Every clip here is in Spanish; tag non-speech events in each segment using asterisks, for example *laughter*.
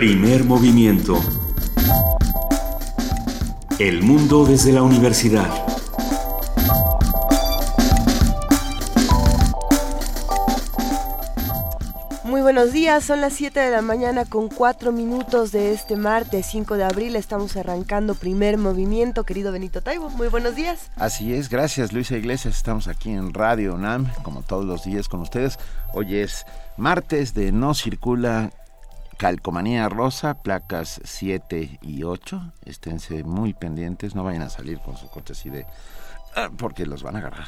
Primer movimiento. El mundo desde la universidad. Muy buenos días, son las 7 de la mañana con 4 minutos de este martes 5 de abril. Estamos arrancando primer movimiento, querido Benito Taibo. Muy buenos días. Así es, gracias Luisa Iglesias. Estamos aquí en Radio UNAM, como todos los días con ustedes. Hoy es martes de No Circula Calcomanía Rosa, placas 7 y 8. Esténse muy pendientes, no vayan a salir con su coche así de... Ah, porque los van a agarrar.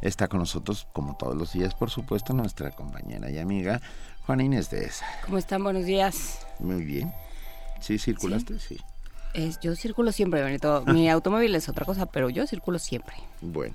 Está con nosotros, como todos los días, por supuesto, nuestra compañera y amiga Juana Inés de esa. ¿Cómo están? Buenos días. Muy bien. ¿Sí circulaste? Sí. Es, yo circulo siempre, Benito. Mi *laughs* automóvil es otra cosa, pero yo circulo siempre. Bueno.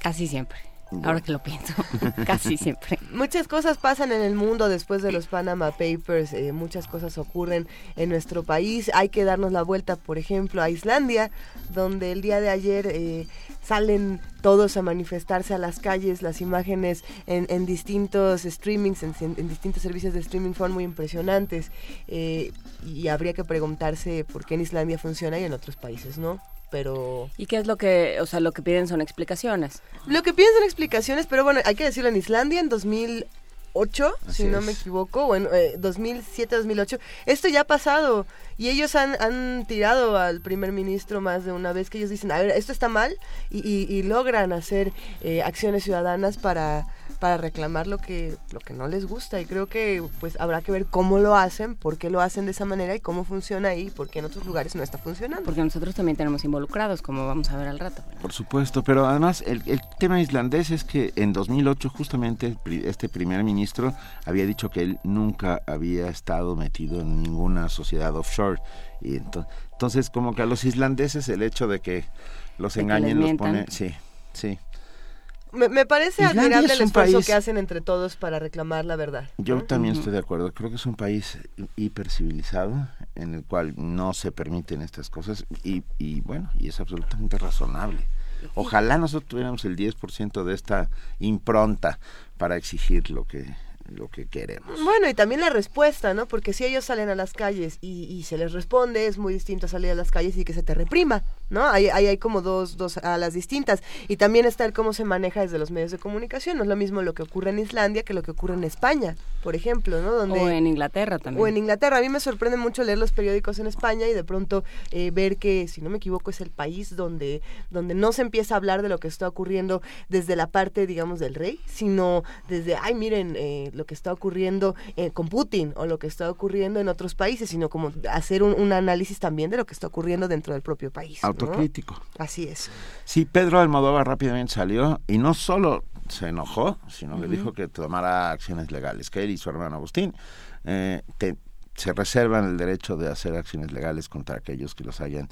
Casi siempre. Ahora que lo pienso, *laughs* casi siempre. Muchas cosas pasan en el mundo después de los Panama Papers, eh, muchas cosas ocurren en nuestro país. Hay que darnos la vuelta, por ejemplo, a Islandia, donde el día de ayer eh, salen todos a manifestarse a las calles. Las imágenes en, distintos streamings, en, distintos servicios de streaming fueron muy impresionantes. Eh, y habría que preguntarse por qué en Islandia funciona y en otros países, ¿no? Pero... ¿Y qué es lo que, o sea, lo que piden son explicaciones? Lo que piden son explicaciones, pero bueno, hay que decirlo, en Islandia en 2008, si no me equivoco, bueno, eh, 2007, 2008, esto ya ha pasado y ellos han, han, tirado al primer ministro más de una vez que ellos dicen, a ver, esto está mal y, y, logran hacer eh, acciones ciudadanas para para reclamar lo que lo que no les gusta y creo que pues habrá que ver cómo lo hacen, por qué lo hacen de esa manera y cómo funciona ahí, porque en otros lugares no está funcionando. Porque nosotros también tenemos involucrados, como vamos a ver al rato. Por supuesto, pero además el, el tema islandés es que en 2008 justamente este primer ministro había dicho que él nunca había estado metido en ninguna sociedad offshore y entonces, como que a los islandeses el hecho de que los engañen los pone, sí, sí. Me, parece admirable el esfuerzo que hacen entre todos para reclamar la verdad. Yo también estoy de acuerdo. Creo que es un país hipercivilizado en el cual no se permiten estas cosas y, y bueno, y es absolutamente razonable. Ojalá nosotros tuviéramos el 10% de esta impronta para exigir lo que lo que queremos. Bueno, y también la respuesta, ¿no? Porque si ellos salen a las calles y, y se les responde, es muy distinto salir a las calles y que se te reprima, ¿no? Ahí hay, hay, como dos, dos alas distintas. Y también está el cómo se maneja desde los medios de comunicación. No es lo mismo lo que ocurre en Islandia que lo que ocurre en España, por ejemplo, ¿no? Donde, o en Inglaterra también. O en Inglaterra. A mí me sorprende mucho leer los periódicos en España y de pronto eh, ver que, si no me equivoco, es el país donde, donde no se empieza a hablar de lo que está ocurriendo desde la parte, digamos, del rey, sino desde, ay, miren, eh, lo que está ocurriendo eh, con Putin o lo que está ocurriendo en otros países, sino como hacer un, un análisis también de lo que está ocurriendo dentro del propio país autocrítico. Así es. Sí, Pedro Almodóvar rápidamente salió y no solo se enojó, sino que dijo que tomara acciones legales, que él y su hermano Agustín eh, se reservan el derecho de hacer acciones legales contra aquellos que los hayan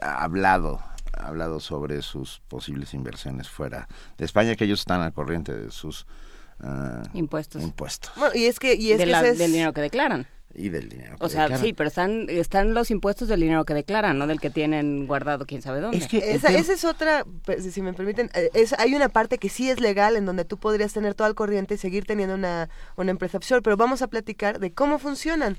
hablado hablado sobre sus posibles inversiones fuera de España, que ellos están al corriente de sus uh, impuestos. impuestos. Bueno, y es que, y es de que la, del dinero que declaran y del dinero. o sea, sí, pero están están los impuestos del dinero que declaran, no del que tienen guardado quién sabe dónde. Es que esa, esa es otra, pues, si me permiten, eh, es, hay una parte que sí es legal en donde tú podrías tener todo al corriente y seguir teniendo una, una empresa offshore, pero vamos a platicar de cómo funcionan.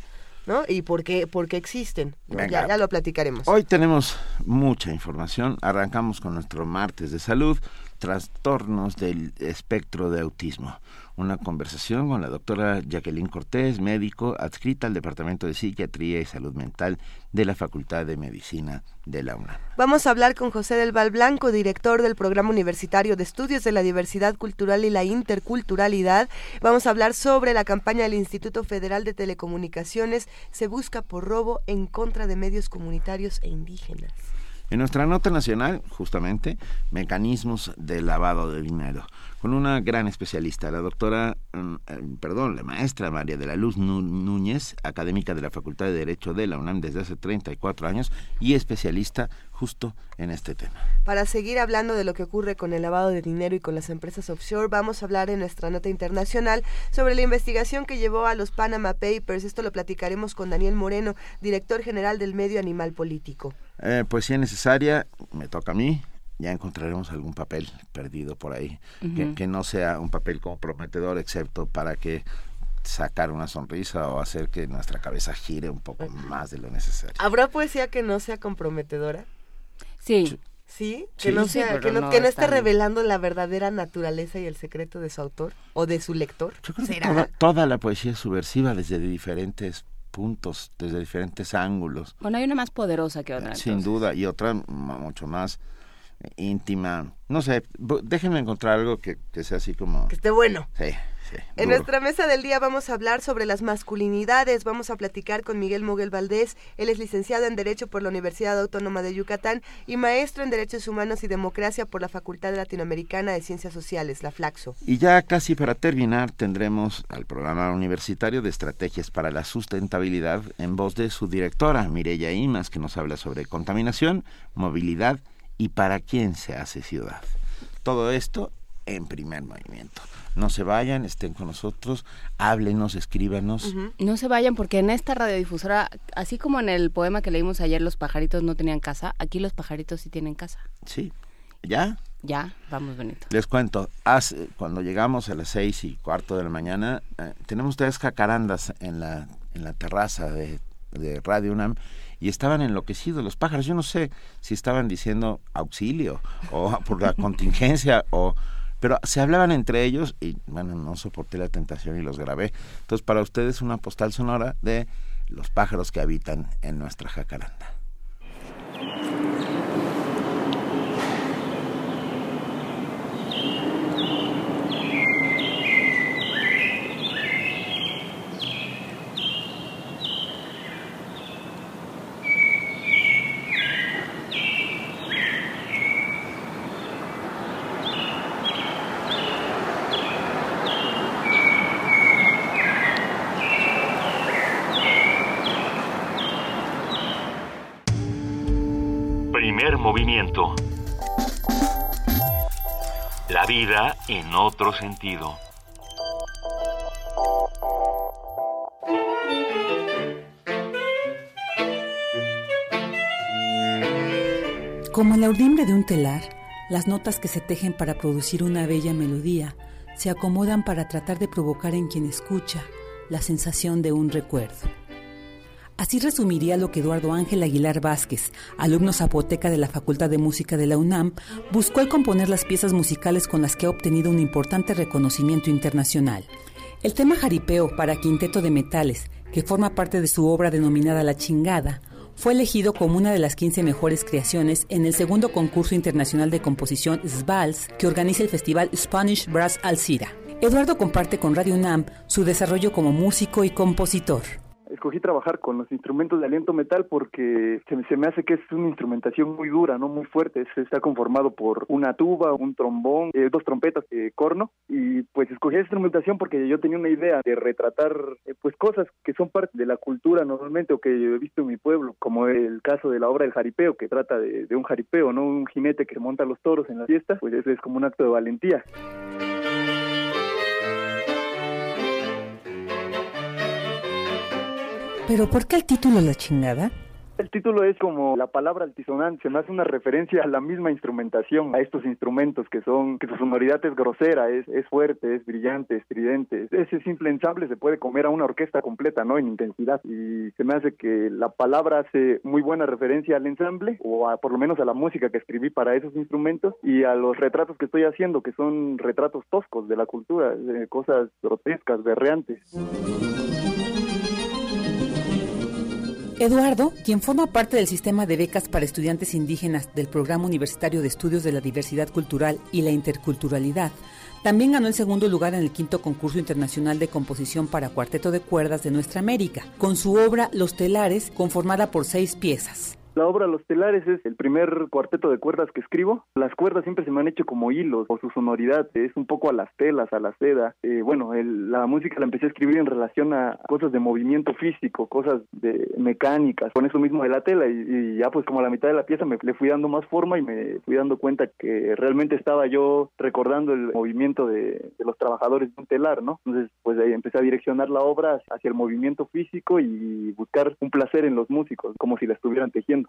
¿no? Y por qué, por qué existen. Ya, ya lo platicaremos. Hoy tenemos mucha información. Arrancamos con nuestro martes de salud, trastornos del espectro de autismo una conversación con la doctora Jacqueline Cortés, médico adscrita al Departamento de Psiquiatría y Salud Mental de la Facultad de Medicina de la UNAM. Vamos a hablar con José del Val Blanco, director del Programa Universitario de Estudios de la Diversidad Cultural y la Interculturalidad. Vamos a hablar sobre la campaña del Instituto Federal de Telecomunicaciones Se busca por robo en contra de medios comunitarios e indígenas. En nuestra nota nacional, justamente, mecanismos de lavado de dinero con una gran especialista, la doctora, mm, eh, perdón, la maestra María de la Luz Núñez, académica de la Facultad de Derecho de la UNAM desde hace 34 años y especialista justo en este tema. Para seguir hablando de lo que ocurre con el lavado de dinero y con las empresas offshore, vamos a hablar en nuestra nota internacional sobre la investigación que llevó a los Panama Papers. Esto lo platicaremos con Daniel Moreno, director general del medio Animal Político. Eh, pues si es necesaria, me toca a mí, ya encontraremos algún papel perdido por ahí, que, no sea un papel comprometedor, excepto para que sacar una sonrisa o hacer que nuestra cabeza gire un poco más de lo necesario. ¿Habrá poesía que no sea comprometedora? Sí. ¿Sí? Que no, sea, que no, esté revelando la verdadera naturaleza y el secreto de su autor o de su lector. Yo creo que toda, la poesía es subversiva desde diferentes puntos, desde diferentes ángulos. Bueno, hay una más poderosa que otra. Sin duda, y otra mucho más íntima. No sé, déjenme encontrar algo que, que sea así como... Que esté bueno. Sí en nuestra mesa del día vamos a hablar sobre las masculinidades. Vamos a platicar con Miguel Moguel Valdés. Él es licenciado en Derecho por la Universidad Autónoma de Yucatán y maestro en Derechos Humanos y Democracia por la Facultad Latinoamericana de Ciencias Sociales, la Flaxo. Y ya casi para terminar tendremos al programa universitario de estrategias para la sustentabilidad en voz de su directora, Mireya Imas, que nos habla sobre contaminación, movilidad y para quién se hace ciudad. Todo esto en primer movimiento no se vayan, estén con nosotros, háblenos, escríbanos. No se vayan porque en esta radiodifusora, así como en el poema que leímos ayer, los pajaritos no tenían casa, aquí los pajaritos sí tienen casa. Sí, ¿ya? Ya, vamos Benito. Les cuento, hace, cuando llegamos a las seis y cuarto de la mañana, eh, tenemos tres jacarandas en la, en la terraza de, de Radio UNAM y estaban enloquecidos los pájaros. Yo no sé si estaban diciendo auxilio o *laughs* por la contingencia o pero se hablaban entre ellos y bueno, no soporté la tentación y los grabé. Entonces, para ustedes una postal sonora de los pájaros que habitan en nuestra jacaranda. Otro sentido. Como la urdimbre de un telar, las notas que se tejen para producir una bella melodía se acomodan para tratar de provocar en quien escucha la sensación de un recuerdo. Así resumiría lo que Eduardo Ángel Aguilar Vázquez, alumno zapoteca de la Facultad de Música de la UNAM, buscó al componer las piezas musicales con las que ha obtenido un importante reconocimiento internacional. El tema jaripeo para quinteto de metales, que forma parte de su obra denominada La chingada, fue elegido como una de las 15 mejores creaciones en el segundo concurso internacional de composición SVALS que organiza el festival Spanish Brass Alcira. Eduardo comparte con Radio UNAM su desarrollo como músico y compositor escogí trabajar con los instrumentos de aliento metal porque se, me hace que es una instrumentación muy dura, no muy fuerte. está conformado por una tuba, un trombón, eh, dos trompetas, eh, corno. Y pues escogí esa instrumentación porque yo tenía una idea de retratar eh, pues cosas que son parte de la cultura normalmente o que he visto en mi pueblo, como el caso de la obra del jaripeo, que trata de, un jaripeo, no un jinete que monta los toros en la fiesta, pues eso es como un acto de valentía. ¿Pero por qué el título La chingada? El título es como la palabra altisonante, se me hace una referencia a la misma instrumentación, a estos instrumentos que son, que su sonoridad es grosera, es, es fuerte, es brillante, estridente. Ese simple ensamble se puede comer a una orquesta completa, ¿no? En intensidad. Y se me hace que la palabra hace muy buena referencia al ensamble, o a, por lo menos a la música que escribí para esos instrumentos, y a los retratos que estoy haciendo, que son retratos toscos de la cultura, cosas grotescas, berreantes. Eduardo, quien forma parte del sistema de becas para estudiantes indígenas del Programa Universitario de Estudios de la Diversidad Cultural y la Interculturalidad, también ganó el segundo lugar en el quinto concurso internacional de composición para cuarteto de cuerdas de Nuestra América, con su obra Los Telares, conformada por seis piezas. La obra Los Telares es el primer cuarteto de cuerdas que escribo. Las cuerdas siempre se me han hecho como hilos o su sonoridad es un poco a las telas, a la seda. Eh, bueno, la música la empecé a escribir en relación a cosas de movimiento físico, cosas de mecánicas, con eso mismo de la tela y, ya pues como la mitad de la pieza me le fui dando más forma y me fui dando cuenta que realmente estaba yo recordando el movimiento de los trabajadores de un telar, ¿no? Entonces pues ahí empecé a direccionar la obra hacia el movimiento físico y buscar un placer en los músicos, como si la estuvieran tejiendo.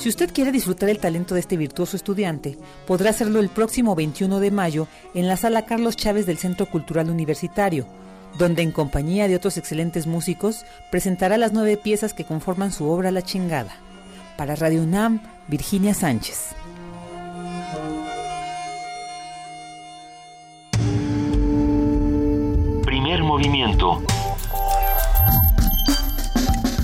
Si usted quiere disfrutar el talento de este virtuoso estudiante, podrá hacerlo el próximo 21 de mayo en la sala Carlos Chávez del Centro Cultural Universitario, donde en compañía de otros excelentes músicos presentará las nueve piezas que conforman su obra La chingada. Para Radio UNAM, Virginia Sánchez. Primer movimiento.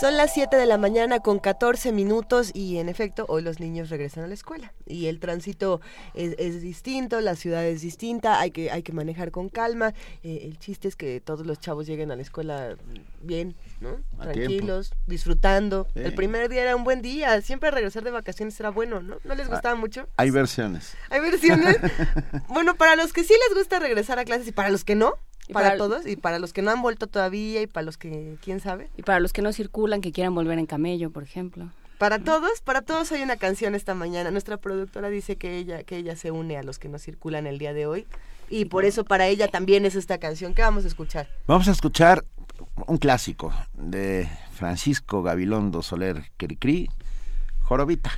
Son las 7 de la mañana con 14 minutos y en efecto hoy los niños regresan a la escuela y el tránsito es, distinto, la ciudad es distinta, hay que, hay que manejar con calma. Eh, el chiste es que todos los chavos lleguen a la escuela bien, ¿no? Tranquilos, disfrutando. El primer día era un buen día, siempre regresar de vacaciones era bueno, ¿no? ¿No les ah, gustaba mucho? Hay versiones. Hay versiones. *laughs* bueno, para los que sí les gusta regresar a clases y para los que no, para, todos y para los que no han vuelto todavía y para los que quién sabe. Y para los que no circulan, que quieran volver en camello, por ejemplo. Para todos, para todos hay una canción esta mañana. Nuestra productora dice que ella que ella se une a los que no circulan el día de hoy y por eso para ella también es esta canción. ¿Qué vamos a escuchar? Vamos a escuchar un clásico de Francisco Gabilondo Soler Cricri, Jorobita.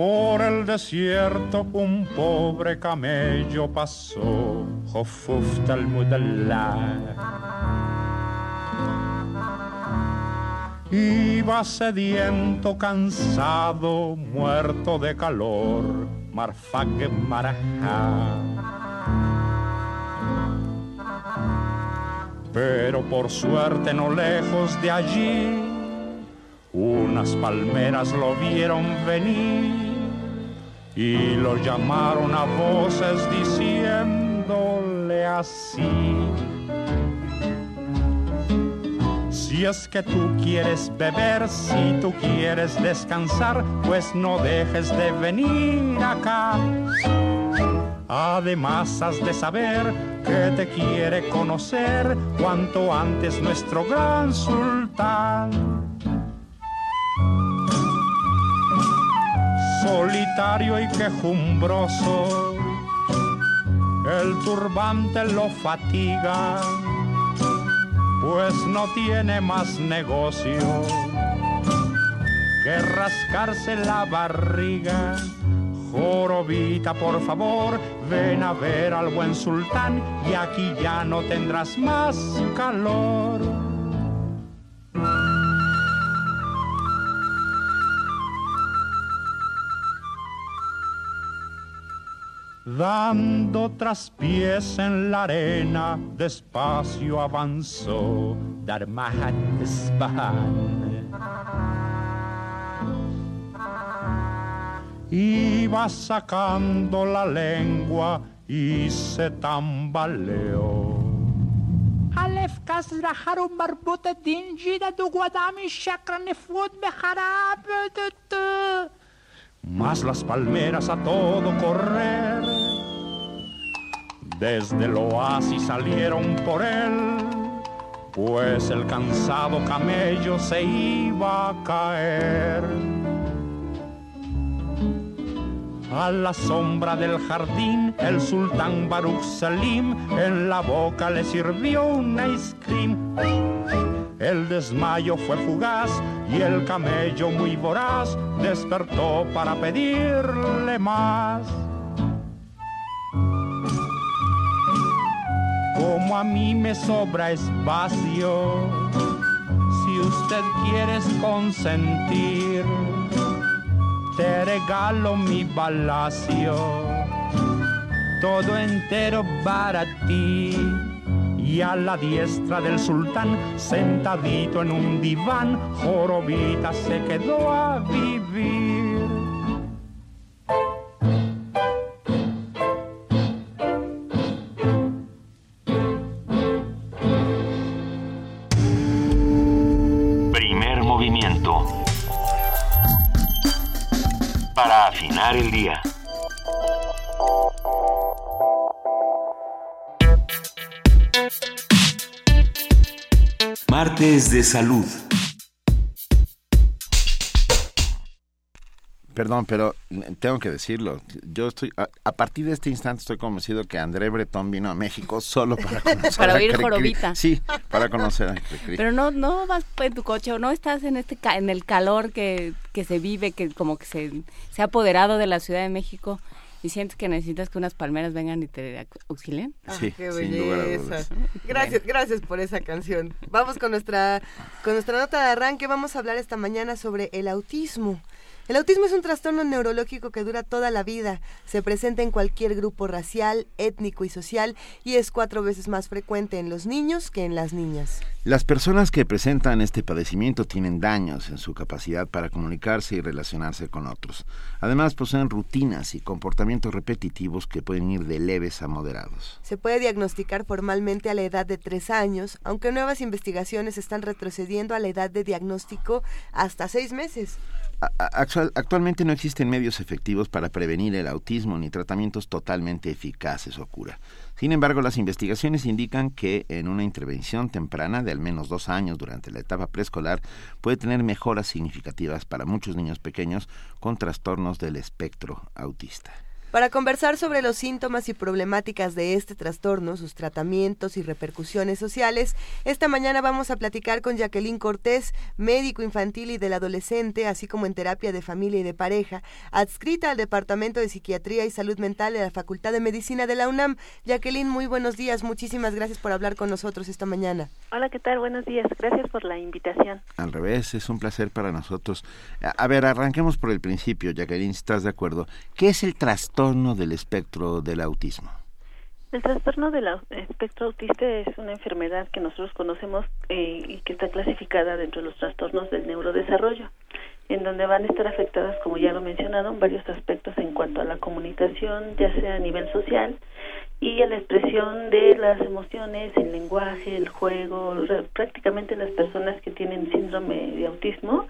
Por el desierto un pobre camello pasó, Jofuf Iba sediento, cansado, muerto de calor, Marfaque Marajá. Pero por suerte no lejos de allí unas palmeras lo vieron venir y lo llamaron a voces diciéndole así. Si es que tú quieres beber, si tú quieres descansar, pues no dejes de venir acá. Además has de saber que te quiere conocer cuanto antes nuestro gran sultán. Solitario y quejumbroso, el turbante lo fatiga, pues no tiene más negocio que rascarse la barriga. Jorobita, por favor, ven a ver al buen sultán y aquí ya no tendrás más calor. Dando traspiés en la arena, despacio avanzó Darmahan Spahan. Iba sacando la lengua y se tambaleó. Alef kasraharu marbuta dinjida du guadami shakranefud beharab más las palmeras a todo correr. Desde el oasis salieron por él, pues el cansado camello se iba a caer. A la sombra del jardín, el sultán Baruch Salim en la boca le sirvió un ice cream el desmayo fue fugaz y el camello muy voraz despertó para pedirle más. Como a mí me sobra espacio, si usted quiere consentir, te regalo mi palacio, todo entero para ti y a la diestra del sultán, sentadito en un diván, Jorobita se quedó a vivir. El día. Martes de Salud. Perdón, pero tengo que decirlo. Yo estoy, a, partir de este instante estoy convencido que André Bretón vino a México solo para *laughs* conocer para a oír jorobita. Sí, para conocer a Cricri. Pero no, no vas en tu coche o no estás en este ca- en el calor que, que se vive, que como que se, se ha apoderado de la Ciudad de México y sientes que necesitas que unas palmeras vengan y te au- auxilien. Ah, Sí, qué sin lugar a belleza. dudas. Gracias, gracias por esa canción. Vamos con nuestra con nuestra nota de arranque. Vamos a hablar esta mañana sobre el autismo. El autismo es un trastorno neurológico que dura toda la vida. Se presenta en cualquier grupo racial, étnico y social y es cuatro veces más frecuente en los niños que en las niñas. Las personas que presentan este padecimiento tienen daños en su capacidad para comunicarse y relacionarse con otros. Además, poseen rutinas y comportamientos repetitivos que pueden ir de leves a moderados. Se puede diagnosticar formalmente a la edad de tres años, aunque nuevas investigaciones están retrocediendo a la edad de diagnóstico hasta seis meses. Actualmente no existen medios efectivos para prevenir el autismo ni tratamientos totalmente eficaces o cura. Sin embargo, las investigaciones indican que en una intervención temprana de al menos dos años durante la etapa preescolar puede tener mejoras significativas para muchos niños pequeños con trastornos del espectro autista. Para conversar sobre los síntomas y problemáticas de este trastorno, sus tratamientos y repercusiones sociales, esta mañana vamos a platicar con Jacqueline Cortés, médico infantil y del adolescente, así como en terapia de familia y de pareja, adscrita al Departamento de Psiquiatría y Salud Mental de la Facultad de Medicina de la UNAM. Jacqueline, muy buenos días, muchísimas gracias por hablar con nosotros esta mañana. Hola, ¿qué tal? Buenos días. Gracias por la invitación. Al revés, es un placer para nosotros. A, a ver, arranquemos por el principio, Jacqueline, si estás de acuerdo. ¿Qué es el trastorno del espectro del autismo? El trastorno del espectro autista es una enfermedad que nosotros conocemos eh, y que está clasificada dentro de los trastornos del neurodesarrollo, en donde van a estar afectadas, como ya lo mencionaron, varios aspectos en cuanto a la comunicación, ya sea a nivel social y a la expresión de las emociones, el lenguaje, el juego, prácticamente las personas que tienen síndrome de autismo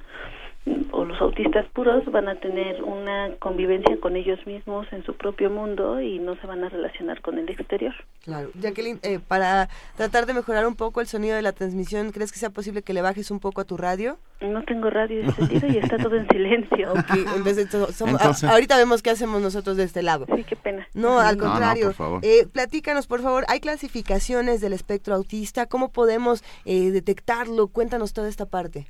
o los autistas puros van a tener una convivencia con ellos mismos en su propio mundo y no se van a relacionar con el exterior. Claro. Jacqueline, eh, para tratar de mejorar un poco el sonido de la transmisión, ¿crees que sea posible que le bajes un poco a tu radio? No tengo radio encendido y está todo en silencio. *laughs* Ok, entonces, to- somos- Entonces- a- ahorita vemos qué hacemos nosotros de este lado. Sí, qué pena. No, al No, no, contrario. por favor. Eh, platícanos, por favor, ¿hay clasificaciones del espectro autista? ¿Cómo podemos eh, detectarlo? Cuéntanos toda esta parte.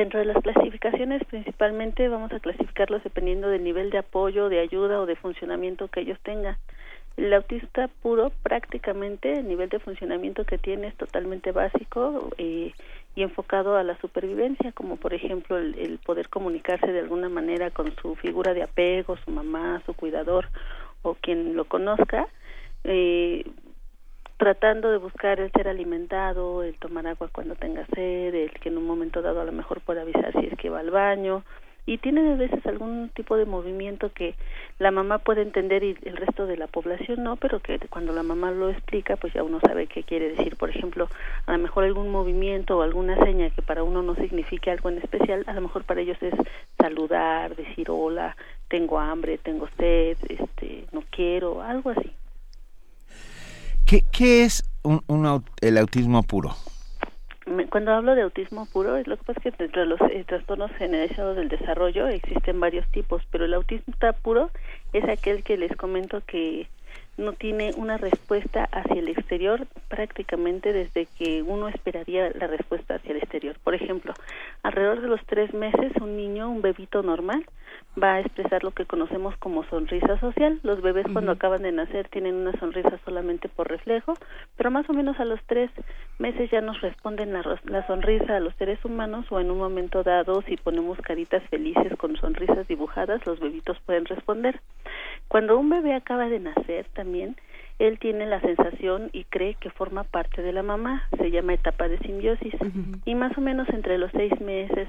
Dentro de las clasificaciones, principalmente vamos a clasificarlos dependiendo del nivel de apoyo, de ayuda o de funcionamiento que ellos tengan. El autista puro, prácticamente, el nivel de funcionamiento que tiene es totalmente básico eh, y enfocado a la supervivencia, como por ejemplo el, el poder comunicarse de alguna manera con su figura de apego, su mamá, su cuidador o quien lo conozca. Eh, tratando de buscar el ser alimentado, el tomar agua cuando tenga sed, el que en un momento dado a lo mejor pueda avisar si es que va al baño y tiene a veces algún tipo de movimiento que la mamá puede entender y el resto de la población no, pero que cuando la mamá lo explica pues ya uno sabe qué quiere decir. Por ejemplo, a lo mejor algún movimiento o alguna seña que para uno no signifique algo en especial, a lo mejor para ellos es saludar, decir hola, tengo hambre, tengo sed, este, no quiero, algo así. ¿Qué, qué es un, un el autismo puro? Cuando hablo de autismo puro, es lo que pasa es que dentro de los eh, trastornos generalizados del desarrollo existen varios tipos, pero el autista puro es aquel que les comento que no tiene una respuesta hacia el exterior prácticamente desde que uno esperaría la respuesta hacia el exterior. Por ejemplo, alrededor de los tres meses, un niño, un bebito normal, va a expresar lo que conocemos como sonrisa social. Los bebés cuando acaban de nacer tienen una sonrisa solamente por reflejo, pero más o menos a los tres meses ya nos responden la, la sonrisa a los seres humanos o en un momento dado si ponemos caritas felices con sonrisas dibujadas, los bebitos pueden responder. Cuando un bebé acaba de nacer también, él tiene la sensación y cree que forma parte de la mamá, se llama etapa de simbiosis. Y más o menos entre los seis meses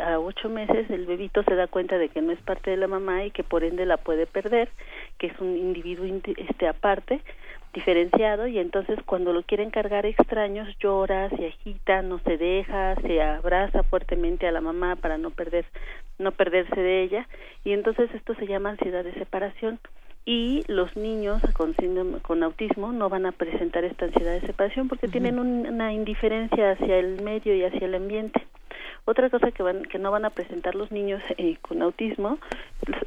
a ocho meses el bebito se da cuenta de que no es parte de la mamá y que por ende la puede perder, que es un individuo indi- este aparte, diferenciado y entonces cuando lo quieren cargar extraños llora, se agita, no se deja, se abraza fuertemente a la mamá para no perder no perderse de ella y entonces esto se llama ansiedad de separación y los niños con síndrome con autismo no van a presentar esta ansiedad de separación porque tienen una indiferencia hacia el medio y hacia el ambiente. Otra cosa que van que no van a presentar los niños eh, con autismo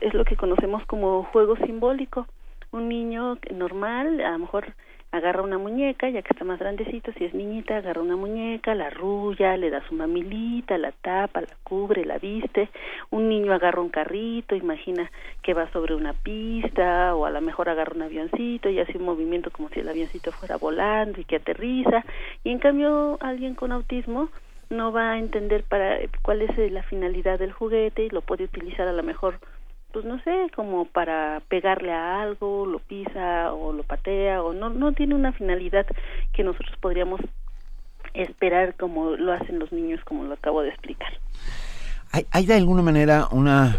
es lo que conocemos como juego simbólico. Un niño normal, a lo mejor agarra una muñeca, ya que está más grandecito, si es niñita, agarra una muñeca, la arrulla, le da su mamilita, la tapa, la cubre, la viste. Un niño agarra un carrito, imagina que va sobre una pista, o a lo mejor agarra un avioncito y hace un movimiento como si el avioncito fuera volando y que aterriza. Y en cambio, alguien con autismo no va a entender para cuál es la finalidad del juguete y lo puede utilizar a lo mejor pues no sé, como para pegarle a algo, lo pisa o lo patea o no no tiene una finalidad que nosotros podríamos esperar como lo hacen los niños como lo acabo de explicar. ¿Hay, hay de alguna manera una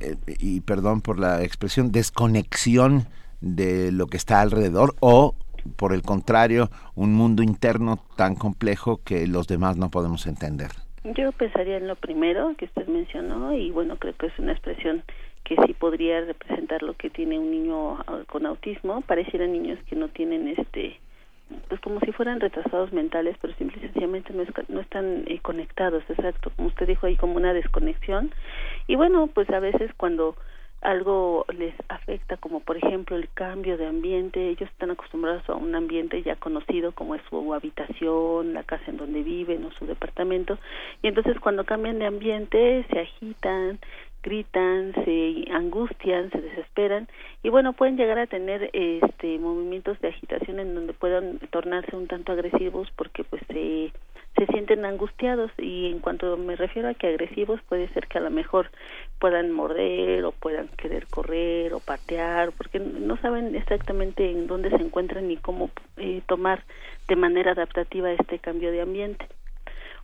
eh, y perdón por la expresión desconexión de lo que está alrededor o por el contrario, un mundo interno tan complejo que los demás no podemos entender. Yo pensaría en lo primero que usted mencionó y bueno, creo que es una expresión que sí podría representar lo que tiene un niño ah, con autismo. Parecieran niños que no tienen este pues como si fueran retrasados mentales, pero simple y sencillamente no, no están eh, conectados, exacto, como usted dijo, hay como una desconexión. Y bueno, pues a veces cuando algo les afecta, como por ejemplo el cambio de ambiente. Ellos están acostumbrados a un ambiente ya conocido como es su habitación, la casa en donde viven o su departamento. Y entonces cuando cambian de ambiente se agitan, gritan, se angustian, se desesperan y bueno, pueden llegar a tener este movimientos de agitación en donde puedan tornarse un tanto agresivos porque pues se se sienten angustiados y en cuanto me refiero a que agresivos puede ser que a lo mejor puedan morder o puedan querer correr o patear porque no saben exactamente en dónde se encuentran ni cómo eh, tomar de manera adaptativa este cambio de ambiente.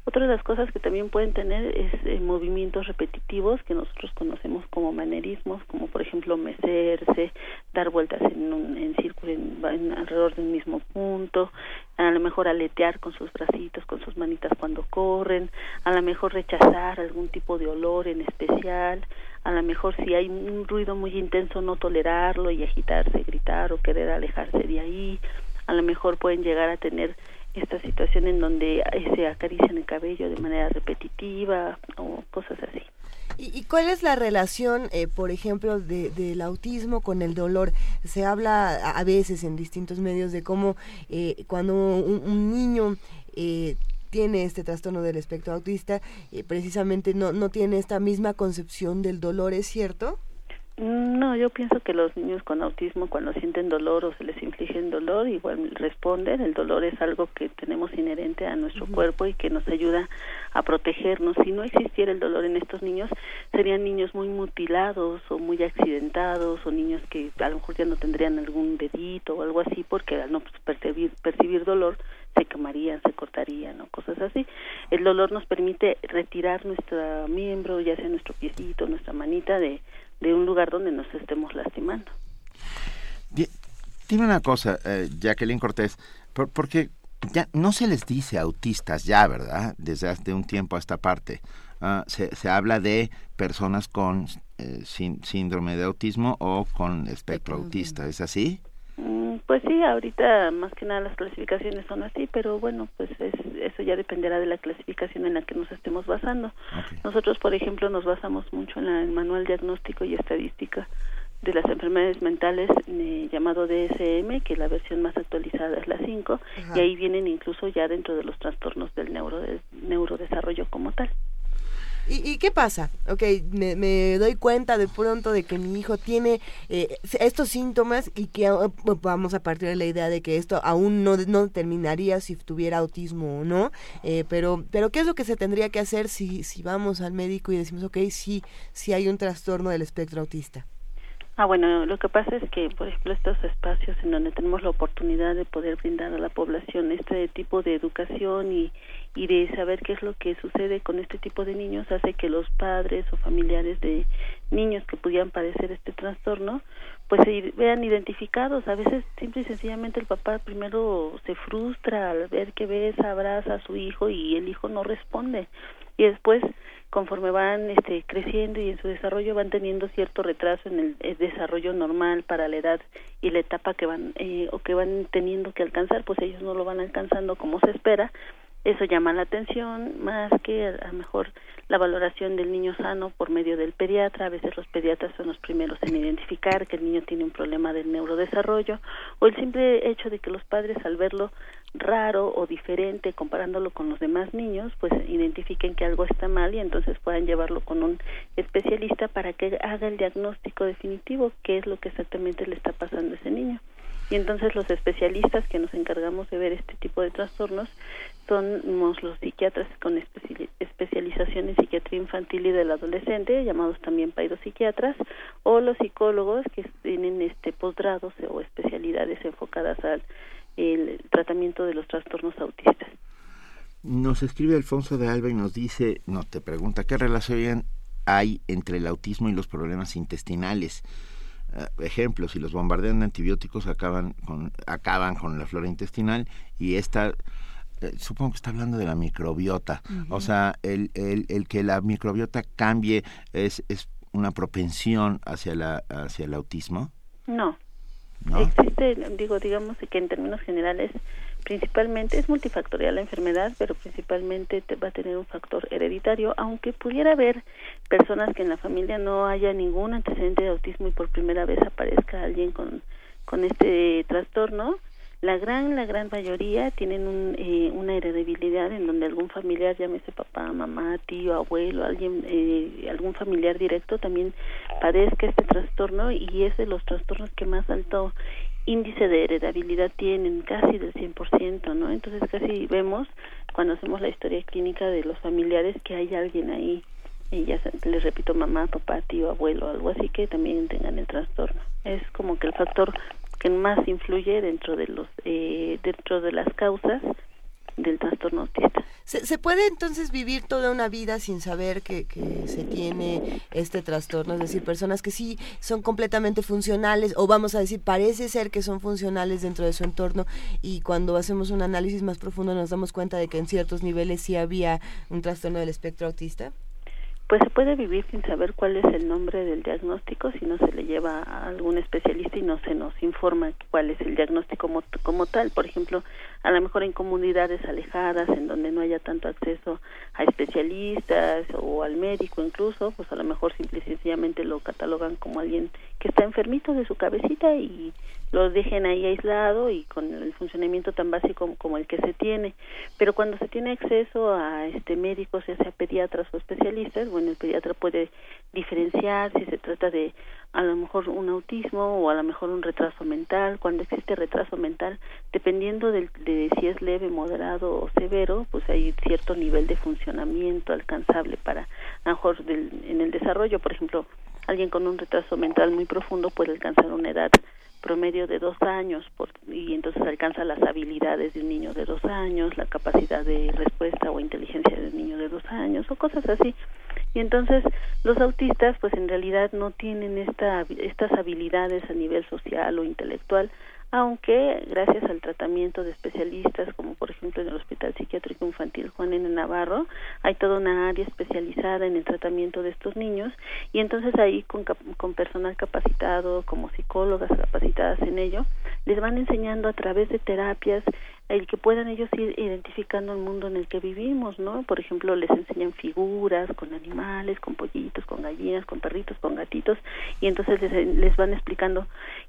Otra de las cosas que también pueden tener es eh, movimientos repetitivos que nosotros conocemos como manerismos, como por ejemplo mecerse, dar vueltas en, un, en círculo en, alrededor de un mismo punto, a lo mejor aletear con sus bracitos, con sus manitas cuando corren, a lo mejor rechazar algún tipo de olor en especial, a lo mejor si hay un ruido muy intenso no tolerarlo y agitarse, gritar o querer alejarse de ahí, a lo mejor pueden llegar a tener esta situación en donde eh, se acarician el cabello de manera repetitiva o cosas así. ¿Y, cuál es la relación, eh, por ejemplo, de, del autismo con el dolor? Se habla a veces en distintos medios de cómo eh, cuando un, niño tiene este trastorno del espectro autista, precisamente no, no tiene esta misma concepción del dolor, ¿es cierto? No, yo pienso que los niños con autismo cuando sienten dolor o se les inflige dolor igual responden. El dolor es algo que tenemos inherente a nuestro cuerpo y que nos ayuda a protegernos. Si no existiera el dolor en estos niños, serían niños muy mutilados o muy accidentados o niños que a lo mejor ya no tendrían algún dedito o algo así porque al no percibir, percibir dolor se quemarían, se cortarían o cosas así. El dolor nos permite retirar nuestro miembro, ya sea nuestro piecito, nuestra manita de de un lugar donde nos estemos lastimando. Dime una cosa, eh, Jacqueline Cortés, porque ya no se les dice autistas ya, ¿verdad? Desde hace un tiempo a esta parte. Ah, se, se, habla de personas con eh, síndrome de autismo o con espectro autista, ¿es así? Mm, pues sí, ahorita más que nada las clasificaciones son así, pero bueno, pues eso ya dependerá de la clasificación en la que nos estemos basando. Nosotros, por ejemplo, nos basamos mucho en el manual diagnóstico y estadística de las enfermedades mentales eh, llamado DSM, que la versión más actualizada es la 5, y ahí vienen incluso ya dentro de los trastornos del neuro, neurodesarrollo como tal. ¿Y, qué pasa? Ok, me, doy cuenta de pronto de que mi hijo tiene eh, estos síntomas y que ah, vamos a partir de la idea de que esto aún no, no determinaría si tuviera autismo o no, eh, pero, pero ¿qué es lo que se tendría que hacer si, si vamos al médico y decimos, ok, sí, sí hay un trastorno del espectro autista? Ah, bueno, lo que pasa es que, por ejemplo, estos espacios en donde tenemos la oportunidad de poder brindar a la población este tipo de educación y, y de saber qué es lo que sucede con este tipo de niños hace que los padres o familiares de niños que pudieran padecer este trastorno pues se vean identificados. A veces simple y sencillamente el papá primero se frustra al ver que besa, abraza a su hijo y el hijo no responde. Y después conforme van este, creciendo y en su desarrollo van teniendo cierto retraso en el, el desarrollo normal para la edad y la etapa que van eh, o que van teniendo que alcanzar, pues ellos no lo van alcanzando como se espera. Eso llama la atención más que a lo mejor la valoración del niño sano por medio del pediatra. A veces los pediatras son los primeros en identificar que el niño tiene un problema del neurodesarrollo o el simple hecho de que los padres al verlo raro o diferente comparándolo con los demás niños, pues identifiquen que algo está mal y entonces puedan llevarlo con un especialista para que haga el diagnóstico definitivo, qué es lo que exactamente le está pasando a ese niño. Y entonces los especialistas que nos encargamos de ver este tipo de trastornos somos los psiquiatras con especialización en psiquiatría infantil y del adolescente, llamados también psiquiatras o los psicólogos que tienen este posgrados o especialidades enfocadas al tratamiento de los trastornos autistas. Nos escribe Alfonso de Alba y nos dice, no te pregunta, ¿qué relación hay entre el autismo y los problemas intestinales? Uh, ejemplo, si los bombardean de antibióticos acaban con, acaban con la flora intestinal y esta supongo que está hablando de la microbiota. Uh -huh. O sea, el, el, el, que la microbiota cambie es, es una propensión hacia, la, hacia el autismo. No. ¿No? Existe, digo, digamos que en términos generales, principalmente es multifactorial la enfermedad, pero principalmente te va a tener un factor hereditario, aunque pudiera haber personas que en la familia no haya ningún antecedente de autismo y por primera vez aparezca alguien con, con este trastorno, la gran la gran mayoría tienen un, eh, una heredabilidad en donde algún familiar llámese papá mamá tío abuelo alguien eh, algún familiar directo también padezca este trastorno y es de los trastornos que más alto índice de heredabilidad tienen casi del 100%, ¿no? Entonces casi vemos cuando hacemos la historia clínica de los familiares que hay alguien ahí y ya les repito mamá, papá, tío, abuelo, algo así que también tengan el trastorno. Es como que el factor que más influye dentro de los eh, dentro de las causas del trastorno autista. ¿Se, ¿Se, puede entonces vivir toda una vida sin saber que, que, se tiene este trastorno? Es decir, personas que sí son completamente funcionales, o vamos a decir, parece ser que son funcionales dentro de su entorno, y cuando hacemos un análisis más profundo nos damos cuenta de que en ciertos niveles sí había un trastorno del espectro autista pues se puede vivir sin saber cuál es el nombre del diagnóstico si no se le lleva a algún especialista y no se nos informa cuál es el diagnóstico como, como tal. Por ejemplo, a lo mejor en comunidades alejadas, en donde no haya tanto acceso a especialistas o al médico incluso, pues a lo mejor simple y sencillamente lo catalogan como alguien que está enfermito de su cabecita y lo dejen ahí aislado y con el funcionamiento tan básico como el que se tiene. Pero cuando se tiene acceso a este médicos, ya sea pediatras o especialistas, bueno, el pediatra puede diferenciar si se trata de a lo mejor un autismo o a lo mejor un retraso mental. Cuando existe retraso mental, dependiendo de, de si es leve, moderado o severo, pues hay cierto nivel de funcionamiento alcanzable para, a lo mejor del, en el desarrollo, por ejemplo, alguien con un retraso mental muy profundo puede alcanzar una edad promedio de dos años por, y entonces alcanza las habilidades de un niño de dos años, la capacidad de respuesta o inteligencia de un niño de dos años o cosas así. Y entonces los autistas pues en realidad no tienen esta, estas habilidades a nivel social o intelectual, aunque gracias al tratamiento de especialistas, como por ejemplo en el Hospital Psiquiátrico Infantil Juan N. Navarro, hay toda una área especializada en el tratamiento de estos niños y entonces ahí con, con personal capacitado, como psicólogas capacitadas en ello, les van enseñando a través de terapias el que puedan ellos ir identificando el mundo en el que vivimos, ¿no? Por ejemplo, les enseñan figuras con animales, con pollitos, con gallinas, con perritos, con gatitos, y entonces les, les van explicando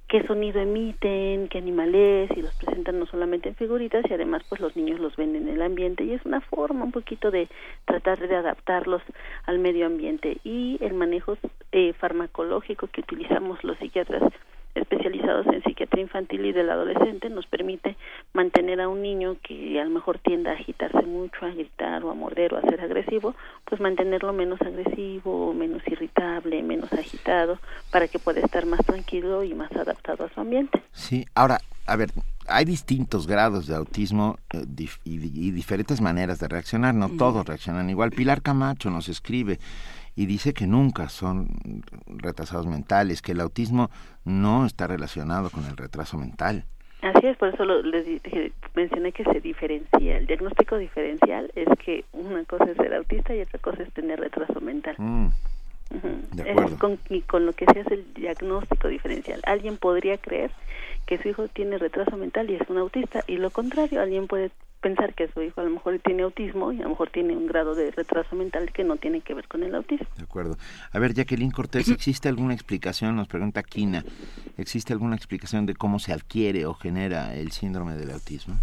qué sonido emiten, qué animal es, y los presentan no solamente en figuritas, y además pues los niños los ven en el ambiente, y es una forma un poquito de tratar de adaptarlos al medio ambiente. Y el manejo eh, farmacológico que utilizamos los psiquiatras especializados en psiquiatría infantil y del adolescente nos permite mantener a un niño que a lo mejor tiende a agitarse mucho, a gritar o a morder o a ser agresivo, pues mantenerlo menos agresivo, menos irritable, menos agitado, para que pueda estar más tranquilo y más adaptado a su ambiente. Sí, ahora, a ver, hay distintos grados de autismo eh, dif y, y, diferentes maneras de reaccionar, no todos reaccionan igual. Pilar Camacho nos escribe, y dice que nunca son retrasados mentales, que el autismo no está relacionado con el retraso mental. Así es, por eso lo, les dije, mencioné que se diferencia. El diagnóstico diferencial es que una cosa es ser autista y otra cosa es tener retraso mental. Mm, de Es con, y con lo que se hace el diagnóstico diferencial. Alguien podría creer que su hijo tiene retraso mental y es un autista, y lo contrario, alguien puede pensar que su hijo a lo mejor tiene autismo y a lo mejor tiene un grado de retraso mental que no tiene que ver con el autismo. De acuerdo. A ver, Jacqueline Cortés, ¿existe alguna explicación? Nos pregunta Kina. ¿Existe alguna explicación de cómo se adquiere o genera el síndrome del autismo?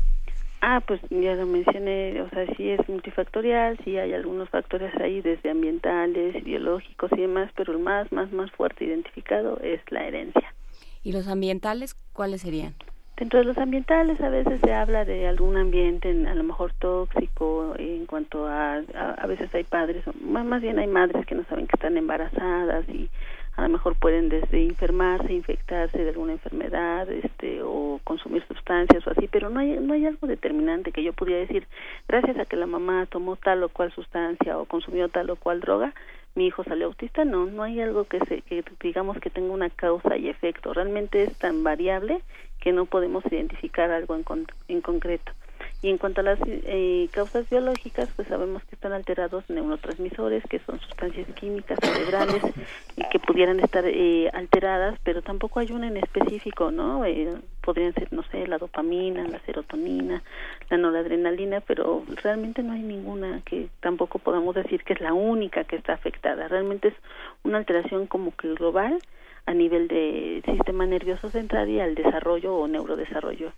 Ah, pues ya lo mencioné, o sea, sí es multifactorial, sí hay algunos factores ahí desde ambientales, biológicos y demás, pero el más, más, más fuerte identificado es la herencia. ¿Y los ambientales cuáles serían? Dentro de los ambientales a veces se habla de algún ambiente en- a lo mejor tóxico en cuanto a, a, veces hay padres, más bien hay madres que no saben que están embarazadas y a lo mejor pueden desde enfermarse, infectarse de alguna enfermedad, este o consumir sustancias o así, pero no hay no hay algo determinante que yo pudiera decir, gracias a que la mamá tomó tal o cual sustancia o consumió tal o cual droga, mi hijo salió autista, no, no hay algo que se que digamos que tenga una causa y efecto, realmente es tan variable que no podemos identificar algo en, con- en concreto. Y en cuanto a las eh, causas biológicas, pues sabemos que están alterados neurotransmisores, que son sustancias químicas cerebrales y que pudieran estar eh, alteradas, pero tampoco hay una en específico, ¿no? Eh, podrían ser, no sé, la dopamina, la serotonina, la noradrenalina, pero realmente no hay ninguna que tampoco podamos decir que es la única que está afectada. Realmente es una alteración como que global a nivel del sistema nervioso central y al desarrollo o neurodesarrollo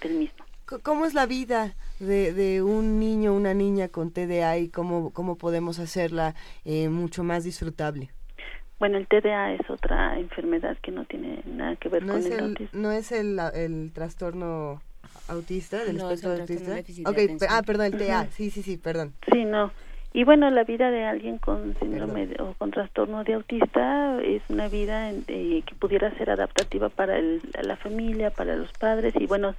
del mismo. ¿Cómo es la vida de, de un niño o una niña con TDA y cómo, cómo podemos hacerla eh, mucho más disfrutable? Bueno, el TDA es otra enfermedad que no tiene nada que ver ¿No con es el, el, autismo. no es el, el trastorno autista, del No, es espectro el trastorno autista? de déficit de Ok, pe- atención. ah, perdón, el TDA, sí, sí, sí, perdón. Sí, no. Y bueno, la vida de alguien con síndrome de- o con trastorno de autista es una vida en- eh, que pudiera ser adaptativa para el- la familia, para los padres. Y bueno,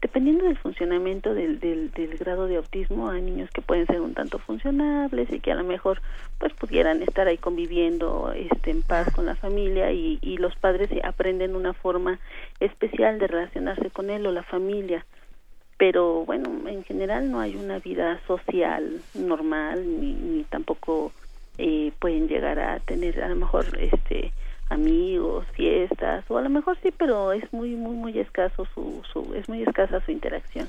dependiendo del funcionamiento del, del, del grado de autismo, hay niños que pueden ser un tanto funcionables y que a lo mejor pues pudieran estar ahí conviviendo este, en paz con la familia. Y, y los padres aprenden una forma especial de relacionarse con él o la familia pero bueno, en general no hay una vida social normal ni, ni tampoco eh, pueden llegar a tener a lo mejor este amigos, fiestas o a lo mejor sí, pero es muy muy muy escaso su, su es muy escasa su interacción.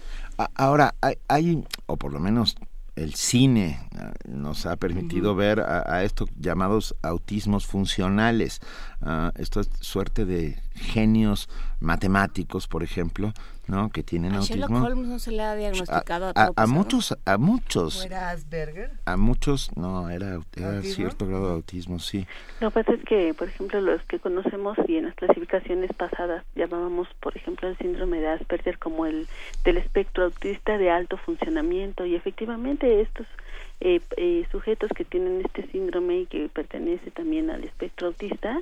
Ahora, hay, hay, o por lo menos el cine ah, nos ha permitido ver a, a estos llamados autismos funcionales, ah, esta suerte de genios matemáticos, por ejemplo, ¿no? Que tienen A Sherlock autismo. Holmes no se le ha diagnosticado a, a, a muchos, a muchos, ¿Fuera Asperger? a muchos, no, era, era cierto grado de autismo, sí. Lo que pasa es que, por ejemplo, los que conocemos y en las clasificaciones pasadas llamábamos, por ejemplo, el síndrome de Asperger como el del espectro autista de alto funcionamiento y efectivamente estos eh, eh, sujetos que tienen este síndrome y que pertenece también al espectro autista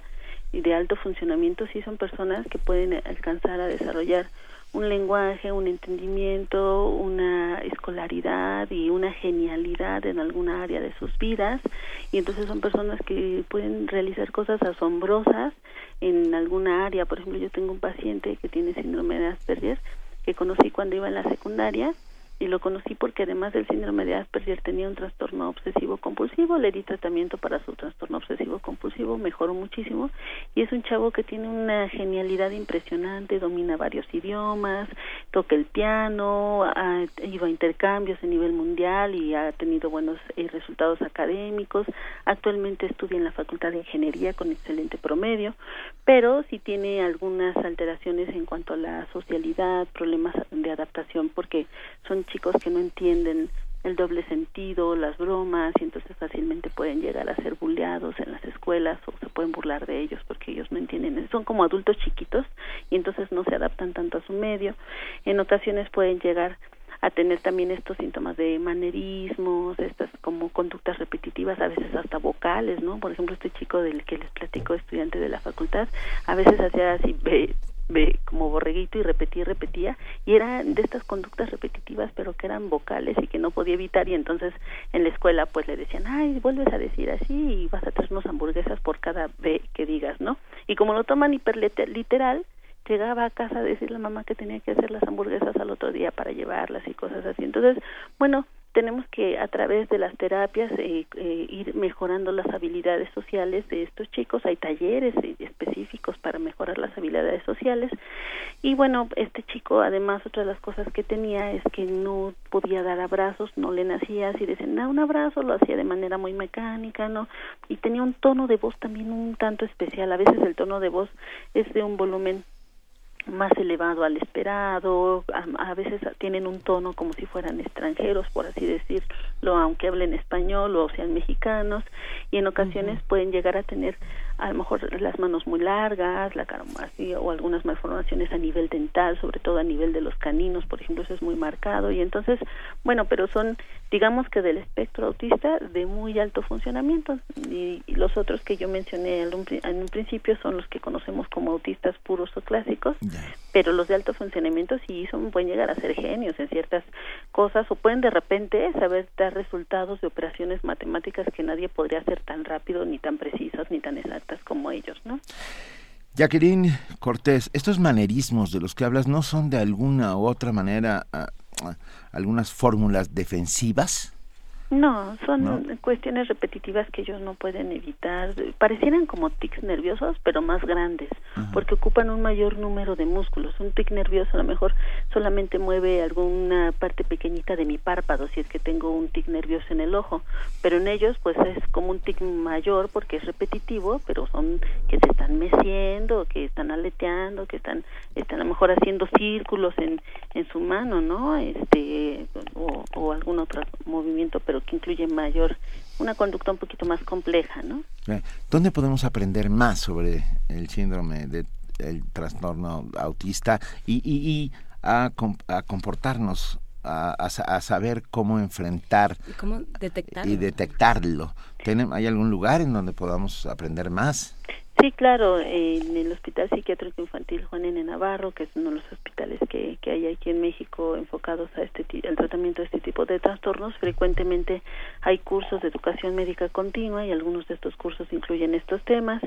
y de alto funcionamiento sí son personas que pueden alcanzar a desarrollar un lenguaje, un entendimiento, una escolaridad y una genialidad en alguna área de sus vidas y entonces son personas que pueden realizar cosas asombrosas en alguna área. Por ejemplo, yo tengo un paciente que tiene síndrome de Asperger que conocí cuando iba en la secundaria y lo conocí porque además del síndrome de Asperger tenía un trastorno obsesivo compulsivo, le di tratamiento para su trastorno obsesivo compulsivo, mejoró muchísimo y es un chavo que tiene una genialidad impresionante, domina varios idiomas, toca el piano, ha ido a intercambios a nivel mundial y ha tenido buenos eh, resultados académicos, actualmente estudia en la Facultad de Ingeniería con excelente promedio, pero sí tiene algunas alteraciones en cuanto a la socialidad, problemas de adaptación porque son chicos que no entienden el doble sentido, las bromas, y entonces fácilmente pueden llegar a ser bulleados en las escuelas o se pueden burlar de ellos porque ellos no entienden. Son como adultos chiquitos y entonces no se adaptan tanto a su medio. En ocasiones pueden llegar a tener también estos síntomas de manerismos, estas como conductas repetitivas, a veces hasta vocales, ¿no? Por ejemplo, este chico del que les platico, estudiante de la facultad, a veces hacía así, ve, ve como borreguito y repetía y repetía, y eran de estas conductas repetitivas, pero que eran vocales y que no podía evitar, y entonces en la escuela pues le decían, ay, vuelves a decir así y vas a traernos hamburguesas por cada B que digas, ¿no? Y como lo toman hiperliteral, llegaba a casa a decirle a mamá que tenía que hacer las hamburguesas al otro día para llevarlas y cosas así. Entonces, bueno, tenemos que a través de las terapias eh, eh, ir mejorando las habilidades sociales de estos chicos. Hay talleres eh, específicos para mejorar las habilidades sociales. Y bueno, este chico además otra de las cosas que tenía es que no podía dar abrazos, no le nacía así decían, da un abrazo, lo hacía de manera muy mecánica, ¿no? Y tenía un tono de voz también un tanto especial. A veces el tono de voz es de un volumen más elevado al esperado, a, a, veces tienen un tono como si fueran extranjeros, por así decirlo, aunque hablen español o sean mexicanos, y en ocasiones pueden llegar a tener a lo mejor las manos muy largas, la cara así, o algunas malformaciones a nivel dental, sobre todo a nivel de los caninos, por ejemplo, eso es muy marcado, y entonces, bueno, pero son, digamos que del espectro autista de muy alto funcionamiento, y, y los otros que yo mencioné en un, en un principio son los que conocemos como autistas puros o clásicos, pero los de alto funcionamiento sí son, pueden llegar a ser genios en ciertas cosas o pueden de repente saber dar resultados de operaciones matemáticas que nadie podría hacer tan rápido ni tan precisas ni tan exactas como ellos, ¿no? Jacqueline Cortés, estos manerismos de los que hablas no son de alguna u otra manera uh, uh, algunas fórmulas defensivas. No, son ¿No? cuestiones repetitivas que ellos no pueden evitar. Parecieran como tics nerviosos, pero más grandes, Ajá. porque ocupan un mayor número de músculos. Un tic nervioso a lo mejor solamente mueve alguna parte pequeñita de mi párpado, si es que tengo un tic nervioso en el ojo, pero en ellos pues es como un tic mayor porque es repetitivo, pero son que se están meciendo, que están aleteando, que están, están a lo mejor haciendo círculos en, en su mano, ¿no? Este, o, o algún otro movimiento, pero que incluye mayor, una conducta un poquito más compleja, ¿no? ¿Dónde podemos aprender más sobre el síndrome de el trastorno autista y, y, y a, a, comportarnos, a, a, saber cómo enfrentar ¿Y cómo detectarlo? y detectarlo? ¿Hay algún lugar en donde podamos aprender más? Sí, claro, en el Hospital Psiquiátrico Infantil Juan N. Navarro, que es uno de los hospitales que, que hay aquí en México enfocados a este al tratamiento de este tipo de trastornos, frecuentemente hay cursos de educación médica continua y algunos de estos cursos incluyen estos temas.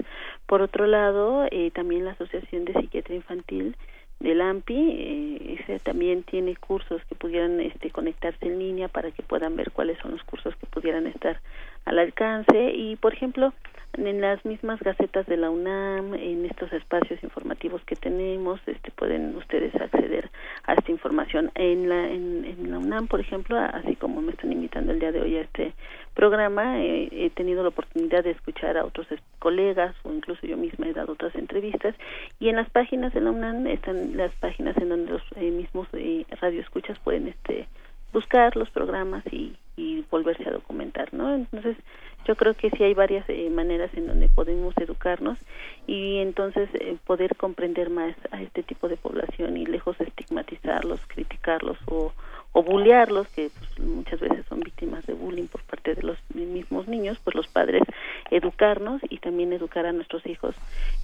Por otro lado, eh, también la Asociación de Psiquiatría Infantil del AMPI, eh, también tiene cursos que pudieran este, conectarse en línea para que puedan ver cuáles son los cursos que pudieran estar al alcance y, por ejemplo, en las mismas gacetas de la UNAM, en estos espacios informativos que tenemos, este, pueden ustedes acceder a esta información. En la, en, en la UNAM, por ejemplo, así como me están invitando el día de hoy a este programa, eh, he tenido la oportunidad de escuchar a otros colegas o incluso yo misma he dado otras entrevistas y en las páginas de la UNAM están las páginas en donde los eh, mismos eh, radioescuchas pueden este buscar los programas y, y volverse a documentar, ¿no? Entonces, yo creo que sí hay varias eh, maneras en donde podemos educarnos y entonces eh, poder comprender más a este tipo de población y lejos de estigmatizarlos, criticarlos o, o bullearlos, que pues, muchas veces son víctimas de bullying por parte de los mismos niños, pues los padres educarnos y también educar a nuestros hijos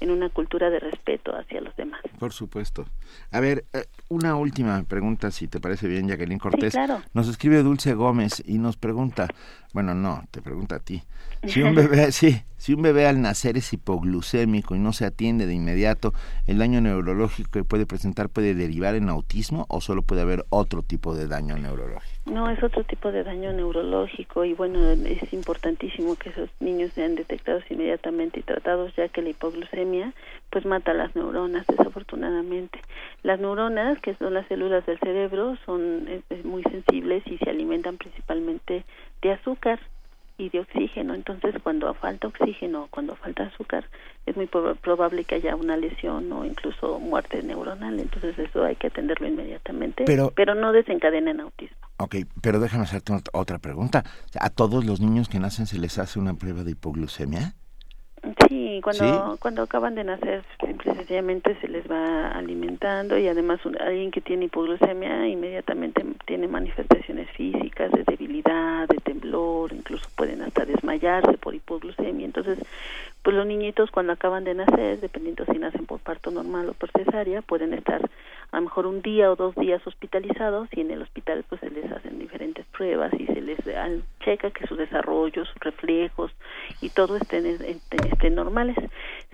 en una cultura de respeto hacia los demás. Por supuesto. A ver, eh, una última pregunta, si te parece bien, Jacqueline Cortés. Sí, claro. Nos escribe Dulce Gómez y nos pregunta, bueno, no, te pregunta a ti. Si un bebé, *laughs* sí, si un bebé al nacer es hipoglucémico y no se atiende de inmediato, ¿el daño neurológico que puede presentar puede derivar en autismo o solo puede haber otro tipo de daño neurológico? No, es otro tipo de daño neurológico y bueno, es importantísimo que esos niños sean detectados inmediatamente y tratados ya que la hipoglucemia pues mata las neuronas desafortunadamente. Las neuronas, que son las células del cerebro, son eh, muy sensibles y se alimentan principalmente de azúcar y de oxígeno. Entonces, cuando falta oxígeno, cuando falta azúcar, es muy probable que haya una lesión o incluso muerte neuronal. Entonces, eso hay que atenderlo inmediatamente, pero, pero no desencadena en autismo. Ok, pero déjame hacerte otra pregunta. ¿A todos los niños que nacen se les hace una prueba de hipoglucemia? Sí, cuando ¿Sí? cuando acaban de nacer, simple y sencillamente se les va alimentando y además un, alguien que tiene hipoglucemia inmediatamente tiene manifestaciones físicas de debilidad, de temblor, incluso pueden hasta desmayarse por hipoglucemia. Entonces, pues los niñitos cuando acaban de nacer, dependiendo si nacen por parto normal o por cesárea, pueden estar a lo mejor un día o dos días hospitalizados y en el hospital pues se les hacen diferentes pruebas y se les checa que su desarrollo, sus reflejos y todo estén, estén, estén normales.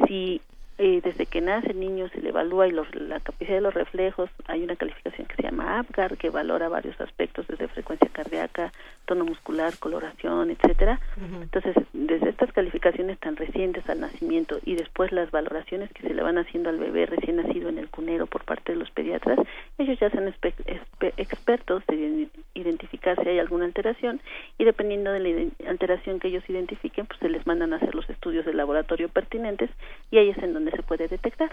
Si eh, desde que nace el niño se le evalúa y los, la capacidad de los reflejos, hay una calificación que se llama APGAR que valora varios aspectos desde frecuencia cardíaca, tono muscular, coloración, etcétera. Entonces, desde estas calificaciones tan recientes al nacimiento y después las valoraciones que se le van haciendo al bebé recién nacido en el cunero por parte de los pediatras, ellos ya son expertos de identificar si hay alguna alteración y dependiendo de la alteración que ellos identifiquen, pues se les mandan a hacer los estudios de laboratorio pertinentes y ahí es en donde se puede detectar.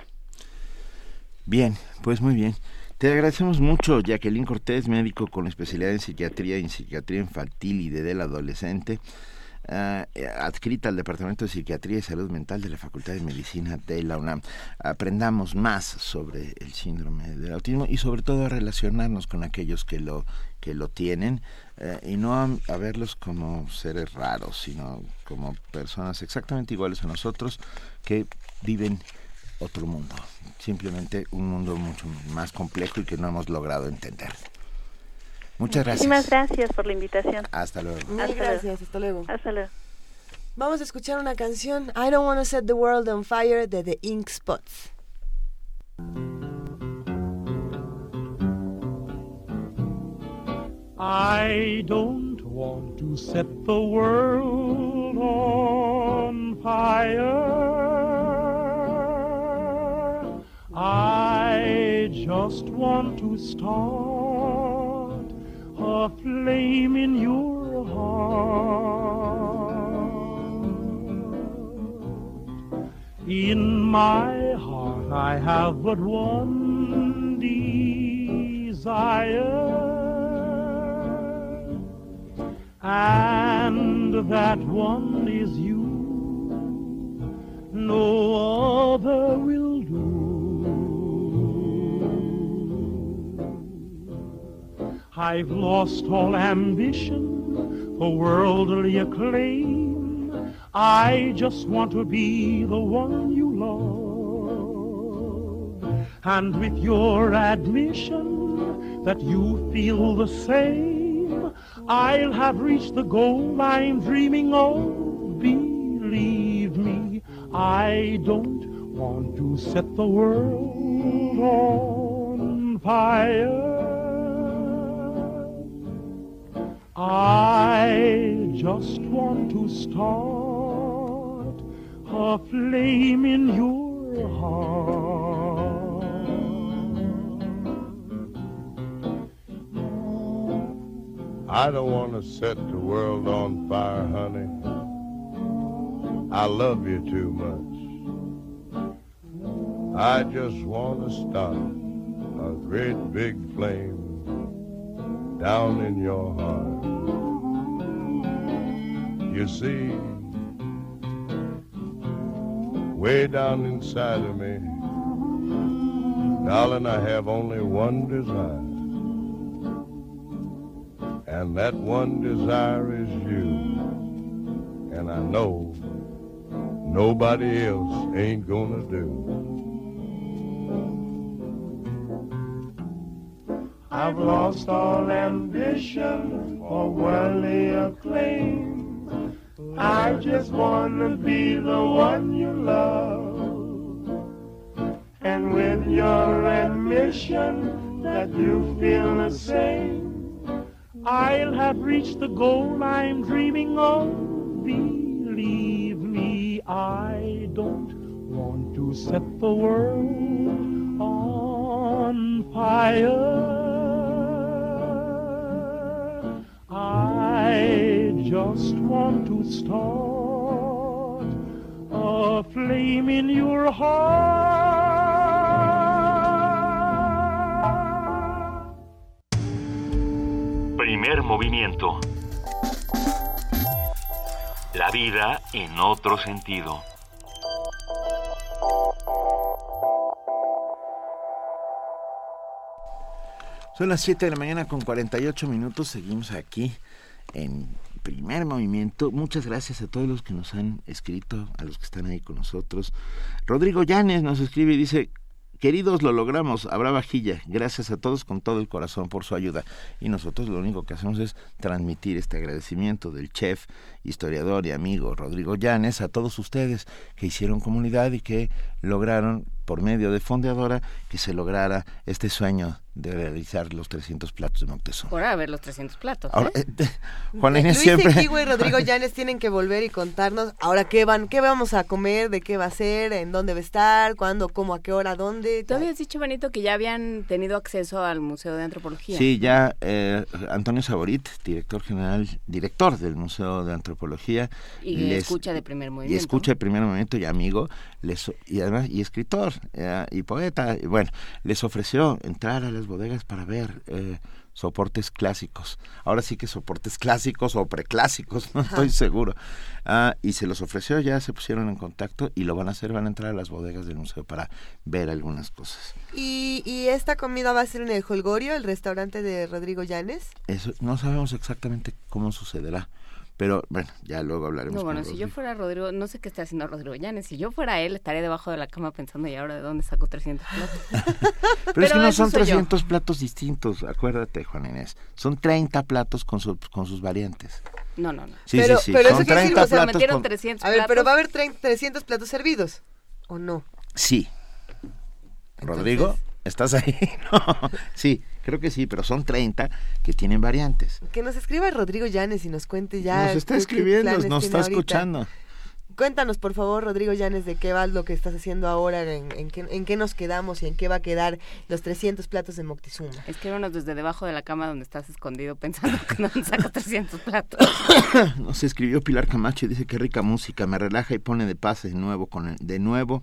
Bien, pues muy bien. Te agradecemos mucho, Jacqueline Cortés, médico con especialidad en psiquiatría y en psiquiatría infantil y de del adolescente, uh, adscrita al Departamento de Psiquiatría y Salud Mental de la Facultad de Medicina de la UNAM. Aprendamos más sobre el síndrome del autismo y sobre todo a relacionarnos con aquellos que lo que lo tienen uh, y no a, verlos como seres raros, sino como personas exactamente iguales a nosotros que viven otro mundo, simplemente un mundo mucho más complejo y que no hemos logrado entender. Muchas gracias. Muchísimas gracias por la invitación. Hasta luego. Mil Hasta gracias, luego. hasta luego. Hasta luego. Vamos a escuchar una canción, I Don't Wanna Set the World on Fire de The Ink Spots. I don't want to set the world on fire. I just want to start a flame in your heart. In my heart, I have but one desire. And that one is you. No other will do. I've lost all ambition for worldly acclaim. I just want to be the one you love. And with your admission that you feel the same, I'll have reached the goal I'm dreaming of. Believe me, I don't want to set the world on fire. I just want to start a flame in your heart. I don't want to set the world on fire, honey. I love you too much. I just want to start a great big flame down in your heart. You see, way down inside of me, darling, I have only one desire. And that one desire is you. And I know nobody else ain't gonna do. I've lost all ambition for worldly acclaim. I just wanna be the one you love. And with your admission that you feel the same, I'll have reached the goal I'm dreaming of. Believe me, I don't want to set the world on fire. I just want to start a flame in your heart. Primer movimiento. La vida en otro sentido. Son las 7 de la mañana con 48 minutos. Seguimos aquí en primer movimiento. Muchas gracias a todos los que nos han escrito, a los que están ahí con nosotros. Rodrigo Llanes nos escribe y dice, queridos, lo logramos, habrá vajilla. Gracias a todos con todo el corazón por su ayuda. Y nosotros lo único que hacemos es transmitir este agradecimiento del chef, historiador y amigo Rodrigo Llanes a todos ustedes que hicieron comunidad y que lograron por medio de Fondeadora que se lograra este sueño de realizar los 300 platos de Moctezuma. Por haber los 300 platos. ¿eh? Ahora, eh, *laughs* Juan Inés Luis siempre... Y Rodrigo *laughs* Llanes tienen que volver y contarnos ahora qué van, qué vamos a comer, de qué va a ser, en dónde va a estar, cuándo, cómo, a qué hora, dónde. Tú habías dicho, Benito, que ya habían tenido acceso al Museo de Antropología. Sí, ya eh, Antonio Saborit, director general, director del Museo de Antropología. Y les- escucha de primer Y movimiento. escucha de primer momento y amigo, les, y además, y escritor, eh, y poeta, y bueno, les ofreció entrar a las bodegas para ver eh, soportes clásicos. Ahora sí que soportes clásicos o preclásicos, *laughs* no estoy seguro. Ah, y se los ofreció, ya se pusieron en contacto y lo van a hacer, van a entrar a las bodegas del museo para ver algunas cosas. Y, y esta comida va a ser en el Holgorio, el restaurante de Rodrigo Llanes. Eso no sabemos exactamente cómo sucederá, pero bueno, ya luego hablaremos. No, con bueno, si yo fuera Rodrigo, no sé qué está haciendo Rodrigo Llanes. Si yo fuera él, estaría debajo de la cama pensando, ¿y ahora de dónde saco 300 platos? *laughs* Pero, es que no son soy yo. 300 platos distintos, acuérdate, Juan Inés. Son 30 platos con, su- con sus variantes. No, no, no. Sí, pero, sí, sí. pero son eso quiere decir, 30 o sea, platos metieron con- 300 A ver, pero platos. va a haber 30 300 platos servidos, ¿o no? Sí. Rodrigo, ¿estás ahí? *laughs* No. Sí, creo que sí, pero son 30 que tienen variantes. Que nos escriba Rodrigo Llanes y nos cuente ya. nos está escribiendo, nos está ahorita. escuchando. Cuéntanos, por favor, Rodrigo Llanes, de qué va lo que estás haciendo ahora, en, en qué, en qué nos quedamos y en qué va a quedar los 300 platos de Moctezuma. Escríbanos desde debajo de la cama donde estás escondido pensando que no saco 300 platos. *coughs* Nos escribió Pilar Camacho y dice que rica música, me relaja y pone de paz de nuevo con el, de nuevo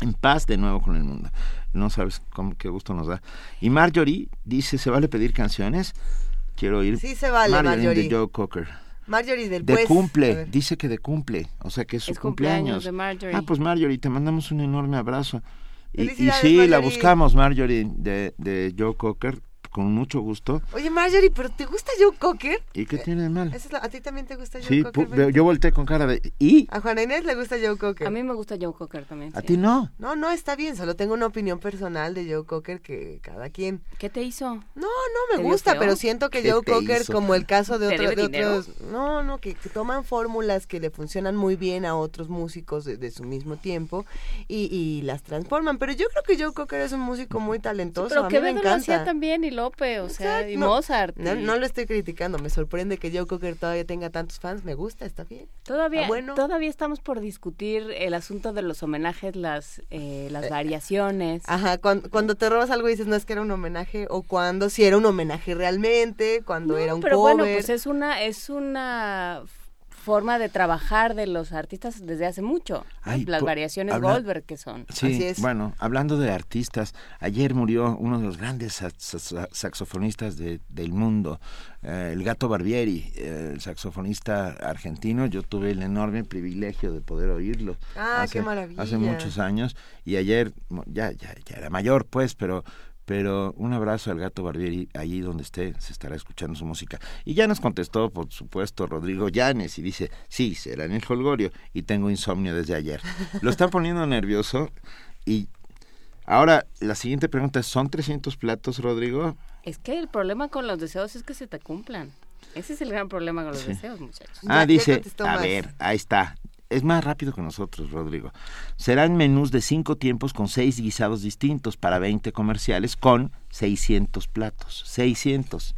en paz de nuevo con el mundo. No sabes cómo, qué gusto nos da. Y Marjorie dice, ¿se vale pedir canciones? Quiero oír Sí se vale, Marjorie Marjorie. de Joe Cocker. Marjorie del De Pues. cumple, dice que de cumple, o sea que es su Es cumpleaños cumpleaños. de Marjorie. Ah, pues Marjorie, te mandamos un enorme abrazo. Y, sí, la Marjorie. buscamos, Marjorie, de, de Joe Cocker, con mucho gusto. Oye, Marjorie, ¿pero te gusta Joe Cocker? ¿Y qué tiene de mal? Esa es la- ¿A ti también te gusta Joe Sí, Cocker? Benito? yo volteé con cara de... ¿Y? A Juana Inés le gusta Joe Cocker. A mí me gusta Joe Cocker también. ¿A sí. ti no? No, no, está bien, solo tengo una opinión personal de Joe Cocker que cada quien... ¿Qué te hizo? No, no ¿Te me gusta, pero siento que ¿Qué Joe Cocker, hizo? como el caso de, *laughs* ¿Te otro- de otros... No, no, que, que toman fórmulas que le funcionan muy bien a otros músicos de, de su mismo tiempo y, y las transforman. Pero yo creo que Joe Cocker es un músico muy talentoso, Pero a mí me lo hacía encanta. también y Lope, o sea, Exacto, y no, Mozart. No, y- no lo estoy criticando, me sorprende que Joe Cocker todavía tenga tantos fans, me gusta, está bien. Todavía, bueno. todavía estamos por discutir el asunto de los homenajes, las, eh, las variaciones. Ajá, cuando, cuando te robas algo y dices no es que era un homenaje o cuando si era un homenaje realmente, cuando No, era un pero cover. bueno, pues es una, es una forma de trabajar de los artistas desde hace mucho. las variaciones habla- Goldberg que son. Sí, Así es. bueno, hablando de artistas, ayer murió uno de los grandes sax- sax- saxofonistas de- del mundo, eh, el Gato Barbieri, eh, el saxofonista argentino. Yo tuve el enorme privilegio de poder oírlo. Ah, hace, qué maravilla. Hace muchos años y ayer, ya, ya, ya era mayor pues, pero... Pero un abrazo al gato Barbieri, allí donde esté, se estará escuchando su música. Y ya nos contestó, por supuesto, Rodrigo Llanes, y dice, sí, será en el Holgorio, y tengo insomnio desde ayer. Lo está poniendo nervioso, y ahora la siguiente pregunta es, ¿son 300 platos, Rodrigo? Es que el problema con los deseos es que se te cumplan. Ese es el gran problema con los Sí. deseos, muchachos. Ah, ya dice, a más. ver, ahí está. Es más rápido que nosotros, Rodrigo. Serán menús de cinco tiempos con seis guisados distintos para 20 comerciales con 600 platos. 600.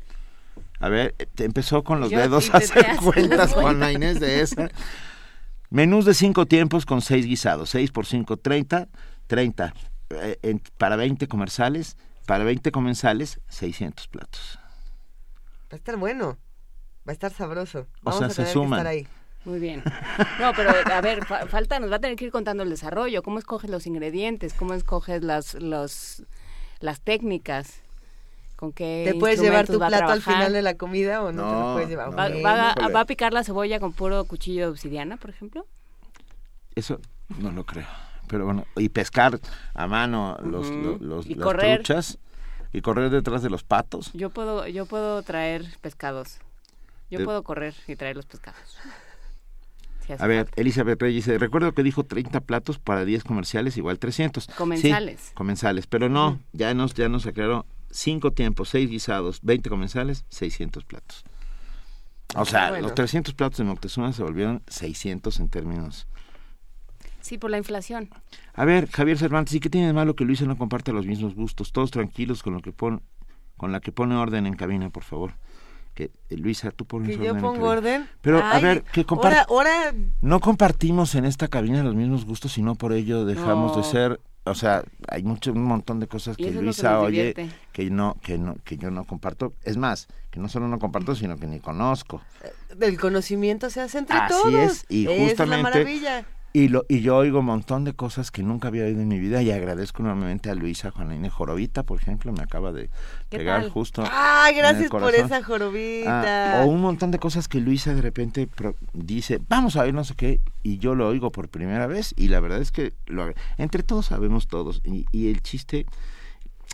A ver, eh, te empezó con los Yo dedos a hacer cuentas con la Inés de esa. Menús de cinco tiempos con seis guisados. 6 por 5, 30. 30 eh, en- para 20 comerciales. Para 20 comensales, 600 platos. Va a estar bueno, va a estar sabroso. O Vamos sea, a se tener que suman. estar ahí. Muy bien. No, pero a ver, fa- falta, nos va a tener que ir contando el desarrollo, cómo escoges los ingredientes, cómo escoges las, los, las técnicas, con qué ¿Te puedes llevar tu plato al final de la comida o no, te lo puedes llevar? no. ¿Va, a, Híjole. va a picar la cebolla con puro cuchillo de obsidiana, por ejemplo? Eso no lo creo. Pero bueno, y pescar a mano los, los, Y las correr. truchas y correr detrás de los patos. Yo puedo, yo puedo traer pescados. Yo De- puedo correr y traer los pescados. A ver. Elizabeth Reyes dice, recuerdo que dijo 30 platos para 10 comerciales, igual 300. Comensales. Sí, comensales, pero no, ya nos ya nos aclaró 5 tiempos, 6 guisados, 20 comensales, 600 platos. O sea, Bueno. los 300 platos de Moctezuma se volvieron 600 en términos. Sí, por la inflación. A ver, Javier Cervantes, ¿y qué tiene de malo que Luisa no comparte los mismos gustos? Todos tranquilos con lo que pon, con la que pone orden en cabina, por favor. Que eh, Luisa, tú pones Que orden. yo pongo orden. Pero a ver, que Ahora, ahora No compartimos en esta cabina los mismos gustos y no por ello dejamos de ser, o sea, hay mucho un montón de cosas que Luisa oye que no que no que yo no comparto, es más, que no solo no comparto, sino que ni conozco. el conocimiento se hace entre Así todos. es, y es la justamente maravilla. Y lo y yo oigo un montón de cosas que nunca había oído en mi vida y agradezco enormemente a Luisa Juana Inés Jorovita, por ejemplo, me acaba de ¿Qué pegar tal? justo. Ay, gracias por esa jorobita. Ah, o un montón de cosas que Luisa de repente pro- dice, vamos a ver no sé qué, y yo lo oigo por primera vez, y la verdad es que lo, entre todos sabemos todos, y, y el chiste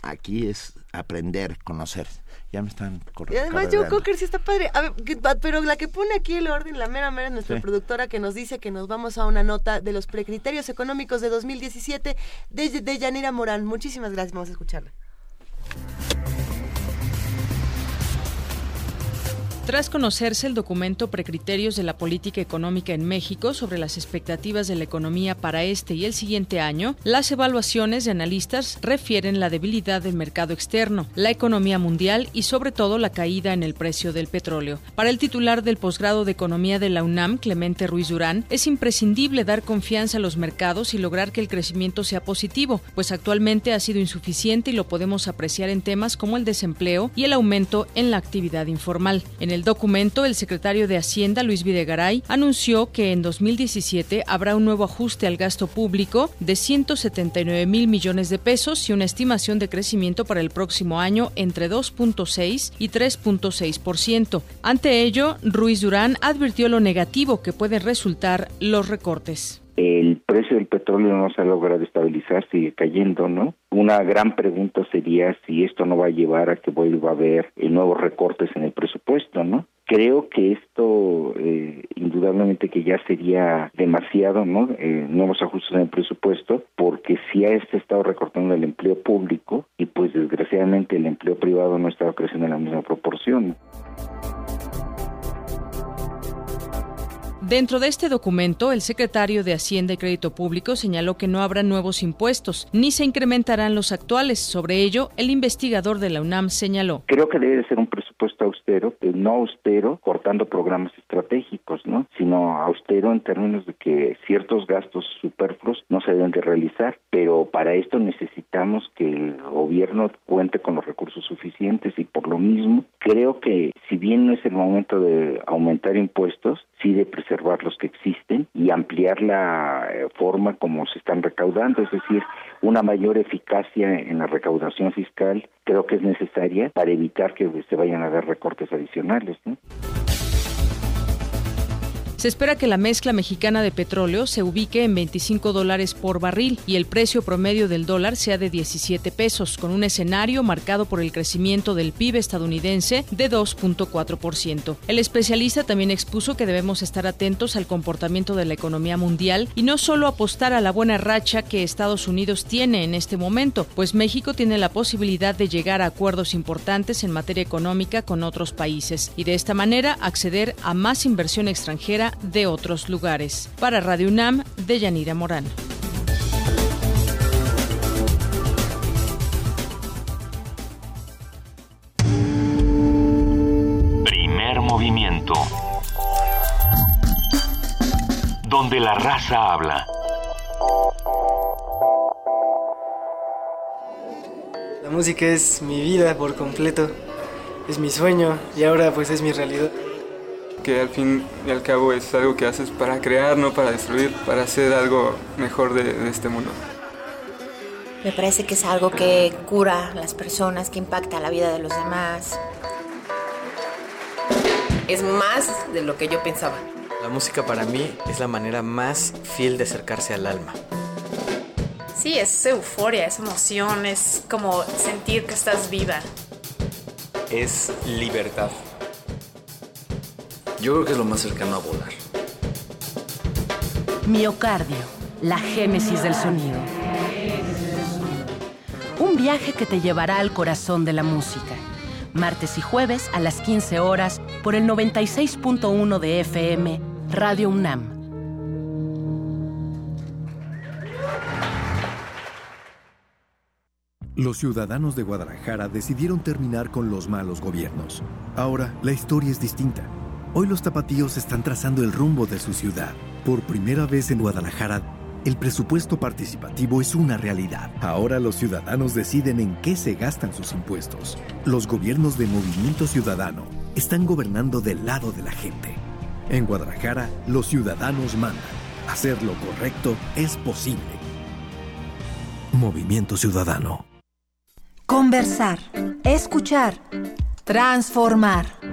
aquí es aprender, conocer. Ya me están cor- Y además Joe. Cocker sí está padre. A ver, pero la que pone aquí el orden, la mera mera, es nuestra Sí. productora que nos dice que nos vamos a una nota de los precriterios económicos de 2017 de, de Yanira Morán. Muchísimas gracias, vamos a escucharla. Tras conocerse el documento Precriterios de la Política Económica en México sobre las expectativas de la economía para este y el siguiente año, las evaluaciones de analistas refieren la debilidad del mercado externo, la economía mundial y sobre todo la caída en el precio del petróleo. Para el titular del posgrado de Economía de la UNAM, Clemente Ruiz Durán, es imprescindible dar confianza a los mercados y lograr que el crecimiento sea positivo, pues actualmente ha sido insuficiente y lo podemos apreciar en temas como el desempleo y el aumento en la actividad informal. El documento, el secretario de Hacienda, Luis Videgaray, anunció que en 2017 habrá un nuevo ajuste al gasto público de 179 mil millones de pesos y una estimación de crecimiento para el próximo año entre 2.6 y 3.6%. Ante ello, Ruiz Durán advirtió lo negativo que pueden resultar los recortes. El precio del petróleo no se ha logrado estabilizar, sigue cayendo, ¿no? Una gran pregunta sería si esto no va a llevar a que vuelva a haber eh, nuevos recortes en el presupuesto, ¿no? Creo que esto eh, indudablemente que ya sería demasiado, ¿no? Eh, nuevos ajustes en el presupuesto, porque si ha ha estado recortando el empleo público y pues desgraciadamente el empleo privado no ha estado creciendo en la misma proporción. Dentro de este documento, el secretario de Hacienda y Crédito Público señaló que no habrá nuevos impuestos, ni se incrementarán los actuales. Sobre ello, el investigador de la UNAM señaló. Creo que debe de ser un presupuesto austero, eh, no austero cortando programas estratégicos, ¿no? Sino austero en términos de que ciertos gastos superfluos no se deben de realizar, pero para esto necesitamos que el gobierno cuente con los recursos suficientes y por lo mismo creo que si bien no es el momento de aumentar impuestos, de preservar los que existen y ampliar la eh, forma como se están recaudando, es decir, una mayor eficacia en la recaudación fiscal creo que es necesaria para evitar que se vayan a dar recortes adicionales. Se espera que la mezcla mexicana de petróleo se ubique en 25 dólares por barril y el precio promedio del dólar sea de 17 pesos, con un escenario marcado por el crecimiento del PIB estadounidense de 2.4%. El especialista también expuso que debemos estar atentos al comportamiento de la economía mundial y no solo apostar a la buena racha que Estados Unidos tiene en este momento, pues México tiene la posibilidad de llegar a acuerdos importantes en materia económica con otros países y de esta manera acceder a más inversión extranjera de otros lugares. Para Radio UNAM, de Yanira Morán. Primer movimiento. Donde la raza habla. La música es mi vida por completo, es mi sueño y ahora pues es mi realidad. Que al fin y al cabo es algo que haces para crear, no para destruir, para hacer algo mejor de, de este mundo. Me parece que es algo que cura a las personas, que impacta la vida de los demás. Es más de lo que yo pensaba. La música para mí es la manera más fiel de acercarse al alma. Sí, es euforia, es emoción, es como sentir que estás viva. Es libertad. Yo creo que es lo más cercano a volar. Miocardio, la génesis del sonido. Un viaje que te llevará al corazón de la música. Martes y jueves a las 15 horas por el 96.1 de FM, Radio UNAM. Los ciudadanos de Guadalajara decidieron terminar con los malos gobiernos. Ahora, la historia es distinta. Hoy los tapatíos están trazando el rumbo de su ciudad. Por primera vez en Guadalajara, el presupuesto participativo es una realidad. Ahora los ciudadanos deciden en qué se gastan sus impuestos. Los gobiernos de Movimiento Ciudadano están gobernando del lado de la gente. En Guadalajara, los ciudadanos mandan. Hacer lo correcto es posible. Movimiento Ciudadano. Conversar, escuchar, transformar.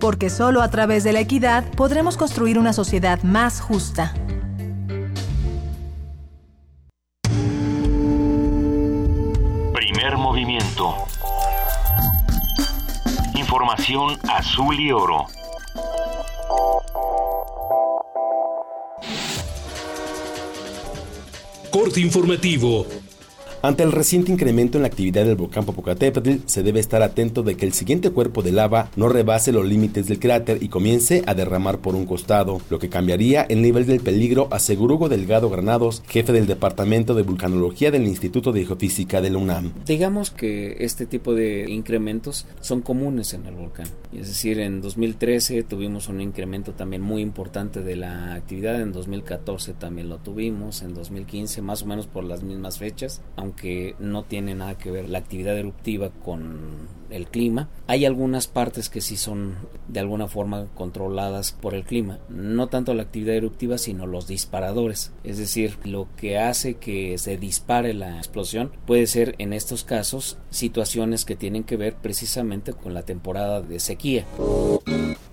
Porque solo a través de la equidad podremos construir una sociedad más justa. Primer movimiento. Información azul y oro. Corte informativo ante el reciente incremento en la actividad del volcán Popocatépetl, se debe estar atento de que el siguiente cuerpo de lava no rebase los límites del cráter y comience a derramar por un costado, lo que cambiaría el nivel del peligro, aseguró Hugo Delgado Granados, jefe del Departamento de Vulcanología del Instituto de Geofísica de la UNAM. Digamos que este tipo de incrementos son comunes en el volcán. Es decir, en 2013 tuvimos un incremento también muy importante de la actividad, en 2014 también lo tuvimos, en 2015 más o menos por las mismas fechas, aunque no tiene nada que ver la actividad eruptiva con el clima. Hay algunas partes que sí son de alguna forma controladas por el clima, no tanto la actividad eruptiva, sino los disparadores, es decir, lo que hace que se dispare la explosión puede ser en estos casos situaciones que tienen que ver precisamente con la temporada de sequía.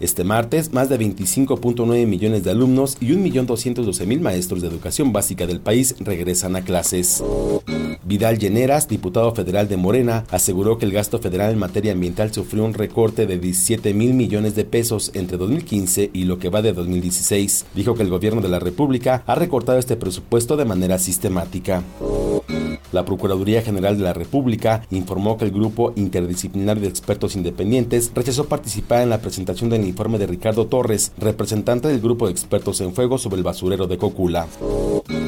Este martes, más de 25.9 millones de alumnos y 1.212.000 maestros de educación básica del país regresan a clases. Vidal Lleneras, diputado federal de Morena, aseguró que el gasto federal en materia ambiental sufrió un recorte de 17 mil millones de pesos entre 2015 y lo que va de 2016. Dijo que el gobierno de la República ha recortado este presupuesto de manera sistemática. La Procuraduría General de la República informó que el grupo interdisciplinario de expertos independientes rechazó participar en la presentación del informe de Ricardo Torres, representante del grupo de expertos en fuego sobre el basurero de Cocula.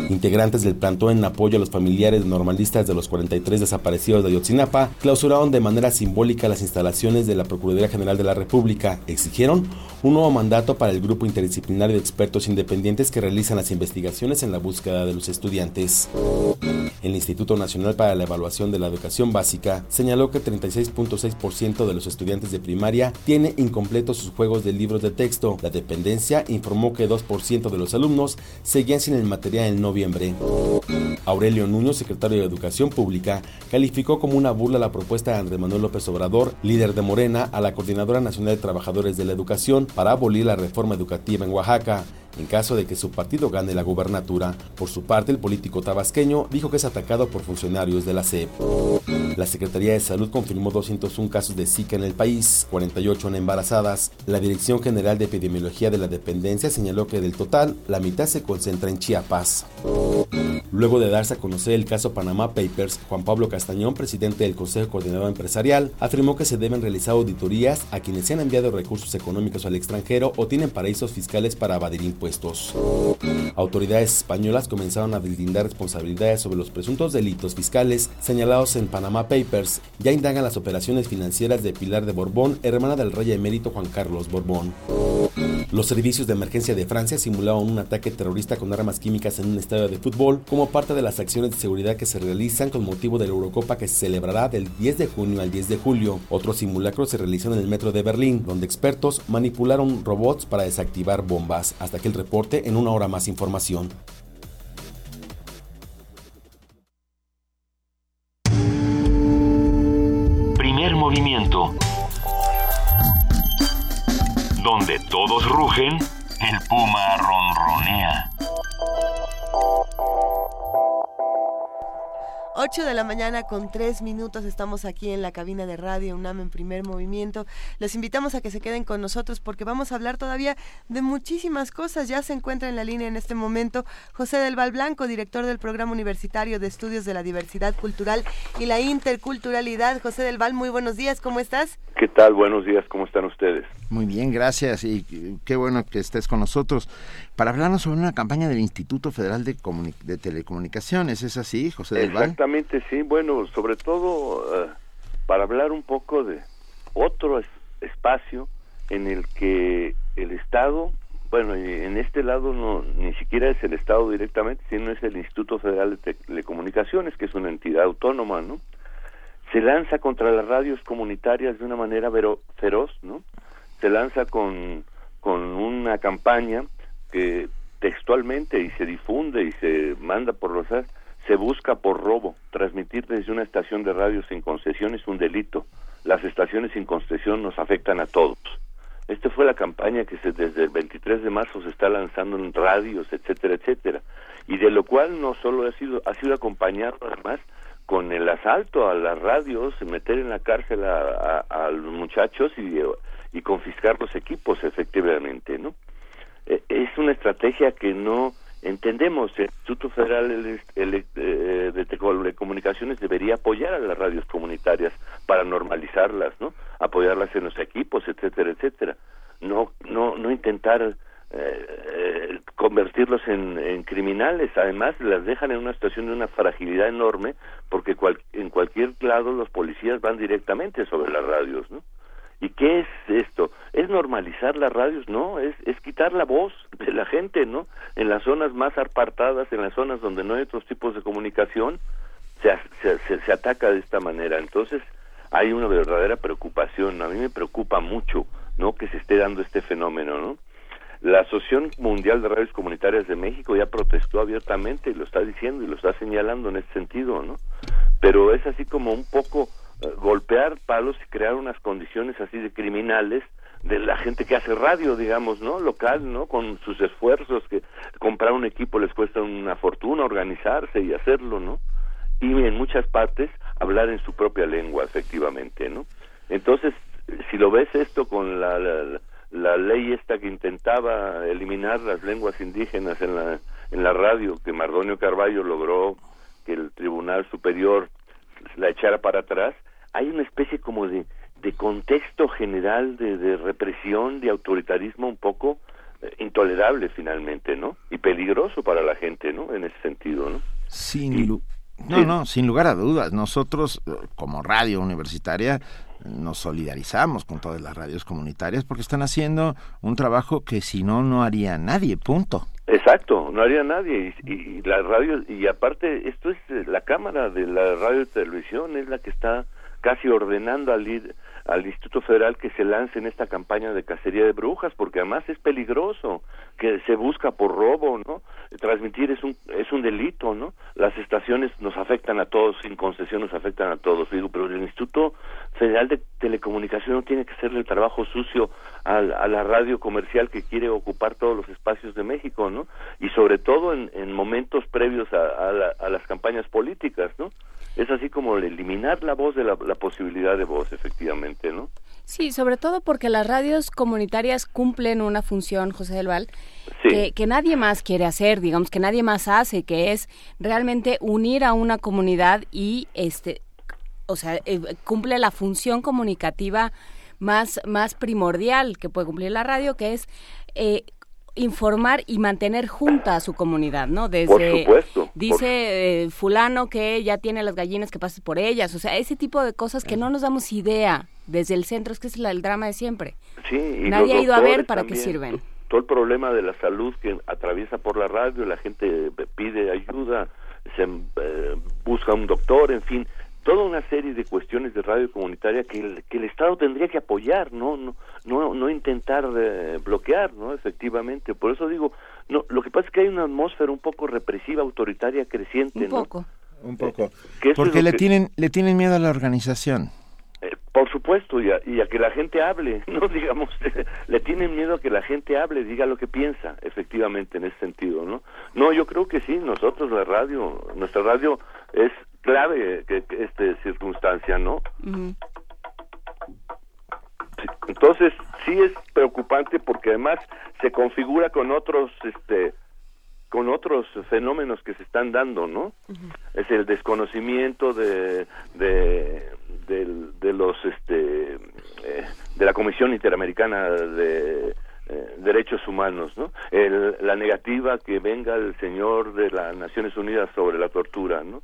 Integrantes del plantón en apoyo a los familiares normalistas de los 43 desaparecidos de Ayotzinapa clausuraron de manera simbólica las instalaciones de la Procuraduría General de la República. Exigieron un nuevo mandato para el grupo interdisciplinario de expertos independientes que realizan las investigaciones en la búsqueda de los estudiantes. El Instituto Nacional para la Evaluación de la Educación Básica señaló que 36.6% de los estudiantes de primaria tiene incompletos sus juegos de libros de texto. La dependencia informó que 2% de los alumnos seguían sin el material en noviembre. Aurelio Nuño, secretario de Educación Pública, calificó como una burla la propuesta de Andrés Manuel López Obrador, líder de Morena, a la Coordinadora Nacional de Trabajadores de la Educación para abolir la reforma educativa en Oaxaca en caso de que su partido gane la gubernatura. Por su parte, el político tabasqueño dijo que es atacado por funcionarios de la SEP. La Secretaría de Salud confirmó 201 casos de Zika en el país, 48 en embarazadas. La Dirección General de Epidemiología de la Dependencia señaló que del total, la mitad se concentra en Chiapas. Luego de darse a conocer el caso Panama Papers, Juan Pablo Castañón, presidente del Consejo Coordinador Empresarial, afirmó que se deben realizar auditorías a quienes se han enviado recursos económicos al extranjero o tienen paraísos fiscales para evadir impuestos. Autoridades españolas comenzaron a deslindar responsabilidades sobre los presuntos delitos fiscales señalados en Panama Papers. Ya indagan las operaciones financieras de Pilar de Borbón, hermana del rey emérito Juan Carlos Borbón. Los servicios de emergencia de Francia simulaban un ataque terrorista con armas químicas en un estadio de fútbol como parte de las acciones de seguridad que se realizan con motivo de la Eurocopa que se celebrará del 10 de junio al 10 de julio. Otro simulacro se realizó en el metro de Berlín, donde expertos manipularon robots para desactivar bombas. Hasta que el reporte en una hora más información. Primer movimiento. Donde todos rugen, el puma ronronea. 8 de la mañana con 3 minutos estamos aquí en la cabina de radio UNAM en primer movimiento. Les invitamos a que se queden con nosotros porque vamos a hablar todavía de muchísimas cosas. Ya se encuentra en la línea en este momento José del Val Blanco, director del Programa Universitario de Estudios de la Diversidad Cultural y la Interculturalidad. José del Val, muy buenos días, ¿cómo estás? ¿Qué tal? Buenos días, ¿cómo están ustedes? Muy bien, gracias y qué bueno que estés con nosotros para hablarnos sobre una campaña del Instituto Federal de, de Telecomunicaciones. ¿Es así, José del Val? Exactamente, sí. Bueno, sobre todo uh, para hablar un poco de otro es espacio en el que el Estado, bueno, en este lado no ni siquiera es el Estado directamente, sino es el Instituto Federal de Telecomunicaciones, que es una entidad autónoma, ¿no? Se lanza contra las radios comunitarias de una manera vero, feroz, ¿no? Se lanza con, con una campaña que textualmente y se difunde y se manda por los se busca por robo. Transmitir desde una estación de radio sin concesión es un delito. Las estaciones sin concesión nos afectan a todos. Esta fue la campaña que se, desde el 23 de marzo se está lanzando en radios, etcétera, etcétera. Y de lo cual no solo ha sido, ha sido acompañado además con el asalto a las radios, meter en la cárcel a, a, los muchachos y, y confiscar los equipos, efectivamente, ¿no? E, es una estrategia que no entendemos. El Instituto Federal eh, de Telecomunicaciones debería apoyar a las radios comunitarias para normalizarlas, ¿no? Apoyarlas en los equipos, etcétera, etcétera. No, no, no intentar eh, eh, convertirlos en, criminales. Además, las dejan en una situación de una fragilidad enorme porque en cualquier lado los policías van directamente sobre las radios, ¿no? ¿Y qué es esto? ¿Es normalizar las radios? No, es, es quitar la voz *laughs* de la gente, ¿no? En las zonas más apartadas, en las zonas donde no hay otros tipos de comunicación, se, se, se, ataca de esta manera. Entonces, hay una verdadera preocupación. A mí me preocupa mucho, ¿no? Que se esté dando este fenómeno, ¿no? La Asociación Mundial de Radios Comunitarias de México ya protestó abiertamente y lo está diciendo y lo está señalando en ese sentido, ¿no? Pero es así como un poco golpear palos y crear unas condiciones así de criminales de la gente que hace radio, digamos, ¿no? Local, ¿no? Con sus esfuerzos, que comprar un equipo les cuesta una fortuna, organizarse y hacerlo, ¿no? Y en muchas partes hablar en su propia lengua, efectivamente, ¿no? Entonces, si lo ves esto con la, la, la ley esta que intentaba eliminar las lenguas indígenas en la, en la radio, que Mardonio Carballo logró que el Tribunal Superior la echara para atrás, hay una especie como de, de contexto general de, represión, de autoritarismo un poco eh, intolerable finalmente, ¿no? Y peligroso para la gente, ¿no? En ese sentido, ¿no? Sin no, no, sin lugar a dudas. Nosotros, eh, como radio universitaria, nos solidarizamos con todas las radios comunitarias porque están haciendo un trabajo que si no, no haría nadie, punto. Exacto, no haría nadie. Y, y, la radio, y aparte, esto es eh, la Cámara de la Radio y Televisión, es la que está casi ordenando al, Instituto Federal que se lance en esta campaña de cacería de brujas, porque además es peligroso, que se busca por robo, ¿no? Transmitir es un, es un delito, ¿no? Las estaciones nos afectan a todos, sin concesión nos afectan a todos, digo, pero el Instituto Federal de Telecomunicación no tiene que hacerle el trabajo sucio a, a, la radio comercial que quiere ocupar todos los espacios de México, ¿no? Y sobre todo en, en momentos previos a, a, a las campañas políticas, ¿no? Es así como eliminar la voz de la, posibilidad de voz, efectivamente, ¿no? Sí, sobre todo porque las radios comunitarias cumplen una función, José del Val, que, que, nadie más quiere hacer, digamos, que nadie más hace, que es realmente unir a una comunidad y, este, o sea, eh, cumple la función comunicativa más, más primordial que puede cumplir la radio, que es eh, informar y mantener junta a su comunidad, ¿no? Desde, por supuesto. Dice eh, fulano que ya tiene las gallinas que pases por ellas, o sea, ese tipo de cosas que no nos damos idea desde el centro, es que es el drama de siempre. Sí, Nadie ha ido a ver para qué sirven. todo el problema de la salud que atraviesa por la radio, la gente pide ayuda, se eh, busca un doctor, en fin, toda una serie de cuestiones de radio comunitaria que el, que el Estado tendría que apoyar, no no no, no intentar eh, bloquear, no efectivamente. Por eso digo, no, lo que pasa es que hay una atmósfera un poco represiva, autoritaria, creciente, un poco. Un poco. Porque le tienen le tienen miedo a la organización. Eh, por supuesto, y a, y a, que la gente hable, *laughs* no digamos, *laughs* le tienen miedo a que la gente hable, diga lo que piensa, efectivamente, en ese sentido, ¿no? No, yo creo que sí, nosotros la radio, nuestra radio es clave que, que esta circunstancia, ¿no? Entonces, sí es preocupante porque además se configura con otros, este, con otros fenómenos que se están dando, ¿no? Es el desconocimiento de, de, de, los, este, eh, de la Comisión Interamericana de eh, derechos humanos, ¿no? la negativa que venga el señor de las Naciones Unidas sobre la tortura, ¿no?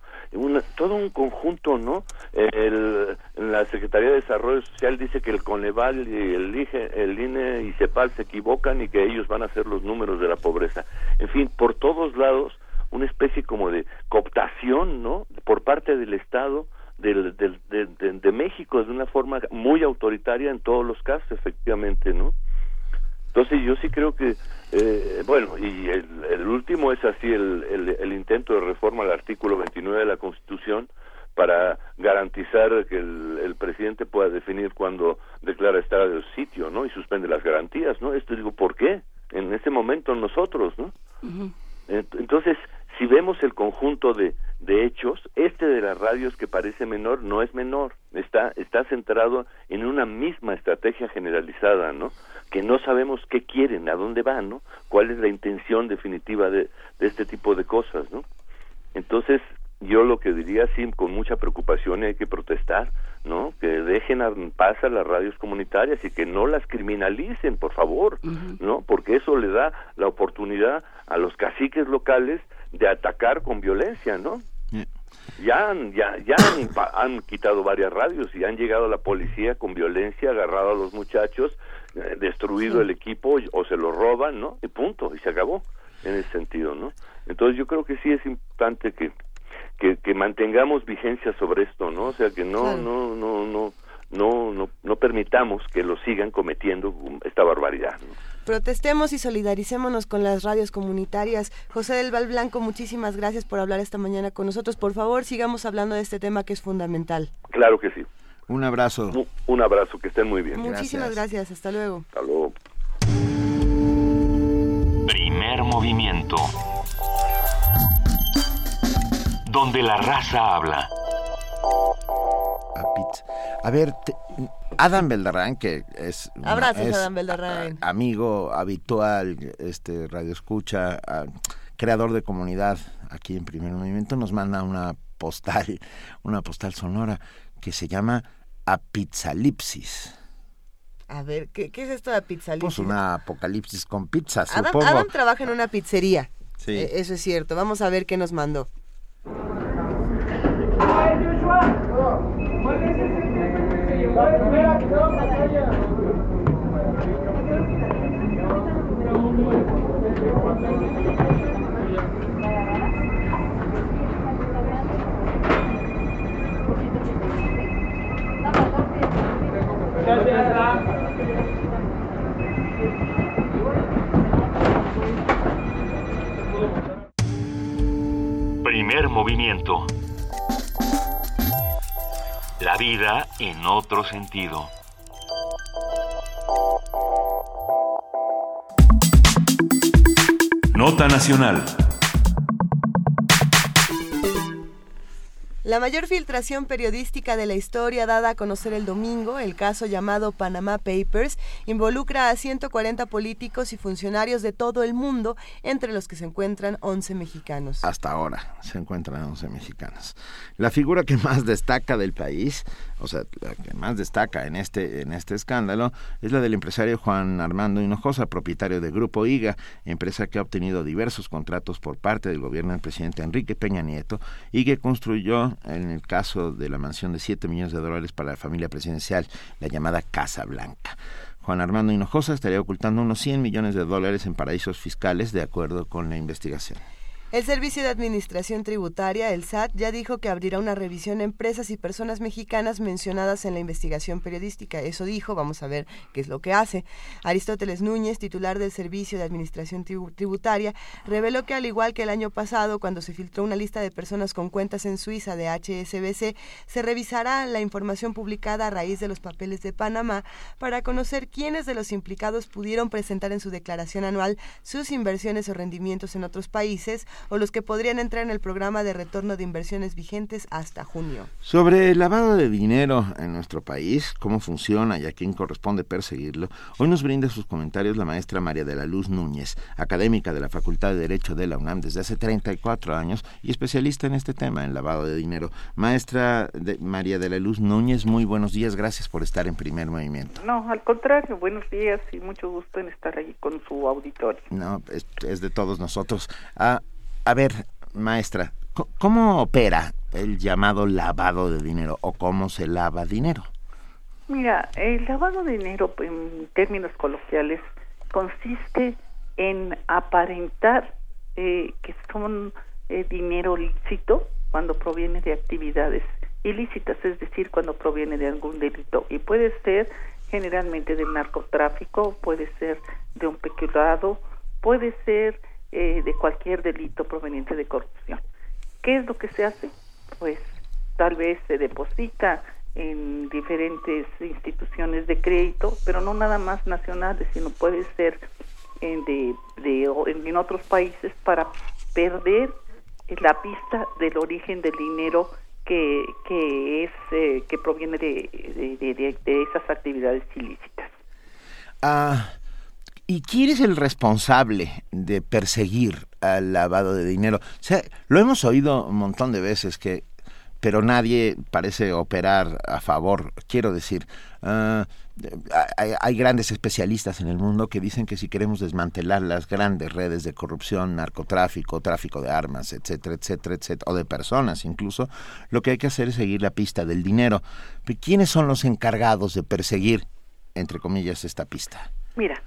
todo un conjunto, ¿no? El, la Secretaría de Desarrollo Social dice que el Coneval y el, IGE, el INE y CEPAL se equivocan y que ellos van a ser los números de la pobreza. En fin, por todos lados, una especie como de cooptación, ¿no? Por parte del Estado, del, del, de, de México de una forma muy autoritaria en todos los casos, efectivamente, ¿no? Entonces yo sí creo que, eh, bueno, y el, último es así el, el, intento de reforma al artículo 29 de la Constitución para garantizar que el, presidente pueda definir cuándo declara estado del sitio, ¿no? Y suspende las garantías, ¿no? Esto digo, ¿por qué? En ese momento nosotros, ¿no? Entonces, si vemos el conjunto de, de hechos, este de las radios que parece menor no es menor, está, está centrado en una misma estrategia generalizada, ¿no? que no sabemos qué quieren, a dónde van, ¿no? ¿Cuál es la intención definitiva de, de este tipo de cosas, ¿no? Entonces, yo lo que diría, sí, con mucha preocupación hay que protestar, ¿no? Que dejen en paz a las radios comunitarias y que no las criminalicen, por favor, ¿no? Porque eso le da la oportunidad a los caciques locales de atacar con violencia, ¿no? Ya han, ya, ya han, han, quitado varias radios y han llegado la policía con violencia, agarrado a los muchachos eh, destruido el equipo o se lo roban, ¿no? Y punto, y se acabó en ese sentido, ¿no? Entonces yo creo que sí es importante que, que, mantengamos vigencia sobre esto, ¿no? O sea, que no, no, no, no, no, no, no permitamos que lo sigan cometiendo esta barbaridad. Protestemos y solidaricémonos con las radios comunitarias. José del Val Blanco, muchísimas gracias por hablar esta mañana con nosotros. Por favor, sigamos hablando de este tema que es fundamental. Claro que sí. Un abrazo. Un, abrazo, que estén muy bien. Muchísimas gracias. hasta luego. Hasta luego. Primer movimiento. Donde la raza habla. A ver, Adam Beldarrán, que es, Abrazos, Adam Beldarrán. amigo habitual, este radio escucha, creador de comunidad aquí en Primer Movimiento, nos manda una postal, *laughs* una postal sonora que se llama apizalipsis. A ver, ¿qué, es esto de apizalipsis? Pues una apocalipsis con pizza, Adam, supongo. Adam trabaja en una pizzería. Sí. E, eso es cierto. Vamos a ver qué nos mandó. Primer movimiento. La vida en otro sentido. Nota Nacional. La mayor filtración periodística de la historia dada a conocer el domingo, el caso llamado Panama Papers, involucra a 140 políticos y funcionarios de todo el mundo, entre los que se encuentran 11 mexicanos. Hasta ahora se encuentran 11 mexicanos. La figura que más destaca del país o sea, la que más destaca en este, en este escándalo es la del empresario Juan Armando Hinojosa, propietario de Grupo IGA, empresa que ha obtenido diversos contratos por parte del gobierno del presidente Enrique Peña Nieto y que construyó, en el caso de la mansión de 7 millones de dólares para la familia presidencial, la llamada Casa Blanca. Juan Armando Hinojosa estaría ocultando unos 100 millones de dólares en paraísos fiscales de acuerdo con la investigación. El Servicio de Administración Tributaria, el SAT, ya dijo que abrirá una revisión a empresas y personas mexicanas mencionadas en la investigación periodística. Eso dijo, vamos a ver qué es lo que hace. Aristóteles Núñez, titular del Servicio de Administración Tributaria, reveló que al igual que el año pasado, cuando se filtró una lista de personas con cuentas en Suiza de HSBC, se revisará la información publicada a raíz de los papeles de Panamá para conocer quiénes de los implicados pudieron presentar en su declaración anual sus inversiones o rendimientos en otros países o los que podrían entrar en el programa de retorno de inversiones vigentes hasta junio. Sobre el lavado de dinero en nuestro país, cómo funciona y a quién corresponde perseguirlo, hoy nos brinda sus comentarios la maestra María de la Luz Núñez, académica de la Facultad de Derecho de la UNAM desde hace 34 años y especialista en este tema, en lavado de dinero. Maestra de María de la Luz Núñez, muy buenos días, gracias por estar en primer movimiento. No, al contrario, buenos días y mucho gusto en estar ahí con su auditorio. No, es, de todos nosotros. Ah, a ver, maestra, ¿cómo opera el llamado lavado de dinero o cómo se lava dinero? Mira, el lavado de dinero, en términos coloquiales, consiste en aparentar eh, que son eh, dinero lícito cuando proviene de actividades ilícitas, es decir, cuando proviene de algún delito. Y puede ser generalmente del narcotráfico, puede ser de un peculado, puede ser eh, de cualquier delito proveniente de corrupción. ¿Qué es lo que se hace? Pues tal vez se deposita en diferentes instituciones de crédito, pero no nada más nacionales, sino puede ser en, de, en otros países para perder la pista del origen del dinero que, que es eh, que proviene de, de, de, esas actividades ilícitas. Ah, ¿Y quién es el responsable de perseguir al lavado de dinero? O sea, lo hemos oído un montón de veces que pero nadie parece operar a favor. Quiero decir, ah, hay, grandes especialistas en el mundo que dicen que si queremos desmantelar las grandes redes de corrupción, narcotráfico, tráfico de armas, etcétera, etcétera, etcétera, o de personas incluso, lo que hay que hacer es seguir la pista del dinero. ¿Quiénes son los encargados de perseguir, entre comillas, esta pista? Mira,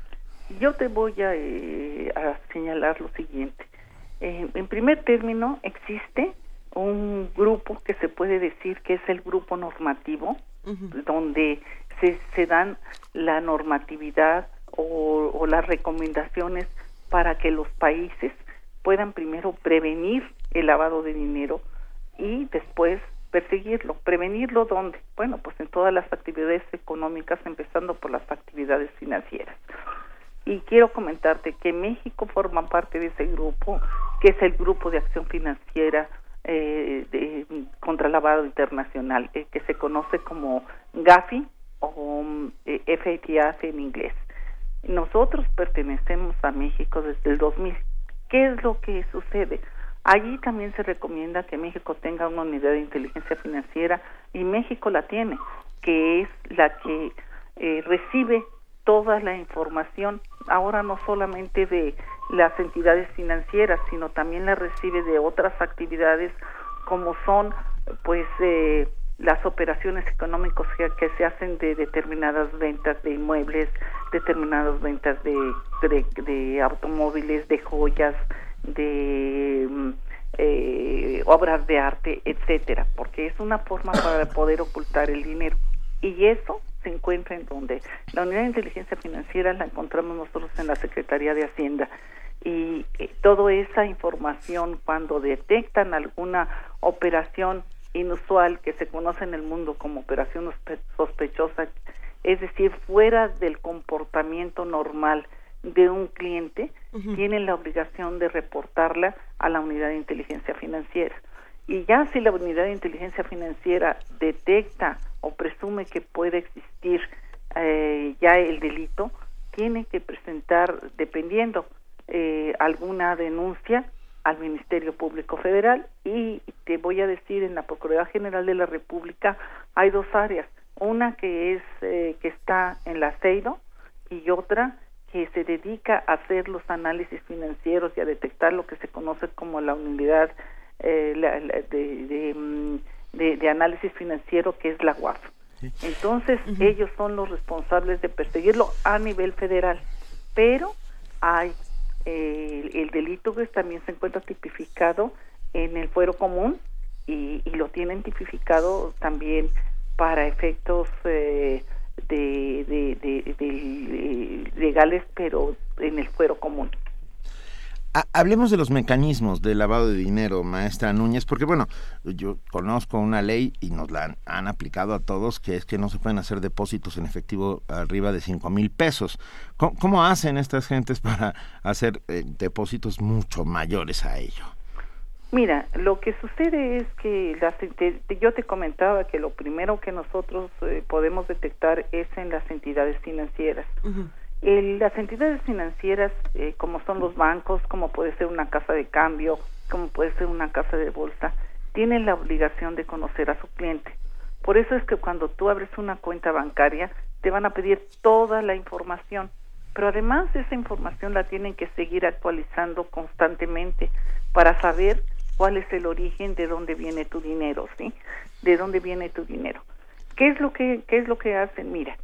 yo te voy a, eh, señalar lo siguiente. Eh, en primer término, existe un grupo que se puede decir que es el grupo normativo, donde se, se dan la normatividad o, o las recomendaciones para que los países puedan primero prevenir el lavado de dinero y después perseguirlo. ¿Prevenirlo dónde? Bueno, pues en todas las actividades económicas, empezando por las actividades financieras y quiero comentarte que México forma parte de ese grupo, que es el Grupo de Acción Financiera eh, de, contra Lavado Internacional, eh, que se conoce como GAFI o eh, FATF en inglés. Nosotros pertenecemos a México desde el 2000. ¿Qué es lo que sucede? Allí también se recomienda que México tenga una unidad de inteligencia financiera y México la tiene, que es la que eh, recibe toda la información, ahora no solamente de las entidades financieras, sino también la recibe de otras actividades como son pues eh, las operaciones económicas que, se hacen de determinadas ventas de inmuebles, determinadas ventas de, de, automóviles, de joyas, de mm, eh, obras de arte, etcétera, porque es una forma para poder ocultar el dinero. Y eso se encuentra en donde la unidad de inteligencia financiera la encontramos nosotros en la Secretaría de Hacienda y eh, toda esa información cuando detectan alguna operación inusual que se conoce en el mundo como operación sospechosa, es decir, fuera del comportamiento normal de un cliente, tienen la obligación de reportarla a la unidad de inteligencia financiera. Y ya si la unidad de inteligencia financiera detecta o presume que puede existir eh, ya el delito, tiene que presentar, dependiendo, eh, alguna denuncia al Ministerio Público Federal. Y te voy a decir en la Procuraduría General de la República hay dos áreas, una que es eh, que está en la CEIDO y otra que se dedica a hacer los análisis financieros y a detectar lo que se conoce como la unidad eh, de, mm, de, de, análisis financiero que es la UAF. Entonces, ellos son los responsables de perseguirlo a nivel federal. Pero hay eh, el delito que también se encuentra tipificado en el fuero común y, lo tienen tipificado también para efectos eh, de, de, de, legales, pero en el fuero común. Hablemos de los mecanismos de lavado de dinero, maestra Núñez, porque bueno, yo conozco una ley y nos la han, aplicado a todos, que es que no se pueden hacer depósitos en efectivo arriba de cinco mil pesos. ¿Cómo, hacen estas gentes para hacer eh, depósitos mucho mayores a ello? Mira, lo que sucede es que yo te comentaba que lo primero que nosotros eh, podemos detectar es en las entidades financieras las entidades financieras, eh, como son los bancos, como puede ser una casa de cambio, como puede ser una casa de bolsa, tienen la obligación de conocer a su cliente. Por eso es que cuando tú abres una cuenta bancaria, te van a pedir toda la información, pero además esa información la tienen que seguir actualizando constantemente para saber cuál es el origen de dónde viene tu dinero, ¿sí? De dónde viene tu dinero. ¿Qué es lo que qué es lo que hacen? Mira,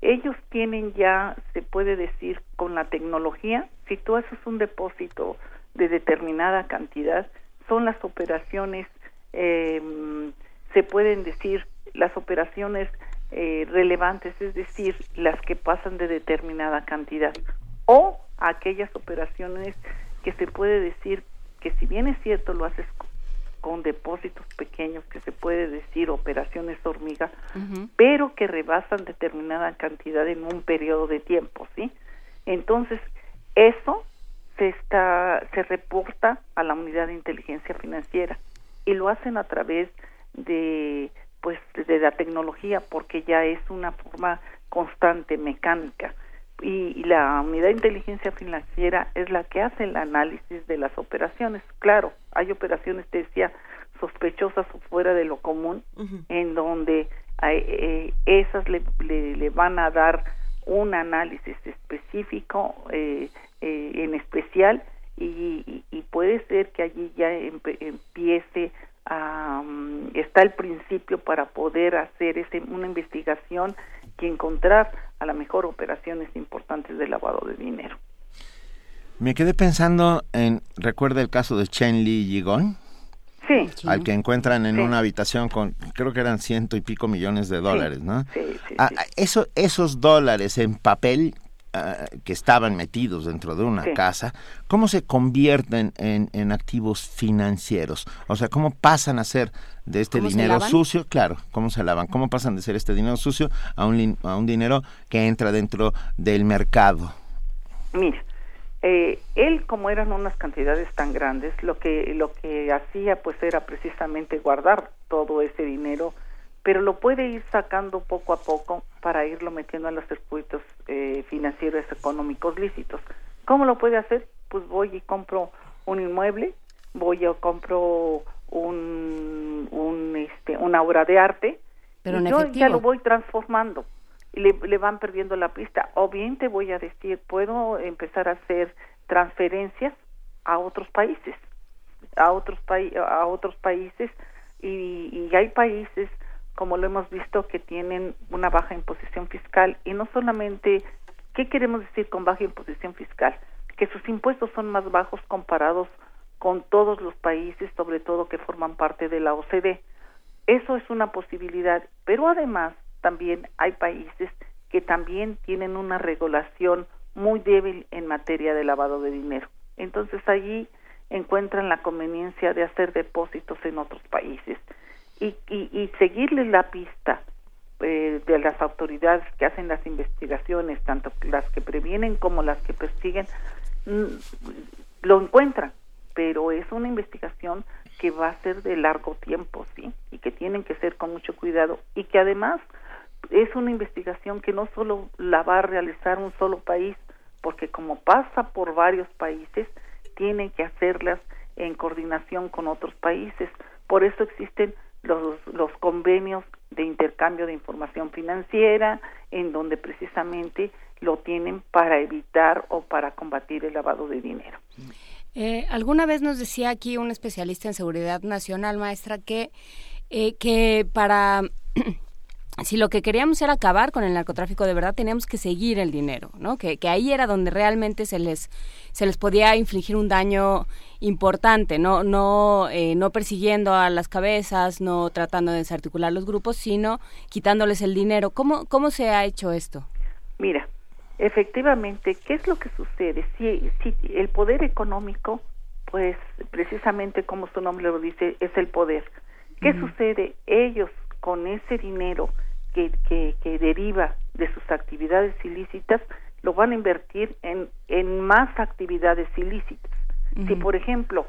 ellos tienen ya, se puede decir, con la tecnología, si tú haces un depósito de determinada cantidad, son las operaciones, eh, se pueden decir, las operaciones eh, relevantes, es decir, las que pasan de determinada cantidad, o aquellas operaciones que se puede decir que si bien es cierto lo haces con depósitos pequeños que se puede decir operaciones hormiga, pero que rebasan determinada cantidad en un periodo de tiempo, ¿sí? Entonces, eso se está se reporta a la unidad de inteligencia financiera y lo hacen a través de pues de la tecnología porque ya es una forma constante mecánica y, la unidad de inteligencia financiera es la que hace el análisis de las operaciones. Claro, hay operaciones, te decía, sospechosas o fuera de lo común, en donde eh, esas le, le, van a dar un análisis específico eh, eh, en especial y, y, puede ser que allí ya empiece a mm, está el principio para poder hacer ese, una investigación y encontrar a la mejor operaciones importantes de lavado de dinero. Me quedé pensando en, ¿recuerda el caso de Chen Li Yigong? Sí. Al que encuentran en una habitación con, creo que eran ciento y pico millones de dólares, ¿no? Sí, sí, ah, eso, esos dólares en papel ah, que estaban metidos dentro de una casa, ¿cómo se convierten en, en, activos financieros? O sea, ¿cómo pasan a ser de este dinero sucio? Claro, ¿cómo se lavan? ¿Cómo pasan de ser este dinero sucio a un, a un dinero que entra dentro del mercado? Mira, eh, él como eran unas cantidades tan grandes lo que lo que hacía pues era precisamente guardar todo ese dinero pero lo puede ir sacando poco a poco para irlo metiendo en los circuitos eh, financieros económicos lícitos. Cómo lo puede hacer pues voy y compro un inmueble voy y compro un, un este una obra de arte pero yo ya lo voy transformando le, van perdiendo la pista. O bien te voy a decir, puedo empezar a hacer transferencias a otros países, a otros, a otros países y, y hay países como lo hemos visto que tienen una baja imposición fiscal y no solamente ¿qué queremos decir con baja imposición fiscal? Que sus impuestos son más bajos comparados con todos los países, sobre todo que forman parte de la OCDE. Eso es una posibilidad, pero además también hay países que también tienen una regulación muy débil en materia de lavado de dinero. Entonces allí encuentran la conveniencia de hacer depósitos en otros países y, y, seguirle la pista eh, de las autoridades que hacen las investigaciones, tanto las que previenen como las que persiguen, mm, lo encuentran, pero es una investigación que va a ser de largo tiempo, ¿sí? Y que tienen que ser con mucho cuidado y que además es una investigación que no solo la va a realizar un solo país, porque como pasa por varios países, tiene que hacerlas en coordinación con otros países. Por eso existen los, los convenios de intercambio de información financiera, en donde precisamente lo tienen para evitar o para combatir el lavado de dinero. Eh, alguna vez nos decía aquí un especialista en seguridad nacional, maestra, que, eh, que para *clears throat* si lo que queríamos era acabar con el narcotráfico de verdad, teníamos que seguir el dinero, ¿no? Que, que ahí era donde realmente se les, se les podía infligir un daño importante, no, no, eh, no persiguiendo a las cabezas, no tratando de desarticular los grupos, sino quitándoles el dinero. ¿Cómo, cómo se ha hecho esto? Mira, efectivamente, ¿qué es lo que sucede? Si, si el poder económico, pues precisamente como su nombre lo dice, es el poder. ¿Qué sucede? Ellos con ese dinero que, que, deriva de sus actividades ilícitas, lo van a invertir en, en más actividades ilícitas. Si, por ejemplo,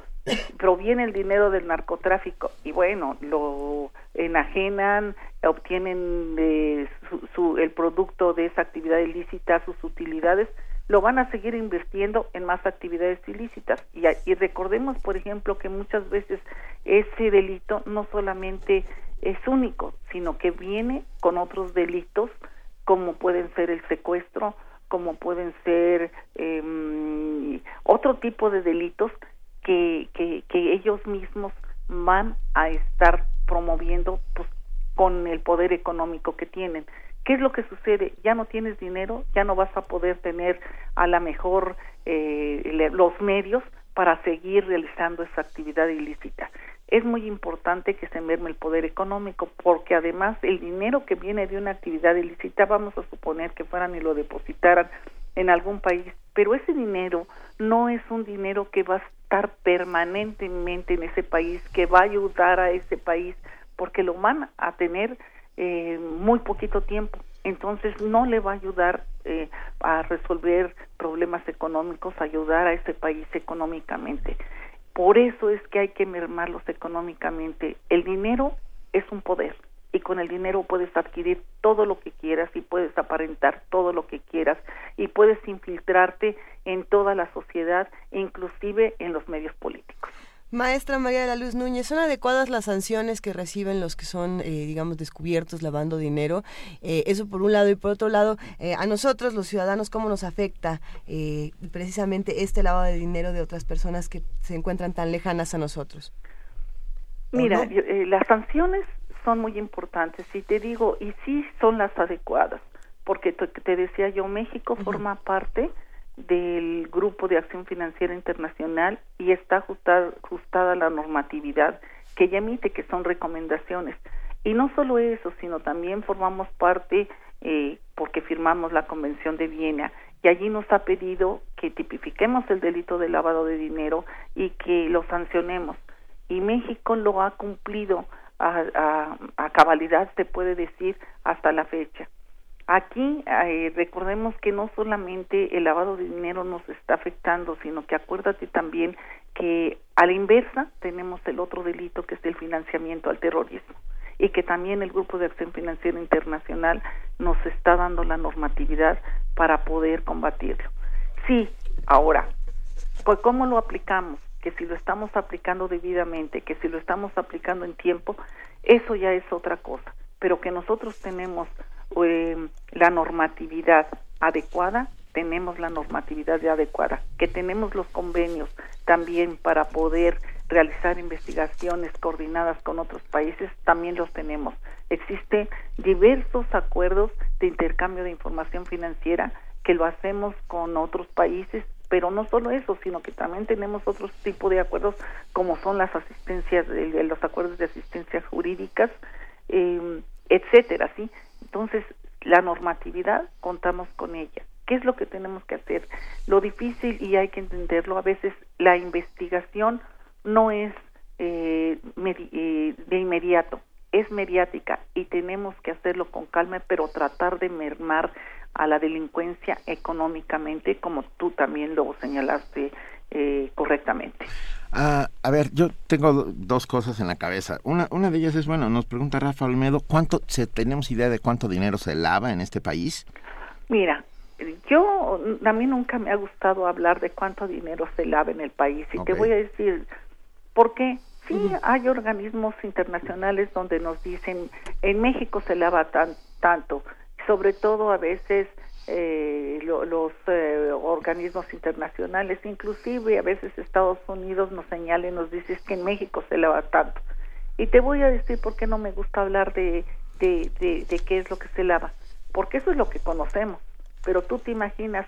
proviene el dinero del narcotráfico y bueno, lo enajenan, obtienen eh, su, el producto de esa actividad ilícita, sus utilidades, lo van a seguir invirtiendo en más actividades ilícitas. Y, y recordemos, por ejemplo, que muchas veces ese delito no solamente es único, sino que viene con otros delitos como pueden ser el secuestro, como pueden ser eh, otro tipo de delitos que, que, que, ellos mismos van a estar promoviendo pues, con el poder económico que tienen. ¿Qué es lo que sucede? Ya no tienes dinero, ya no vas a poder tener a la mejor eh, los medios para seguir realizando esa actividad ilícita es muy importante que se merme el poder económico, porque además el dinero que viene de una actividad ilícita, vamos a suponer que fueran y lo depositaran en algún país, pero ese dinero no es un dinero que va a estar permanentemente en ese país, que va a ayudar a ese país, porque lo van a tener eh, muy poquito tiempo. Entonces no le va a ayudar eh, a resolver problemas económicos, ayudar a ese país económicamente. Por eso es que hay que mermarlos económicamente. El dinero es un poder y con el dinero puedes adquirir todo lo que quieras y puedes aparentar todo lo que quieras y puedes infiltrarte en toda la sociedad, inclusive en los medios políticos. Maestra María de la Luz Núñez, ¿son adecuadas las sanciones que reciben los que son, eh, digamos, descubiertos lavando dinero? Eh, eso por un lado y por otro lado, eh, a nosotros, los ciudadanos, ¿cómo nos afecta precisamente este lavado de dinero de otras personas que se encuentran tan lejanas a nosotros? Mira, las sanciones son muy importantes y te digo, y sí son las adecuadas, porque te, decía yo, México forma parte del Grupo de Acción Financiera Internacional y está ajustada, ajustada la normatividad que ella emite, que son recomendaciones. Y no solo eso, sino también formamos parte, eh, porque firmamos la Convención de Viena, y allí nos ha pedido que tipifiquemos el delito de lavado de dinero y que lo sancionemos. Y México lo ha cumplido a, a, a cabalidad, se puede decir, hasta la fecha. Aquí eh, recordemos que no solamente el lavado de dinero nos está afectando, sino que acuérdate también que a la inversa tenemos el otro delito que es el financiamiento al terrorismo y que también el Grupo de Acción Financiera Internacional nos está dando la normatividad para poder combatirlo. Sí, ahora, pues ¿cómo lo aplicamos? Que si lo estamos aplicando debidamente, que si lo estamos aplicando en tiempo, eso ya es otra cosa, pero que nosotros tenemos eh, la normatividad adecuada, tenemos la normatividad adecuada, que tenemos los convenios también para poder realizar investigaciones coordinadas con otros países, también los tenemos. Existen diversos acuerdos de intercambio de información financiera que lo hacemos con otros países, pero no solo eso, sino que también tenemos otros tipos de acuerdos como son las asistencias, los acuerdos de asistencias jurídicas, eh, etcétera, ¿sí? Entonces, la normatividad contamos con ella. ¿Qué es lo que tenemos que hacer? Lo difícil, y hay que entenderlo, a veces la investigación no es eh, eh, de inmediato, es mediática y tenemos que hacerlo con calma, pero tratar de mermar a la delincuencia económicamente, como tú también lo señalaste eh, correctamente. Ah, a ver, yo tengo dos cosas en la cabeza. Una, una de ellas es, bueno, nos pregunta Rafa Almedo, ¿cuánto, se, ¿tenemos idea de cuánto dinero se lava en este país? Mira, yo, a mí nunca me ha gustado hablar de cuánto dinero se lava en el país y te voy a decir, ¿por qué? Sí, hay organismos internacionales donde nos dicen, en México se lava tan, tanto, sobre todo a veces eh, los eh, organismos internacionales, inclusive a veces Estados Unidos nos señala y nos dice que en México se lava tanto. Y te voy a decir por qué no me gusta hablar de, de qué es lo que se lava, porque eso es lo que conocemos, pero tú te imaginas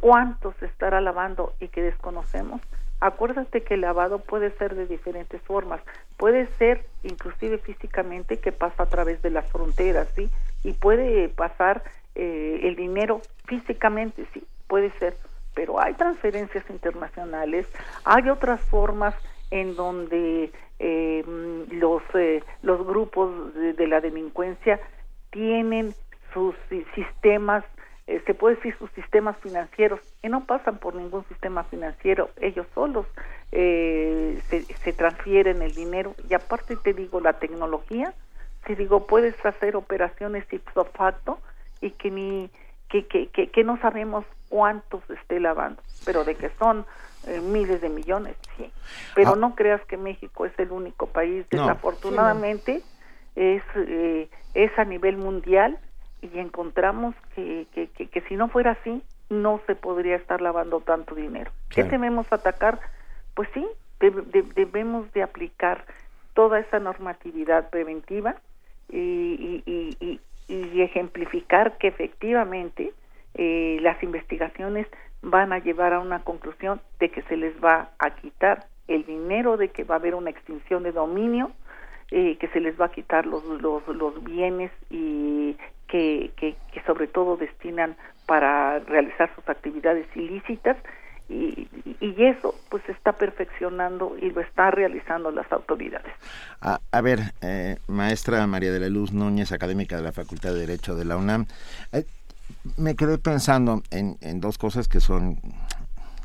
cuánto se estará lavando y que desconocemos. Acuérdate que el lavado puede ser de diferentes formas, puede ser inclusive físicamente que pasa a través de las fronteras, ¿sí? Y puede pasar eh, el dinero físicamente, sí, puede ser, pero hay transferencias internacionales, hay otras formas en donde eh, los eh, los grupos de, la delincuencia tienen sus sistemas eh, se puede decir sus sistemas financieros y no pasan por ningún sistema financiero ellos solos eh, se, se transfieren el dinero y aparte te digo la tecnología te digo puedes hacer operaciones ipso facto y que ni que, que, que, que no sabemos cuántos esté lavando pero de que son eh, miles de millones sí pero ah. no creas que México es el único país desafortunadamente no. es eh, es a nivel mundial y encontramos que, que, que, que, si no fuera así, no se podría estar lavando tanto dinero. Claro. ¿Qué debemos atacar? Pues sí, de, de, debemos de aplicar toda esa normatividad preventiva y, y, y, y ejemplificar que efectivamente eh, las investigaciones van a llevar a una conclusión de que se les va a quitar el dinero, de que va a haber una extinción de dominio, eh, que se les va a quitar los, los, los bienes y que, que, que, sobre todo destinan para realizar sus actividades ilícitas y, y, eso pues se está perfeccionando y lo está realizando las autoridades. A, a ver, eh, maestra María de la Luz Núñez, académica de la Facultad de Derecho de la UNAM, eh, me quedé pensando en, en dos cosas que son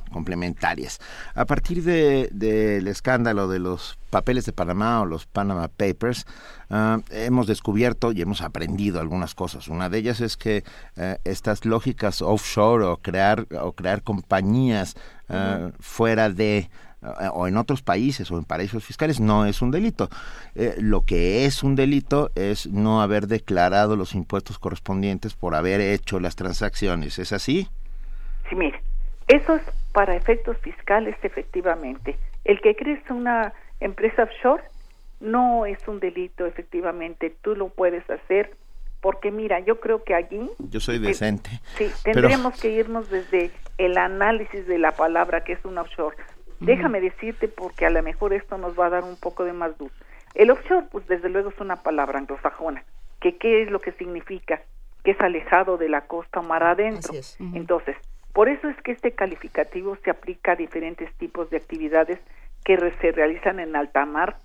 complementarias. A partir del de, de escándalo de los papeles de Panamá o los Panama Papers, uh, hemos descubierto y hemos aprendido algunas cosas. Una de ellas es que uh, estas lógicas offshore o crear o crear compañías -huh. fuera de o en otros países o en paraísos fiscales no es un delito. Eh, lo que es un delito es no haber declarado los impuestos correspondientes por haber hecho las transacciones. ¿Es así? Sí, mire, eso es para efectos fiscales, efectivamente. El que crees una empresa offshore no es un delito, efectivamente. Tú lo puedes hacer porque mira, yo creo que allí... Yo soy decente. Sí, tendríamos pero... que irnos desde el análisis de la palabra que es un offshore. Mm. Déjame decirte porque a lo mejor esto nos va a dar un poco de más luz. El offshore, pues desde luego es una palabra anglosajona. que ¿Qué es lo que significa? Que es alejado de la costa o mar adentro. Entonces, por eso es que este calificativo se aplica a diferentes tipos de actividades que se realizan en alta mar,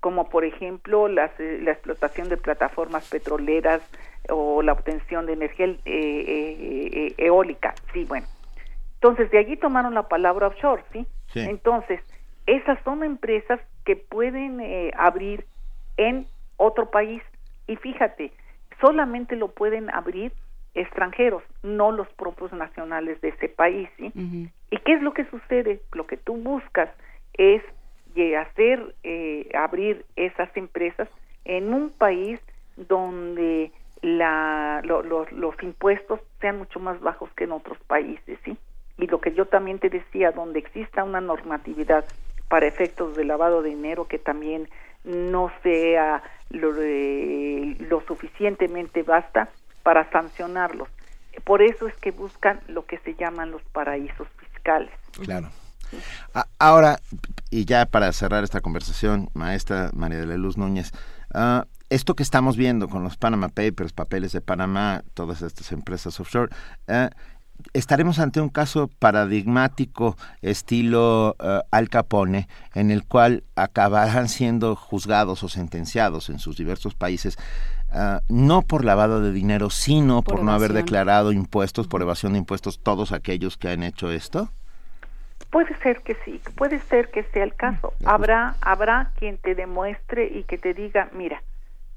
como por ejemplo las, eh, la explotación de plataformas petroleras o la obtención de energía eh, eh, eólica. Sí, bueno. Entonces, de allí tomaron la palabra offshore, ¿sí? sí. Entonces, esas son empresas que pueden eh, abrir en otro país y fíjate, solamente lo pueden abrir extranjeros, no los propios nacionales de ese país, ¿sí? Uh -huh. ¿Y qué es lo que sucede? Lo que tú buscas es hacer, eh, abrir esas empresas en un país donde la, lo, lo, los impuestos sean mucho más bajos que en otros países, ¿sí? Y lo que yo también te decía, donde exista una normatividad para efectos de lavado de dinero que también no sea lo, eh, lo suficientemente basta para sancionarlos. Por eso es que buscan lo que se llaman los paraísos fiscales. Claro. Ahora, y ya para cerrar esta conversación, maestra María de la Luz Núñez, uh, esto que estamos viendo con los Panama Papers, papeles de Panamá, todas estas empresas offshore, uh, estaremos ante un caso paradigmático estilo uh, Al Capone, en el cual acabarán siendo juzgados o sentenciados en sus diversos países Uh, no por lavado de dinero, sino por, por no haber declarado impuestos, por evasión de impuestos, todos aquellos que han hecho esto? Puede ser que sí, puede ser que sea el caso. Habrá, habrá quien te demuestre y que te diga, mira,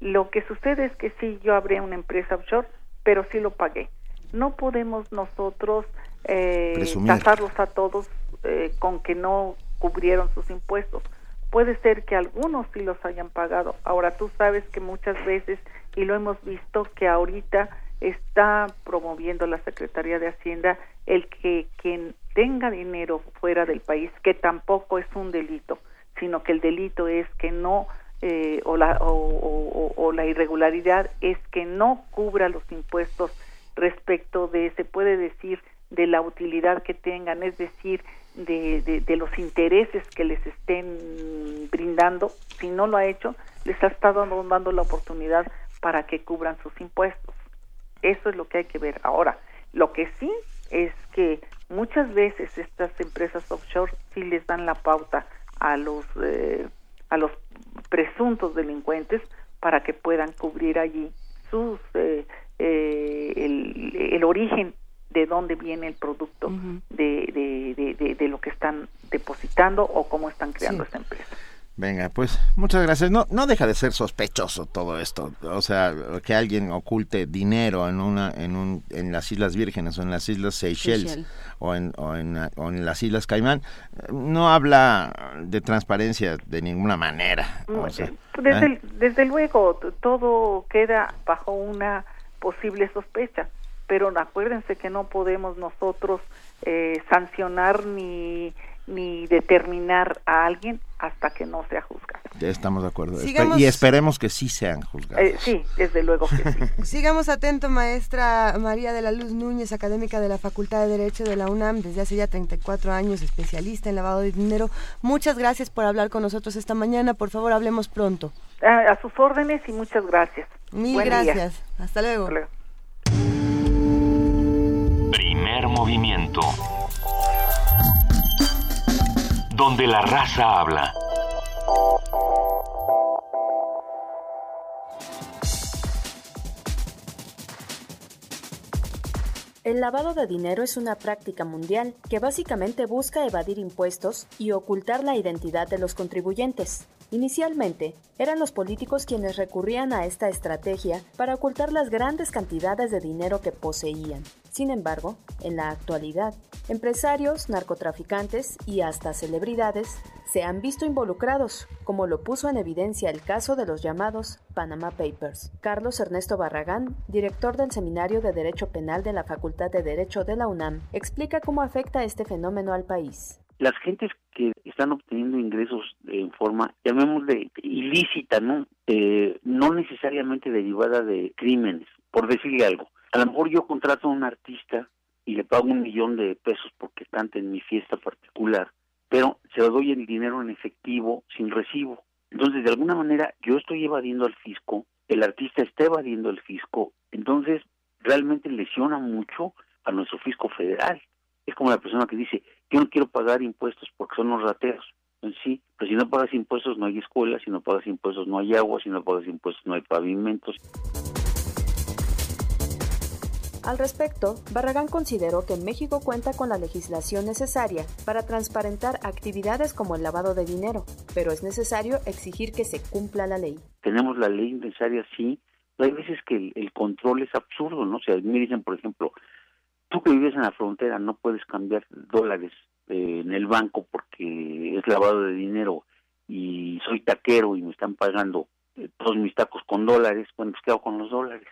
lo que sucede es que sí, yo abrí una empresa offshore, pero sí lo pagué. No podemos nosotros eh, casarlos a todos eh, con que no cubrieron sus impuestos. Puede ser que algunos sí los hayan pagado. Ahora tú sabes que muchas veces, y lo hemos visto, que ahorita está promoviendo la Secretaría de Hacienda el que quien tenga dinero fuera del país, que tampoco es un delito, sino que el delito es que no eh, o, la, o, la irregularidad es que no cubra los impuestos respecto de, se puede decir, de la utilidad que tengan, es decir, de, de, los intereses que les estén brindando, si no lo ha hecho, les ha estado dando la oportunidad para que cubran sus impuestos. Eso es lo que hay que ver. Ahora, lo que sí es que muchas veces estas empresas offshore sí les dan la pauta a los eh, a los presuntos delincuentes para que puedan cubrir allí sus eh, eh, el, origen de dónde viene el producto de, de, de, lo que están depositando o cómo están creando esa empresa. Venga, pues muchas gracias. No, no deja de ser sospechoso todo esto. O sea, que alguien oculte dinero en una, en un, en las Islas Vírgenes o en las Islas Seychelles o, en, o, en, o en las Islas Caimán, no habla de transparencia de ninguna manera. desde, ¿eh? desde luego, todo queda bajo una posible sospecha, pero acuérdense que no podemos nosotros eh, sancionar ni ni determinar a alguien hasta que no sea juzgado. Ya estamos de acuerdo. Y esperemos que sí sean juzgados. Eh, sí, desde luego que sí. *laughs* Sigamos atento, maestra María de la Luz Núñez, académica de la Facultad de Derecho de la UNAM, desde hace ya 34 años, especialista en lavado de dinero. Muchas gracias por hablar con nosotros esta mañana. Por favor, hablemos pronto. A, sus órdenes y muchas gracias. Mil gracias. Hasta luego. Hasta luego. Primer movimiento donde la raza habla. El lavado de dinero es una práctica mundial que básicamente busca evadir impuestos y ocultar la identidad de los contribuyentes. Inicialmente, eran los políticos quienes recurrían a esta estrategia para ocultar las grandes cantidades de dinero que poseían. Sin embargo, en la actualidad, empresarios, narcotraficantes y hasta celebridades se han visto involucrados, como lo puso en evidencia el caso de los llamados Panama Papers. Carlos Ernesto Barragán, director del Seminario de Derecho Penal de la Facultad de Derecho de la UNAM, explica cómo afecta este fenómeno al país las gentes que están obteniendo ingresos en forma, llamémosle ilícita, ¿no? Eh, no necesariamente derivada de crímenes, por decirle algo. A lo mejor yo contrato a un artista y le pago un millón de pesos porque cante en mi fiesta particular, pero se lo doy el dinero en efectivo sin recibo. Entonces, de alguna manera, yo estoy evadiendo al fisco, el artista está evadiendo al fisco, entonces realmente lesiona mucho a nuestro fisco federal. Es como la persona que dice, yo no quiero pagar impuestos porque son los rateros. Sí, pero si no pagas impuestos no hay escuelas, si no pagas impuestos no hay agua, si no pagas impuestos no hay pavimentos. Al respecto, Barragán consideró que México cuenta con la legislación necesaria para transparentar actividades como el lavado de dinero, pero es necesario exigir que se cumpla la ley. Tenemos la ley necesaria, sí, pero hay veces que el, control es absurdo, ¿no? O sea, me dicen, por ejemplo, tú que vives en la frontera no puedes cambiar dólares eh, en el banco porque es lavado de dinero y soy taquero y me están pagando eh, todos mis tacos con dólares, bueno, pues ¿qué hago con los dólares?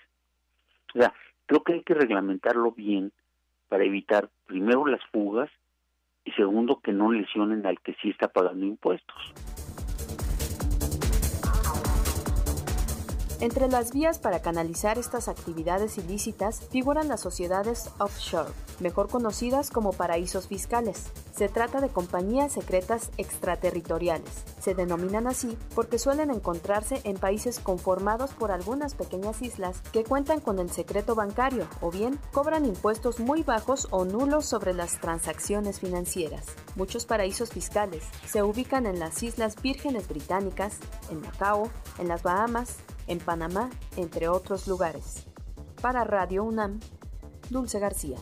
O sea, creo que hay que reglamentarlo bien para evitar primero las fugas y segundo que no lesionen al que sí está pagando impuestos. Entre las vías para canalizar estas actividades ilícitas figuran las sociedades offshore, mejor conocidas como paraísos fiscales. Se trata de compañías secretas extraterritoriales. Se denominan así porque suelen encontrarse en países conformados por algunas pequeñas islas que cuentan con el secreto bancario o bien cobran impuestos muy bajos o nulos sobre las transacciones financieras. Muchos paraísos fiscales se ubican en las Islas Vírgenes Británicas, en Macao, en las Bahamas, en Panamá, entre otros lugares. Para Radio UNAM, Dulce García.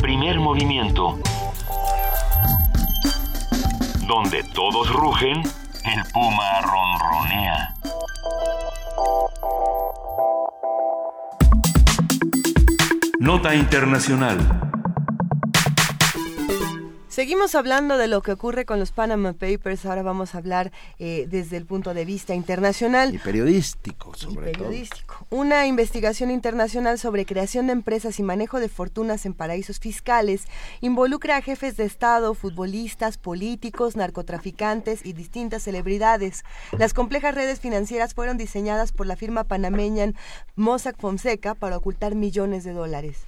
Primer movimiento. Donde todos rugen, el puma ronronea. Nota Internacional. Seguimos hablando de lo que ocurre con los Panama Papers. Ahora vamos a hablar eh, desde el punto de vista internacional. Y periodístico, sobre y periodístico. Una investigación internacional sobre creación de empresas y manejo de fortunas en paraísos fiscales involucra a jefes de Estado, futbolistas, políticos, narcotraficantes y distintas celebridades. Las complejas redes financieras fueron diseñadas por la firma panameña Mossack Fonseca para ocultar millones de dólares.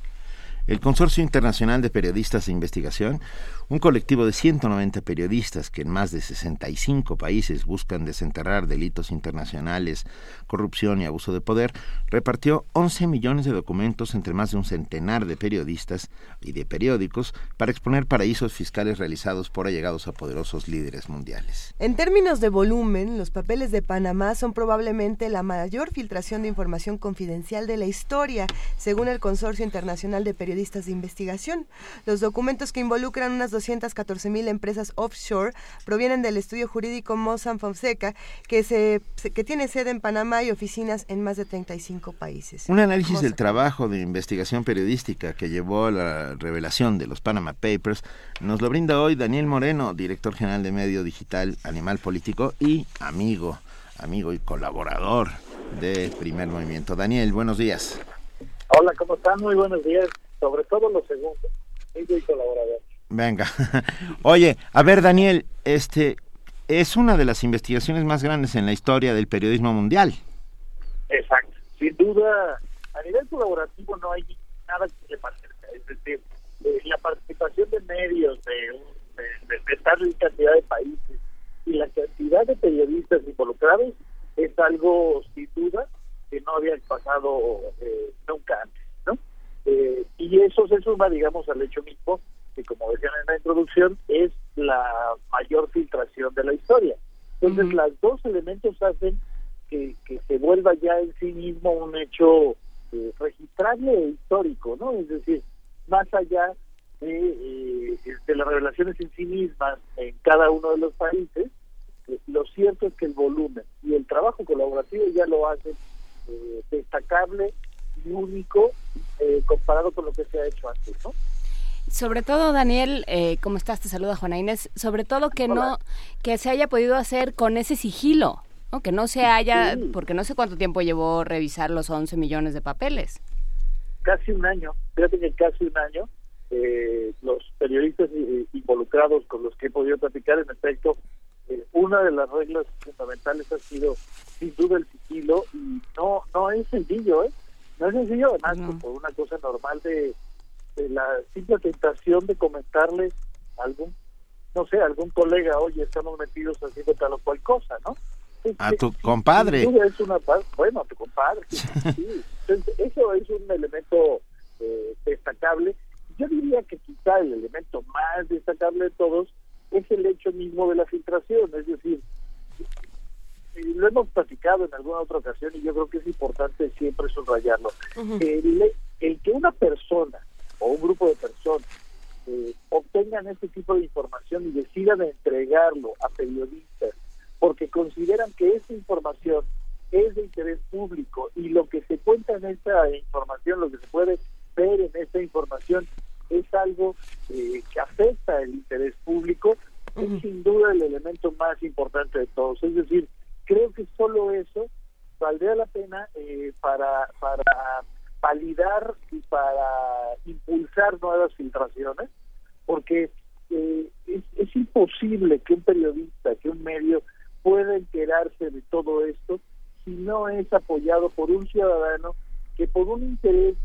El Consorcio Internacional de Periodistas de Investigación un colectivo de 190 periodistas que en más de 65 países buscan desenterrar delitos internacionales, corrupción y abuso de poder, repartió 11 millones de documentos entre más de un centenar de periodistas y de periódicos para exponer paraísos fiscales realizados por allegados a poderosos líderes mundiales. En términos de volumen, los papeles de Panamá son probablemente la mayor filtración de información confidencial de la historia, según el Consorcio Internacional de Periodistas de Investigación. Los documentos que involucran unas 214 mil empresas offshore provienen del estudio jurídico Mossack Fonseca, que, se, que tiene sede en Panamá y oficinas en más de 35 países. Un análisis del trabajo de investigación periodística que llevó a la revelación de los Panama Papers nos lo brinda hoy Daniel Moreno, director general de medio digital Animal Político y amigo, amigo y colaborador de Primer Movimiento. Daniel, buenos días. Hola, ¿cómo están? Muy buenos días. Sobre todo los segundos, amigo y colaborador. Venga. *laughs* Oye, a ver, Daniel, este es una de las investigaciones más grandes en la historia del periodismo mundial. Exacto. Sin duda, a nivel colaborativo no hay nada que le parezca. Es decir, eh, la participación de medios de, de, tal cantidad de países y la cantidad de periodistas involucrados es algo, sin duda, que no había pasado eh, nunca antes. ¿no? Eh, y eso se suma, digamos, al hecho mismo que como decían en la introducción, es la mayor filtración de la historia. Entonces, los dos elementos hacen que, se vuelva ya en sí mismo un hecho eh, registrable e histórico, ¿no? Es decir, más allá de, eh, de, las revelaciones en sí mismas en cada uno de los países, eh, lo cierto es que el volumen y el trabajo colaborativo ya lo hacen destacable y único comparado con lo que se ha hecho antes, ¿no? Sobre todo Daniel, eh, ¿cómo estás? Te saluda Juana Inés. Sobre todo que no, que se haya podido hacer con ese sigilo, ¿no? Que no se haya, porque no sé cuánto tiempo llevó revisar los 11 millones de papeles. Casi un año, fíjate que casi un año. Eh, los periodistas eh, involucrados con los que he podido platicar, en efecto, eh, una de las reglas fundamentales ha sido sin duda el sigilo y no no es sencillo, ¿eh? No es sencillo, además, por una cosa normal de la simple tentación de comentarle a algún, no sé, algún colega, oye, estamos metidos haciendo tal o cual cosa, ¿no? a tu compadre. Es una, bueno, a tu compadre. sí. *laughs* eso es un elemento eh, destacable. Yo diría que quizá el elemento más destacable de todos es el hecho mismo de la filtración, es decir, lo hemos platicado en alguna otra ocasión y yo creo que es importante siempre subrayarlo. el, el que una persona o un grupo de personas eh, obtengan este tipo de información y decidan entregarlo a periodistas porque consideran que esa información es de interés público y lo que se cuenta en esta información, lo que se puede ver en esta información es algo eh, que afecta el interés público, es sin duda el elemento más importante de todos. Es decir, creo que solo eso valdría la pena eh, para, para validar y para impulsar nuevas filtraciones, porque eh, es, imposible que un periodista, que un medio pueda enterarse de todo esto si no es apoyado por un ciudadano que por un interés,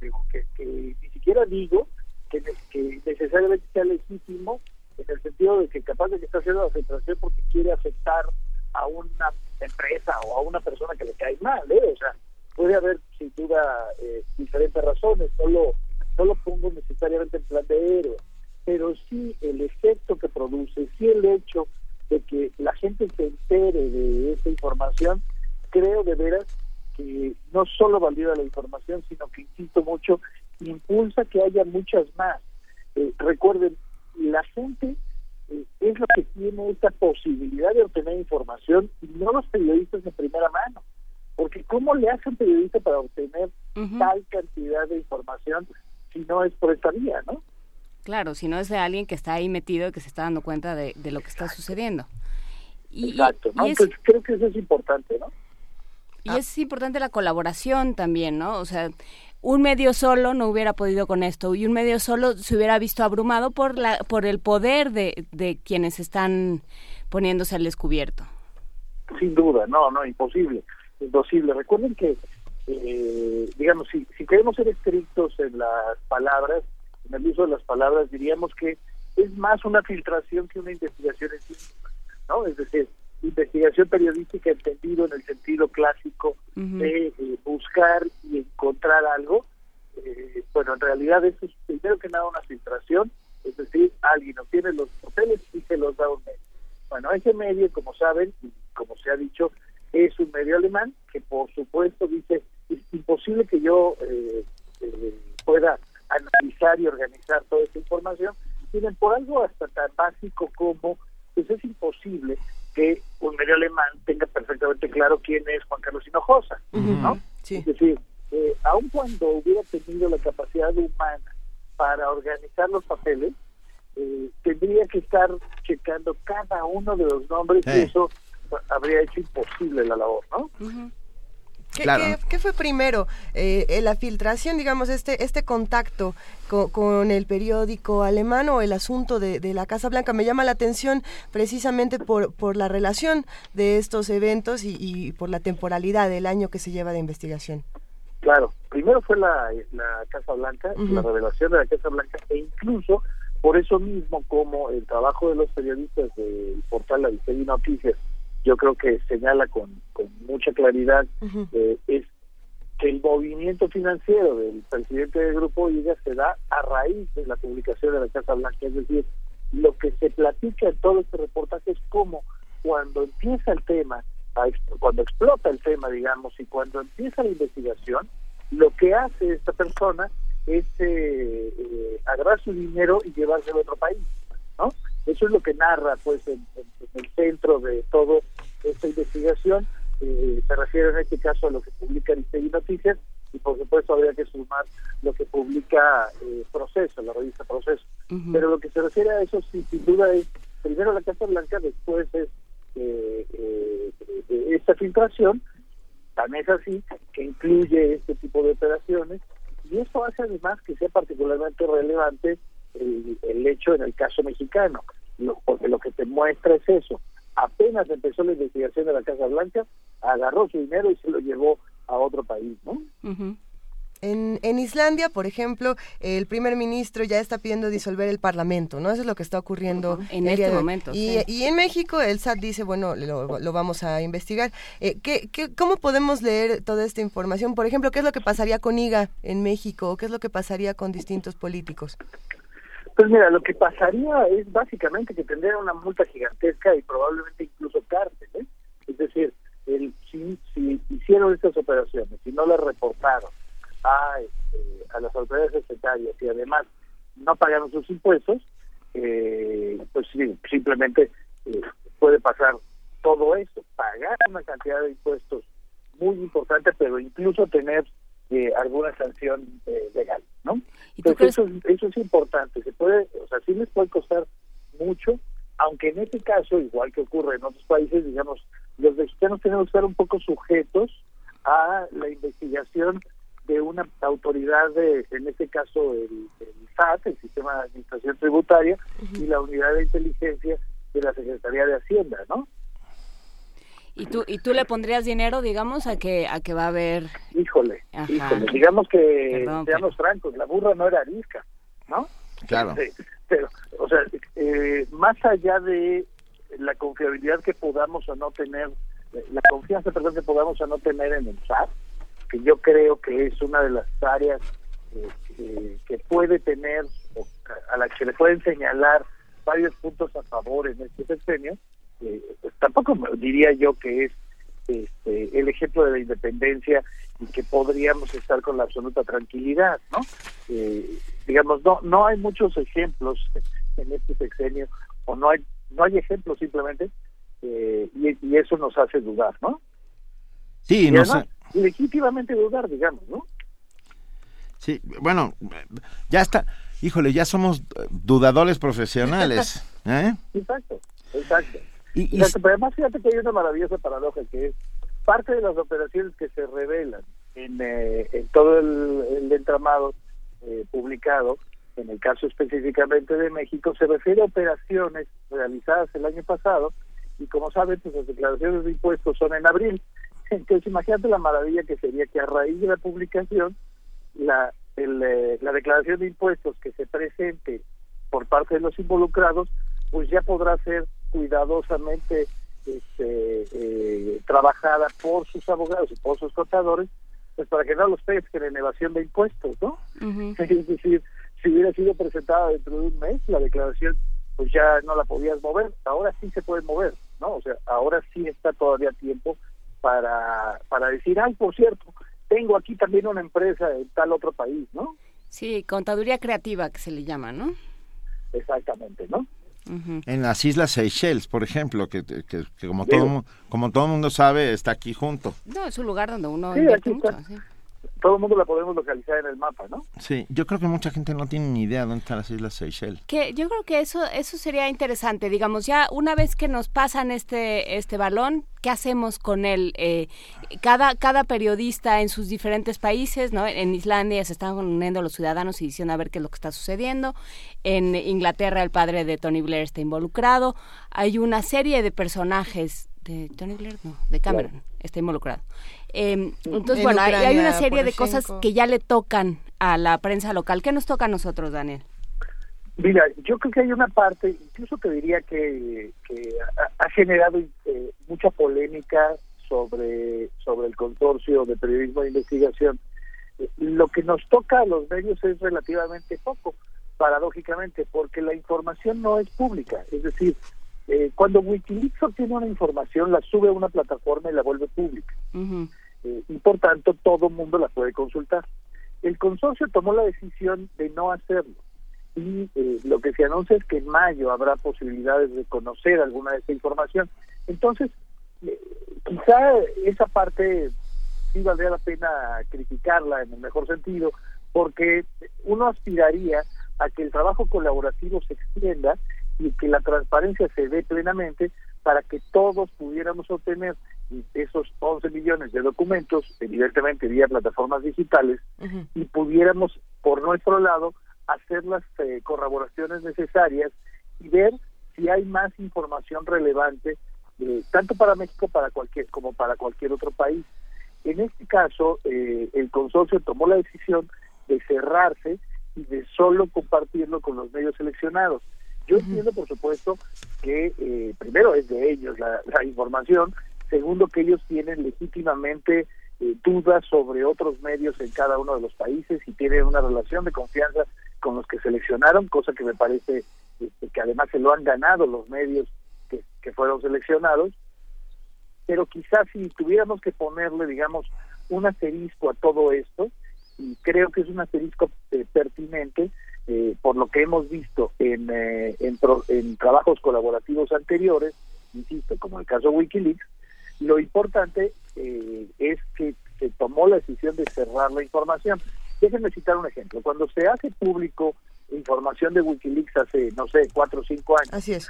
digo, que, ni siquiera digo que, que necesariamente sea legítimo, en el sentido de que capaz de que está haciendo la filtración porque quiere afectar a una empresa o a una persona que le cae mal, ¿eh? o sea, puede haber sin duda eh, diferentes razones, no lo, no lo pongo necesariamente en plan de héroe, pero sí el efecto que produce, sí el hecho de que la gente se entere de esta información, creo de veras que no solo valida la información, sino que, insisto mucho, impulsa que haya muchas más. Eh, recuerden, la gente eh, es la que tiene esta posibilidad de obtener información y no los periodistas de primera mano. Porque ¿cómo le hace un periodista para obtener tal cantidad de información si no es por esta vía, no? Claro, si no es de alguien que está ahí metido y que se está dando cuenta de, lo que está sucediendo. Y, Exacto, ¿no? creo que eso es importante, ¿no? Y es importante la colaboración también, ¿no? O sea, un medio solo no hubiera podido con esto y un medio solo se hubiera visto abrumado por la por el poder de, de quienes están poniéndose al descubierto. Sin duda, no, no, imposible, imposible. Recuerden que, eh, digamos, si, si queremos ser estrictos en las palabras, en el uso de las palabras, diríamos que es más una filtración que una investigación en sí ¿no? Es decir, investigación periodística entendido en el sentido clásico de eh, buscar y encontrar algo, eh, bueno, en realidad eso es primero que nada una filtración, es decir, alguien obtiene los papeles y se los da a un medio. Bueno, ese medio, como saben, y como se ha dicho, es un medio alemán que por supuesto dice, es imposible que yo eh, pueda analizar y organizar toda esta información, tienen por algo hasta tan básico como, pues es imposible que un medio alemán tenga perfectamente claro quién es Juan Carlos Hinojosa, ¿no? Es decir, eh, aun cuando hubiera tenido la capacidad humana para organizar los papeles, eh, tendría que estar checando cada uno de los nombres y eso habría hecho imposible la labor, ¿no? ¿Qué, fue primero? Eh, eh, ¿La filtración, digamos, este, este contacto con, el periódico alemán o el asunto de, la Casa Blanca? Me llama la atención precisamente por, por la relación de estos eventos y, por la temporalidad del año que se lleva de investigación. Claro, primero fue la, Casa Blanca, la revelación de la Casa Blanca e incluso por eso mismo como el trabajo de los periodistas del portal La Victoria Noticias yo creo que señala con, con mucha claridad eh, es que el movimiento financiero del presidente del Grupo IGA se da a raíz de la publicación de la Casa Blanca, es decir, lo que se platica en todo este reportaje es cómo cuando empieza el tema, cuando explota el tema, digamos, y cuando empieza la investigación, lo que hace esta persona es eh, eh, agarrar su dinero y llevárselo a otro país, ¿no? Eso es lo que narra, pues, en, el centro de toda esta investigación. Eh, se refiere en este caso a lo que publica Aristegui Noticias y, por supuesto, habría que sumar lo que publica eh, Proceso, la revista Proceso. Pero lo que se refiere a eso, sí, sin duda, es primero la Casa Blanca, después es eh, eh, esta filtración, tan es así que incluye este tipo de operaciones y eso hace además que sea particularmente relevante el, hecho en el caso mexicano, porque lo que te muestra es eso. Apenas empezó la investigación de la Casa Blanca, agarró su dinero y se lo llevó a otro país, ¿no? En, en, Islandia, por ejemplo, el primer ministro ya está pidiendo disolver el parlamento, ¿no? Eso es lo que está ocurriendo en este momento. Y, y, en México el SAT dice, bueno, lo, lo vamos a investigar. Eh, ¿qué, qué, cómo podemos leer toda esta información? Por ejemplo, ¿qué es lo que pasaría con IGA en México? ¿Qué es lo que pasaría con distintos políticos? Pues mira, lo que pasaría es básicamente que tendría una multa gigantesca y probablemente incluso cárcel. ¿eh? Es decir, el, si, hicieron estas operaciones, si no las reportaron a, este, a las autoridades secretarias y además no pagaron sus impuestos, eh, pues sí, simplemente eh, puede pasar todo eso, pagar una cantidad de impuestos muy importante, pero incluso tener eh, alguna sanción eh, legal, ¿no? Entonces eso, eso es importante, se puede, o sea, sí les puede costar mucho, aunque en este caso, igual que ocurre en otros países, digamos, los mexicanos tenemos que estar un poco sujetos a la investigación de una autoridad de, en este caso el, el SAT, el Sistema de Administración Tributaria, y la Unidad de Inteligencia de la Secretaría de Hacienda, ¿no? ¿Y tú, ¿Y tú le pondrías dinero, digamos, a que a que va a haber...? Híjole, digamos que, seamos francos, la burra no era arisca, ¿no? Claro. pero, o sea, eh, más allá de la confiabilidad que podamos o no tener, la confianza, perdón, que podamos o no tener en el SAT, que yo creo que es una de las áreas eh, que, puede tener, o a la que le pueden señalar varios puntos a favor en este sexenio, eh, pues tampoco diría yo que es este, el ejemplo de la independencia y que podríamos estar con la absoluta tranquilidad, ¿no? Eh, digamos, no no hay muchos ejemplos en este sexenio, o no hay no hay ejemplos simplemente, eh, y, eso nos hace dudar, ¿no? Sí, no sé. legítimamente dudar, digamos, ¿no? Sí, bueno, ya está híjole, ya somos dudadores profesionales. *laughs* ¿eh? Exacto, exacto. Y, pero además fíjate que hay una maravillosa paradoja que es parte de las operaciones que se revelan en, eh, en todo el, entramado eh, publicado, en el caso específicamente de México, se refiere a operaciones realizadas el año pasado y como saben, pues las declaraciones de impuestos son en abril. *laughs* Entonces imagínate la maravilla que sería que a raíz de la publicación, la, eh, la declaración de impuestos que se presente por parte de los involucrados, pues ya podrá ser cuidadosamente este, eh, trabajada por sus abogados y por sus contadores, pues para que no los pesquen en evasión de impuestos, ¿no? *laughs* Es decir, si hubiera sido presentada dentro de un mes, la declaración pues ya no la podías mover, ahora sí se puede mover, ¿no? O sea, ahora sí está todavía tiempo para, para decir, ay, por cierto, tengo aquí también una empresa en tal otro país, ¿no? Sí, contaduría creativa que se le llama, ¿no? Exactamente, ¿no? En las Islas Seychelles, por ejemplo, que, que, como, todo, como todo mundo sabe, está aquí junto. No, es un lugar donde uno... Sí, todo el mundo la podemos localizar en el mapa, ¿no? Sí, yo creo que mucha gente no tiene ni idea dónde están las Islas Seychelles. Que yo creo que eso eso sería interesante, digamos, ya una vez que nos pasan este este balón, ¿qué hacemos con él? Eh, cada cada periodista en sus diferentes países, ¿no? En Islandia se están uniendo los ciudadanos y diciendo a ver qué es lo que está sucediendo. En Inglaterra el padre de Tony Blair está involucrado. Hay una serie de personajes de Tony Blair, no, de Cameron, está involucrado. Eh, entonces, bueno, hay, una serie de cosas que ya le tocan a la prensa local. ¿Qué nos toca a nosotros, Daniel? Mira, yo creo que hay una parte, incluso te diría que, ha, generado eh, mucha polémica sobre, sobre el consorcio de periodismo de investigación. Lo que nos toca a los medios es relativamente poco, paradójicamente, porque la información no es pública. Es decir, eh, cuando Wikileaks obtiene una información, la sube a una plataforma y la vuelve pública. Eh, y por tanto, todo mundo la puede consultar. El consorcio tomó la decisión de no hacerlo. Y eh, lo que se anuncia es que en mayo habrá posibilidades de conocer alguna de esta información. Entonces, quizá esa parte sí valdría la pena criticarla en el mejor sentido, porque uno aspiraría a que el trabajo colaborativo se extienda y que la transparencia se dé plenamente para que todos pudiéramos obtener esos 11 millones de documentos, evidentemente vía plataformas digitales, y pudiéramos, por nuestro lado, hacer las eh, corroboraciones necesarias y ver si hay más información relevante, eh, tanto para México para cualquier, como para cualquier otro país. En este caso, eh, el consorcio tomó la decisión de cerrarse y de solo compartirlo con los medios seleccionados. Yo entiendo, por supuesto, que eh, primero es de ellos la, información, segundo que ellos tienen legítimamente eh, dudas sobre otros medios en cada uno de los países y tienen una relación de confianza con los que seleccionaron, cosa que me parece este, que además se lo han ganado los medios que, fueron seleccionados. Pero quizás si tuviéramos que ponerle, digamos, un asterisco a todo esto, y creo que es un asterisco eh, pertinente, eh, por lo que hemos visto en, eh, en, trabajos colaborativos anteriores, insisto, como el caso Wikileaks, lo importante eh, es que se tomó la decisión de cerrar la información. Déjenme citar un ejemplo. Cuando se hace público información de Wikileaks hace, no sé, cuatro o cinco años, Así es.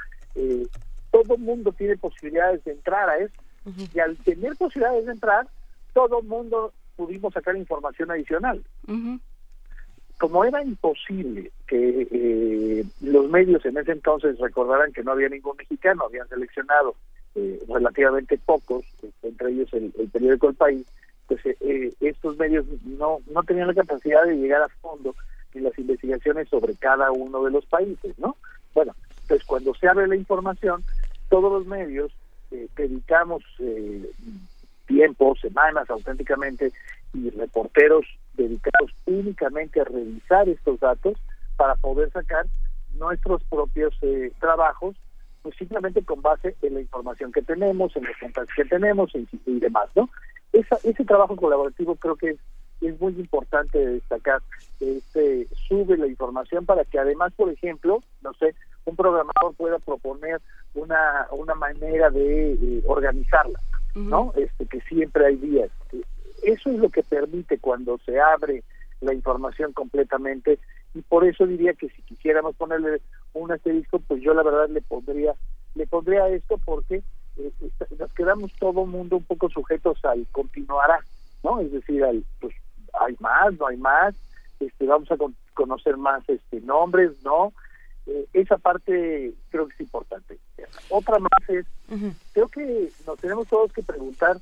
todo el mundo tiene posibilidades de entrar a eso. Y al tener posibilidades de entrar, todo el mundo pudimos sacar información adicional como era imposible que eh, los medios en ese entonces recordaran que no había ningún mexicano, habían seleccionado eh, relativamente pocos, entre ellos el, periódico El País, pues eh, estos medios no, no tenían la capacidad de llegar a fondo en las investigaciones sobre cada uno de los países, ¿no? Bueno, pues cuando se abre la información, todos los medios dedicamos tiempo, semanas auténticamente, y reporteros dedicados únicamente a revisar estos datos para poder sacar nuestros propios eh, trabajos, pues simplemente con base en la información que tenemos, en los contactos que tenemos y, demás, ¿no? ese trabajo colaborativo creo que es, muy importante destacar. Este sube la información para que además, por ejemplo, no sé, un programador pueda proponer una, una manera de, organizarla, ¿no? Este que siempre hay días eso es lo que permite cuando se abre la información completamente y por eso diría que si quisiéramos ponerle un asterisco, pues yo la verdad le pondría le pondría esto porque eh, nos quedamos todo mundo un poco sujetos al continuará, ¿no? Es decir, al pues hay más, no hay más, este vamos a conocer más este nombres, ¿no? Eh, esa parte creo que es importante. Otra más es, creo que nos tenemos todos que preguntar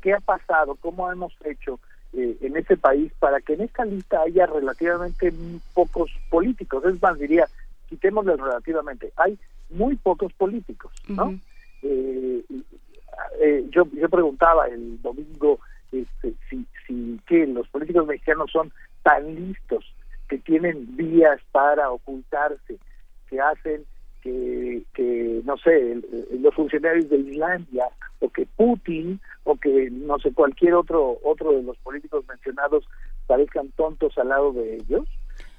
qué ha pasado, cómo hemos hecho eh, en ese país para que en esta lista haya relativamente pocos políticos. Es más, diría, quitémosle relativamente, hay muy pocos políticos, ¿no? Eh, yo, yo preguntaba el domingo este, si, si que los políticos mexicanos son tan listos que tienen vías para ocultarse, que hacen que, que no sé, los funcionarios de Islandia o que Putin o que no sé cualquier otro otro de los políticos mencionados parezcan tontos al lado de ellos,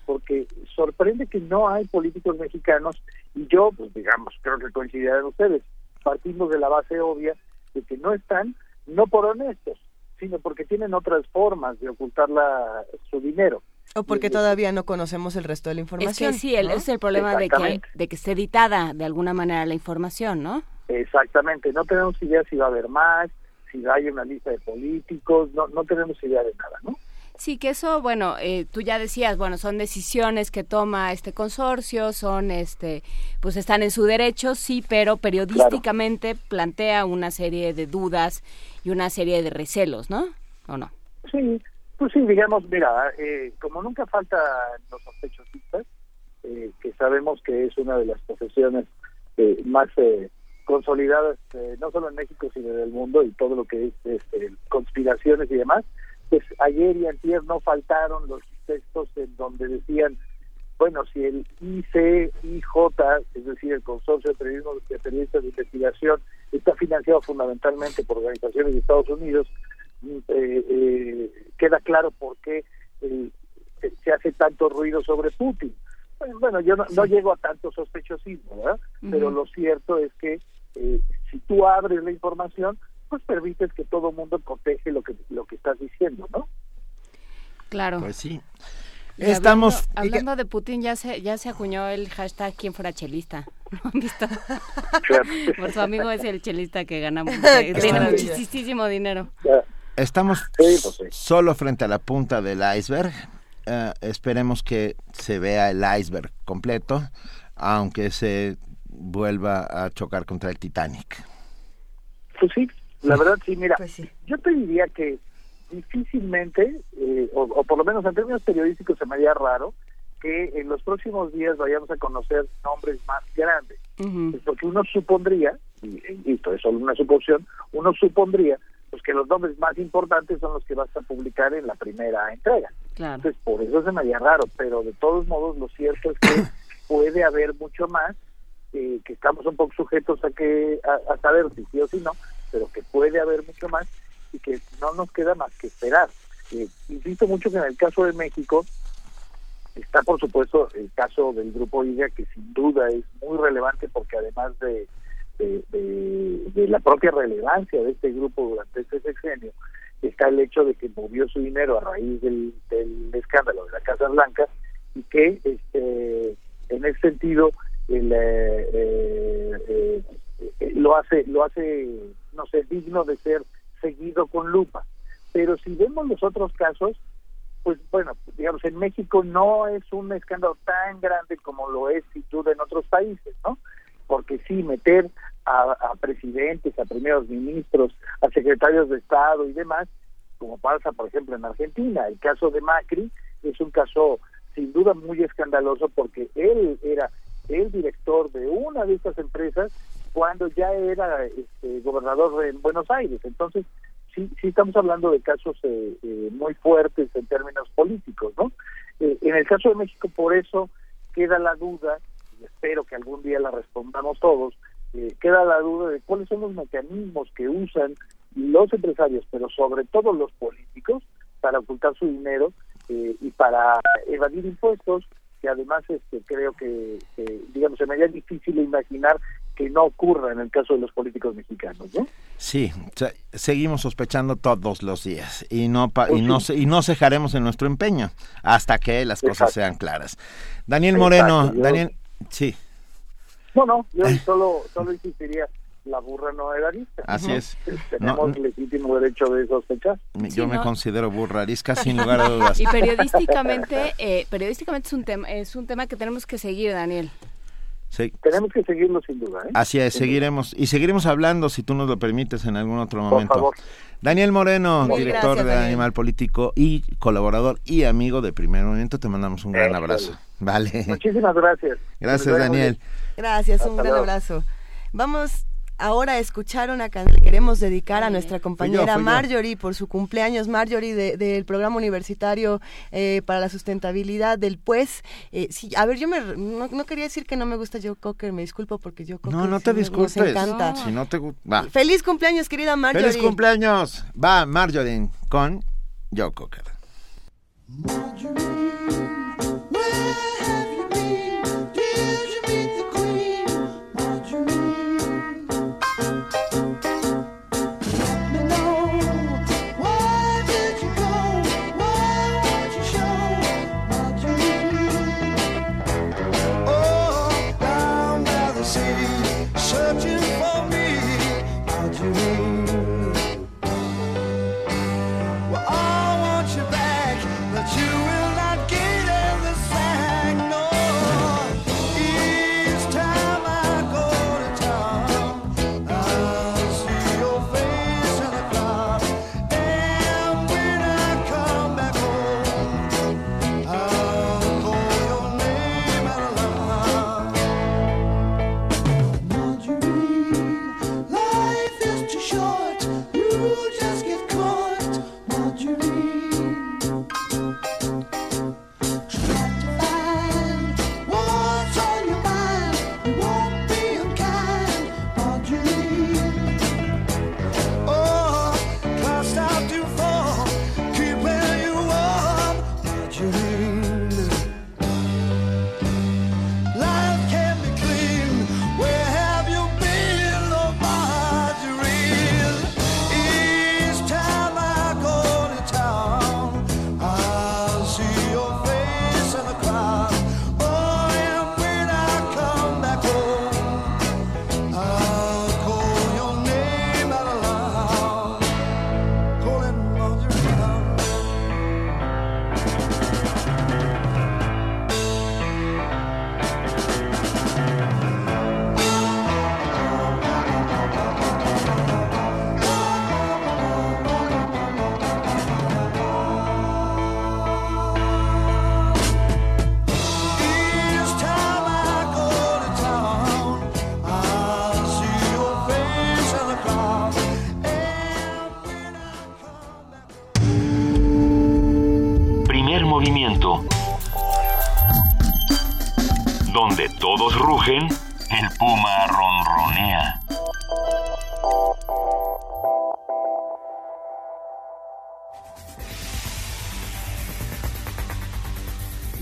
porque sorprende que no hay políticos mexicanos y yo, pues digamos, creo que coincidirán ustedes, partimos de la base obvia de que no están no por honestos, sino porque tienen otras formas de ocultar la, su dinero. O porque todavía no conocemos el resto de la información. Es que sí, es el problema de que, de que esté editada de alguna manera la información, ¿no? Exactamente, no tenemos idea si va a haber más, si hay una lista de políticos, no, no tenemos idea de nada, ¿no? Sí, que eso, bueno, eh, tú ya decías, bueno, son decisiones que toma este consorcio, son, este, pues están en su derecho, sí, pero periodísticamente plantea una serie de dudas y una serie de recelos, ¿no? ¿O no? Sí, pues sí, digamos, mira, eh, como nunca falta los sospechosistas, eh, que sabemos que es una de las profesiones eh, más consolidadas, no solo en México, sino en el mundo, y todo lo que es este, conspiraciones y demás, pues ayer y antier no faltaron los textos en donde decían, bueno, si el ICIJ, es decir, el Consorcio de, Periodismo, de Periodistas de Investigación, está financiado fundamentalmente por organizaciones de Estados Unidos, eh, eh, queda claro por qué eh, se hace tanto ruido sobre Putin. Bueno, yo no, llego a tanto sospechosismo, ¿verdad? Pero lo cierto es que si tú abres la información, pues permites que todo el mundo protege lo que lo que estás diciendo, ¿no? Claro. Pues sí. Estamos hablando, de Putin ya se ya se acuñó el hashtag quién fuera chelista. *laughs* ¿No han visto? Por su amigo es el chelista que gana *laughs* tiene muchísimo dinero. Estamos pues solo frente a la punta del iceberg. Eh, esperemos que se vea el iceberg completo, aunque se vuelva a chocar contra el Titanic. Pues sí, la verdad, sí, mira, pues yo te diría que difícilmente, eh, o, por lo menos en términos periodísticos se me haría raro, que en los próximos días vayamos a conocer nombres más grandes. Porque uno supondría, y esto es solo una suposición, uno supondría pues que los nombres más importantes son los que vas a publicar en la primera entrega. Entonces, por eso se me haría raro, pero de todos modos lo cierto es que *coughs* puede haber mucho más, eh, que estamos un poco sujetos a que a saber si sí o si no, pero que puede haber mucho más y que no nos queda más que esperar. Eh, insisto mucho que en el caso de México está por supuesto el caso del grupo IGA que sin duda es muy relevante porque además de, de, la propia relevancia de este grupo durante este sexenio está el hecho de que movió su dinero a raíz del, escándalo de la Casa Blanca y que este en ese sentido el, eh, eh, lo hace lo hace no sé, digno de ser seguido con lupa. Pero si vemos los otros casos, pues bueno, digamos, en México no es un escándalo tan grande como lo es sin duda en otros países, ¿no? Porque sí, meter a, a presidentes, a primeros ministros, a secretarios de Estado y demás, como pasa, por ejemplo, en Argentina. El caso de Macri es un caso sin duda muy escandaloso porque él era el director de una de estas empresas cuando ya era este, gobernador en Buenos Aires. Entonces, sí, sí estamos hablando de casos eh, eh, muy fuertes en términos políticos, ¿no? Eh, en el caso de México, por eso queda la duda, y espero que algún día la respondamos todos, queda la duda de cuáles son los mecanismos que usan los empresarios, pero sobre todo los políticos, para ocultar su dinero y para evadir impuestos, que además este, creo que, digamos, se me haría difícil imaginar que no ocurra en el caso de los políticos mexicanos, ¿no? Sí, seguimos sospechando todos los días y no y pues no y no cejaremos en nuestro empeño hasta que las cosas sean claras. Daniel Moreno, Daniel, sí. No, no, yo solo solo insistiría la burra no era arisca. Así es. Tenemos legítimo derecho de sospechar. Yo me considero burra arisca sin *laughs* lugar a dudas. Y periodísticamente, eh, periodísticamente es un tema es un tema que tenemos que seguir, Daniel. Sí. Tenemos que seguirlo sin duda. ¿eh? Así es, seguiremos y seguiremos hablando si tú nos lo permites en algún otro momento. Por favor. Daniel Moreno, director de Animal Político y colaborador y amigo de Primer Movimiento, te mandamos un gran abrazo. Vale. Muchísimas gracias. Gracias, Daniel. Gracias, un gran abrazo. Vamos ahora escuchar una canción que queremos dedicar a nuestra compañera Marjorie por su cumpleaños, Marjorie del programa universitario eh, para la sustentabilidad del pues. Eh, sí, a ver, yo me, no, quería decir que no me gusta Joe Cocker, me disculpo porque Joe Cocker no, no te disculpes. encanta. Si no te va. Feliz cumpleaños, querida Marjorie. Feliz cumpleaños. Va, Marjorie con Joe Cocker. el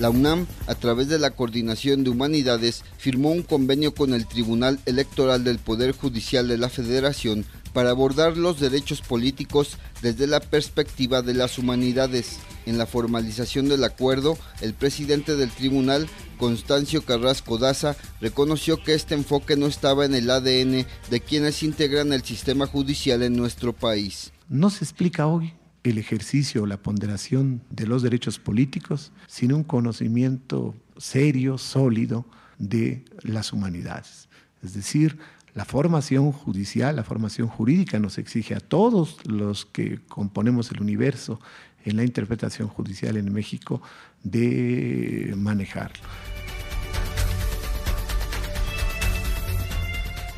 La UNAM, a través de la Coordinación de Humanidades, firmó un convenio con el Tribunal Electoral del Poder Judicial de la Federación para abordar los derechos políticos desde la perspectiva de las humanidades. En la formalización del acuerdo, el presidente del tribunal, Constancio Carrasco Daza, reconoció que este enfoque no estaba en el ADN de quienes integran el sistema judicial en nuestro país. No se explica hoy el ejercicio o la ponderación de los derechos políticos sin un conocimiento serio, sólido de las humanidades. Es decir, la formación judicial, la formación jurídica nos exige a todos los que componemos el universo en la interpretación judicial en México de manejarlo.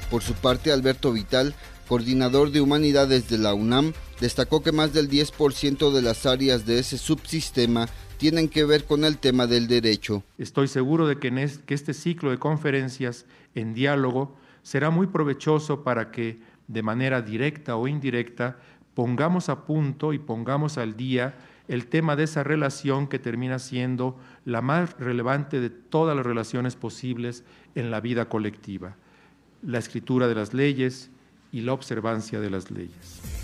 Por su parte, Alberto Vital, coordinador de humanidades de la UNAM, destacó que más del 10% de las áreas de ese subsistema tienen que ver con el tema del derecho. Estoy seguro de que, que este ciclo de conferencias en diálogo será muy provechoso para que, de manera directa o indirecta, pongamos a punto y pongamos al día el tema de esa relación que termina siendo la más relevante de todas las relaciones posibles en la vida colectiva. la escritura de las leyes y la observancia de las leyes.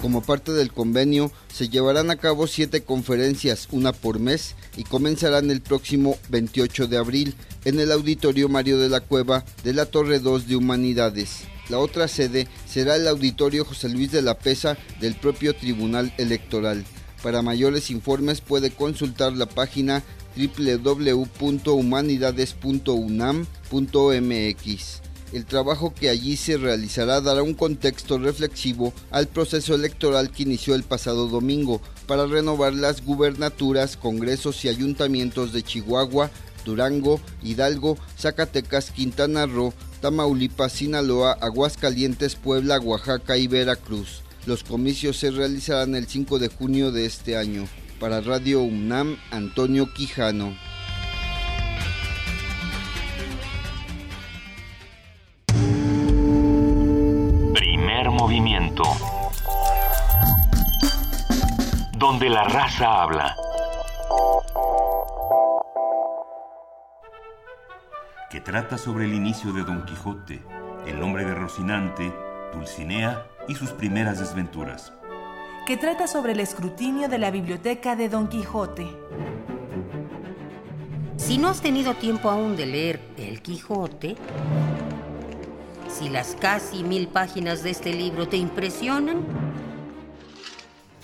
Como parte del convenio, se llevarán a cabo siete conferencias, una por mes, y comenzarán el próximo 28 de abril en el Auditorio Mario de la Cueva de la Torre 2 de Humanidades. La otra sede será el Auditorio José Luis de la Pesa del propio Tribunal Electoral. Para mayores informes puede consultar la página www.humanidades.unam.mx. El trabajo que allí se realizará dará un contexto reflexivo al proceso electoral que inició el pasado domingo para renovar las gubernaturas, congresos y ayuntamientos de Chihuahua, Durango, Hidalgo, Zacatecas, Quintana Roo, Tamaulipas, Sinaloa, Aguascalientes, Puebla, Oaxaca y Veracruz. Los comicios se realizarán el 5 de junio de este año. Para Radio UNAM, Antonio Quijano. Movimiento. Donde la raza habla. Que trata sobre el inicio de Don Quijote, el nombre de Rocinante, Dulcinea y sus primeras desventuras. Que trata sobre el escrutinio de la biblioteca de Don Quijote. Si no has tenido tiempo aún de leer El Quijote, si las casi mil páginas de este libro te impresionan,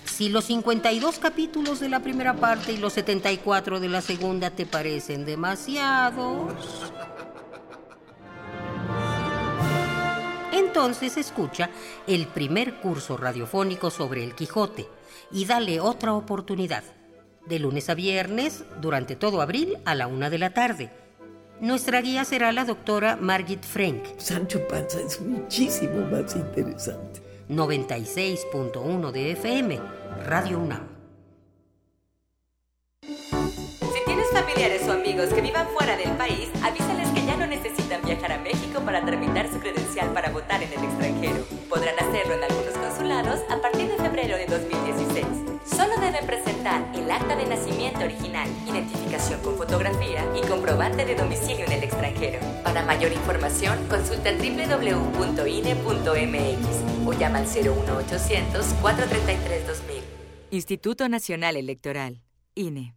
si los 52 capítulos de la primera parte y los 74 de la segunda te parecen demasiados, entonces escucha el primer curso radiofónico sobre el Quijote y dale otra oportunidad. De lunes a viernes, durante todo abril, a la una de la tarde. Nuestra guía será la doctora Margit Frank. Sancho Panza es muchísimo más interesante. 96.1 de FM, Radio UNAM. Si tienes familiares o amigos que vivan fuera del país, avísales que ya no necesitan viajar a México para tramitar su credencial para votar en el extranjero. Podrán hacerlo en algunos consulados a partir de febrero de 2016. Solo deben presentar el acta de nacimiento original, identificación con fotografía y comprobante de domicilio en el extranjero. Para mayor información, consulta www.ine.mx o llama al 01800 433 2000. Instituto Nacional Electoral, INE.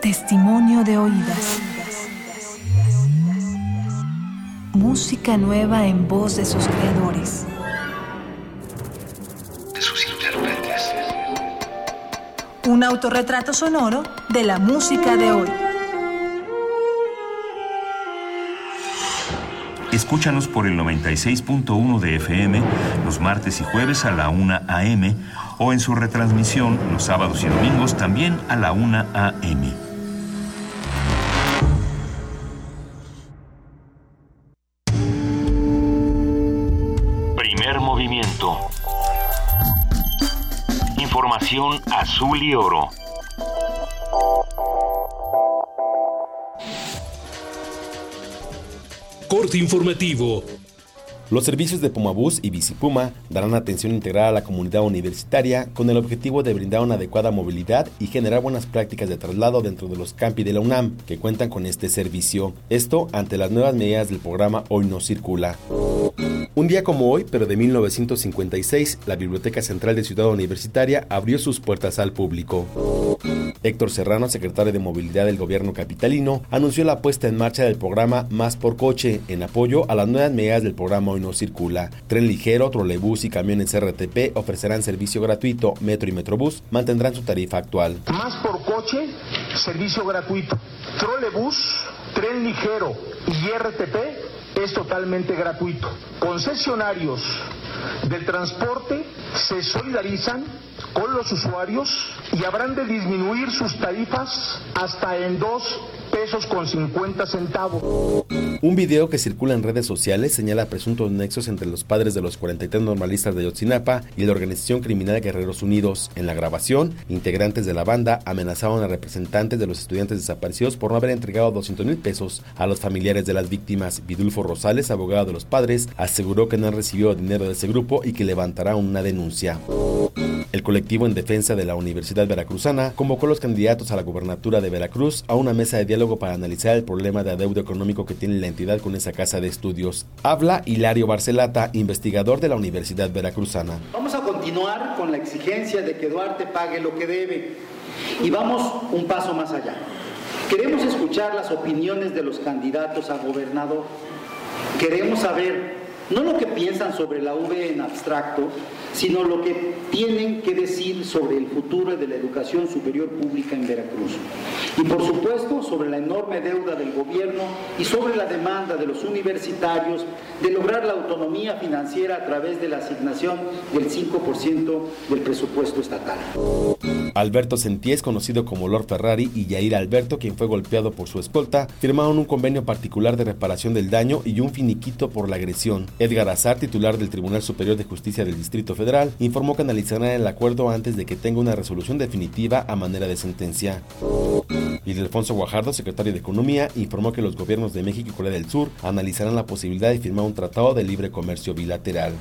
Testimonio de oídas. Música nueva en voz de sus creadores. De sus intérpretes. Un autorretrato sonoro de la música de hoy. Escúchanos por el 96.1 de FM los martes y jueves a la 1 a.m. o en su retransmisión los sábados y domingos también a la 1 a.m. Primer movimiento. Información azul y oro. Corte informativo. Los servicios de Pumabús y Bicipuma darán atención integral a la comunidad universitaria con el objetivo de brindar una adecuada movilidad y generar buenas prácticas de traslado dentro de los campi de la UNAM que cuentan con este servicio. Esto ante las nuevas medidas del programa Hoy no circula. Un día como hoy, pero de 1956, la Biblioteca Central de Ciudad Universitaria abrió sus puertas al público. Héctor Serrano, secretario de Movilidad del gobierno capitalino, anunció la puesta en marcha del programa Más por Coche en apoyo a las nuevas medidas del programa Hoy no circula. Tren ligero, trolebús y camiones RTP ofrecerán servicio gratuito. Metro y Metrobús mantendrán su tarifa actual. Más por coche, servicio gratuito. Trolebús, tren ligero y RTP es totalmente gratuito. Concesionarios del transporte se solidarizan con los usuarios y habrán de disminuir sus tarifas hasta en dos pesos con 50 centavos. Un video que circula en redes sociales señala presuntos nexos entre los padres de los 43 normalistas de Yotzinapa y la organización criminal Guerreros Unidos. En la grabación, integrantes de la banda amenazaban a representantes de los estudiantes desaparecidos por no haber entregado 200 mil pesos a los familiares de las víctimas. Vidulfo Rosales, abogado de los padres, aseguró que no han recibido dinero de ese grupo y que levantará una denuncia. El colectivo en defensa de la Universidad Veracruzana convocó a los candidatos a la gubernatura de Veracruz a una mesa de diálogo para analizar el problema de adeudo económico que tiene la entidad con esa casa de estudios. Habla Hilario Barcelata, investigador de la Universidad Veracruzana. Vamos a continuar con la exigencia de que Duarte pague lo que debe y vamos un paso más allá. Queremos escuchar las opiniones de los candidatos a gobernador. Queremos saber no lo que piensan sobre la V en abstracto, sino lo que tienen que decir sobre el futuro de la educación superior pública en Veracruz. Y por supuesto sobre la enorme deuda del gobierno y sobre la demanda de los universitarios de lograr la autonomía financiera a través de la asignación del 5% del presupuesto estatal. Alberto Senties, conocido como Lord Ferrari, y Yair Alberto, quien fue golpeado por su escolta, firmaron un convenio particular de reparación del daño y un finiquito por la agresión. Edgar Azar, titular del Tribunal Superior de Justicia del Distrito Federal, informó que analizarán el acuerdo antes de que tenga una resolución definitiva a manera de sentencia. Y Alfonso Guajardo, secretario de Economía, informó que los gobiernos de México y Corea del Sur analizarán la posibilidad de firmar un tratado de libre comercio bilateral.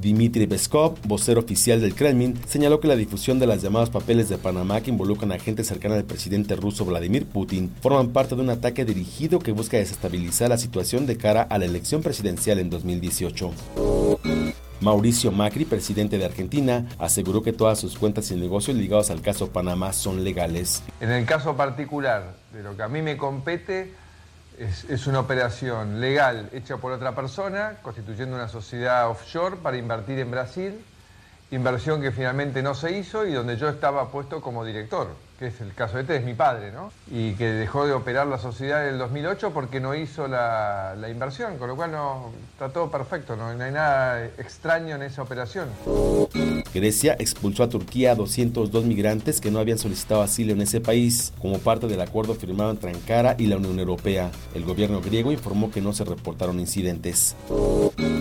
Dmitry Peskov, vocero oficial del Kremlin, señaló que la difusión de las llamadas papeles de Panamá que involucran a gente cercana al presidente ruso Vladimir Putin forman parte de un ataque dirigido que busca desestabilizar la situación de cara a la elección presidencial en 2018. Mauricio Macri, presidente de Argentina, aseguró que todas sus cuentas y negocios ligados al caso Panamá son legales. En el caso particular de lo que a mí me compete, es, es, una operación legal hecha por otra persona, constituyendo una sociedad offshore para invertir en Brasil, inversión que finalmente no se hizo y donde yo estaba puesto como director que es el caso de este, es mi padre, ¿no? Y que dejó de operar la sociedad en el 2008 porque no hizo la, la inversión, con lo cual no, está todo perfecto, ¿no? no hay nada extraño en esa operación. Grecia expulsó a Turquía a 202 migrantes que no habían solicitado asilo en ese país, como parte del acuerdo firmado entre Ankara y la Unión Europea. El gobierno griego informó que no se reportaron incidentes.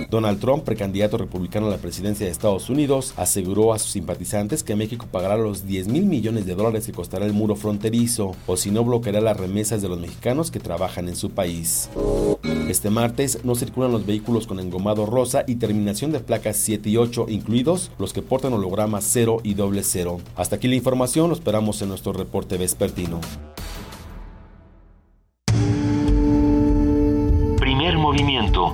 Donald Trump, precandidato republicano a la presidencia de Estados Unidos, aseguró a sus simpatizantes que México pagará los 10 mil millones de dólares que costará el muro fronterizo, o si no bloqueará las remesas de los mexicanos que trabajan en su país. Este martes no circulan los vehículos con engomado rosa y terminación de placas 7 y 8, incluidos los que portan hologramas 0 y doble 0. Hasta aquí la información, lo esperamos en nuestro reporte vespertino. Primer movimiento.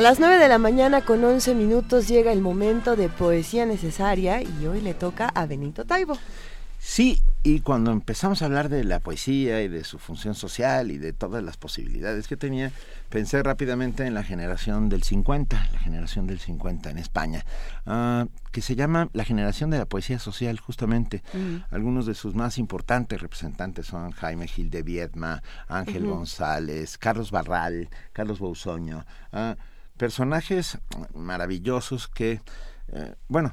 A las 9 de la mañana con 11 minutos llega el momento de poesía necesaria y hoy le toca a Benito Taibo. Sí, y cuando empezamos a hablar de la poesía y de su función social y de todas las posibilidades que tenía, pensé rápidamente en la generación del 50, la generación del 50 en España, uh, que se llama la generación de la poesía social justamente. Mm. Algunos de sus más importantes representantes son Jaime Gil de Viedma, Ángel uh -huh. González, Carlos Barral, Carlos Bousoño, uh, personajes maravillosos que, eh, bueno,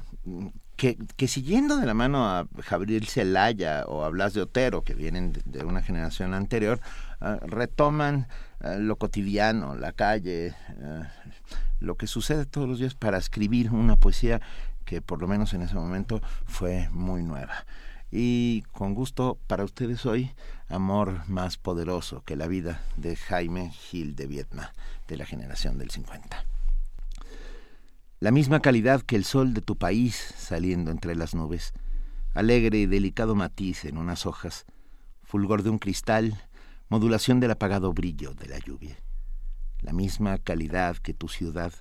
que, siguiendo de la mano a Javier Celaya o a Blas de Otero, que vienen de, una generación anterior, uh, retoman uh, lo cotidiano, la calle, uh, lo que sucede todos los días para escribir una poesía que por lo menos en ese momento fue muy nueva. Y con gusto para ustedes hoy, Amor más poderoso que la vida de Jaime Gil de Vietma, de la generación del 50 la misma calidad que el sol de tu país saliendo entre las nubes, alegre y delicado matiz en unas hojas, fulgor de un cristal, modulación del apagado brillo de la lluvia. la misma calidad que tu ciudad,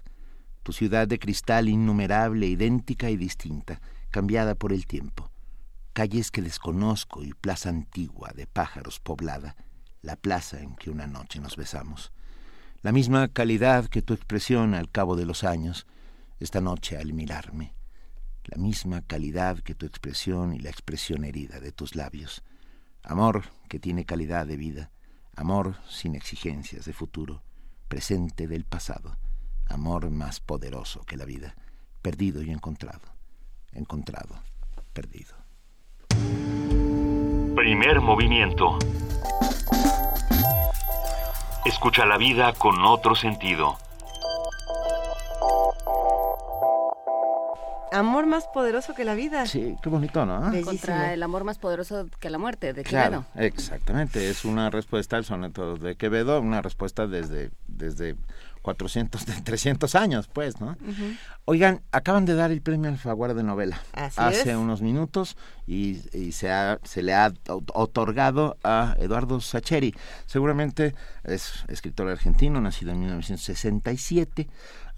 tu ciudad de cristal innumerable, idéntica y distinta, cambiada por el tiempo, calles que desconozco y plaza antigua de pájaros poblada, la plaza en que una noche nos besamos. La misma calidad que tu expresión al cabo de los años, esta noche al mirarme. La misma calidad que tu expresión y la expresión herida de tus labios. Amor que tiene calidad de vida, amor sin exigencias de futuro, presente del pasado, amor más poderoso que la vida, perdido y encontrado, encontrado, perdido. Primer movimiento. Escucha la vida con otro sentido. Amor más poderoso que la vida. Sí, qué bonito, ¿no? Contra el amor más poderoso que la muerte, de Quevedo. exactamente. Es una respuesta al soneto de Quevedo, una respuesta desde, desde 400, 300 años, pues, ¿no? Oigan, acaban de dar el premio Alfaguara de novela hace unos minutos y, se, ha, se le ha otorgado a Eduardo Sacheri. Seguramente es escritor argentino, nacido en 1967.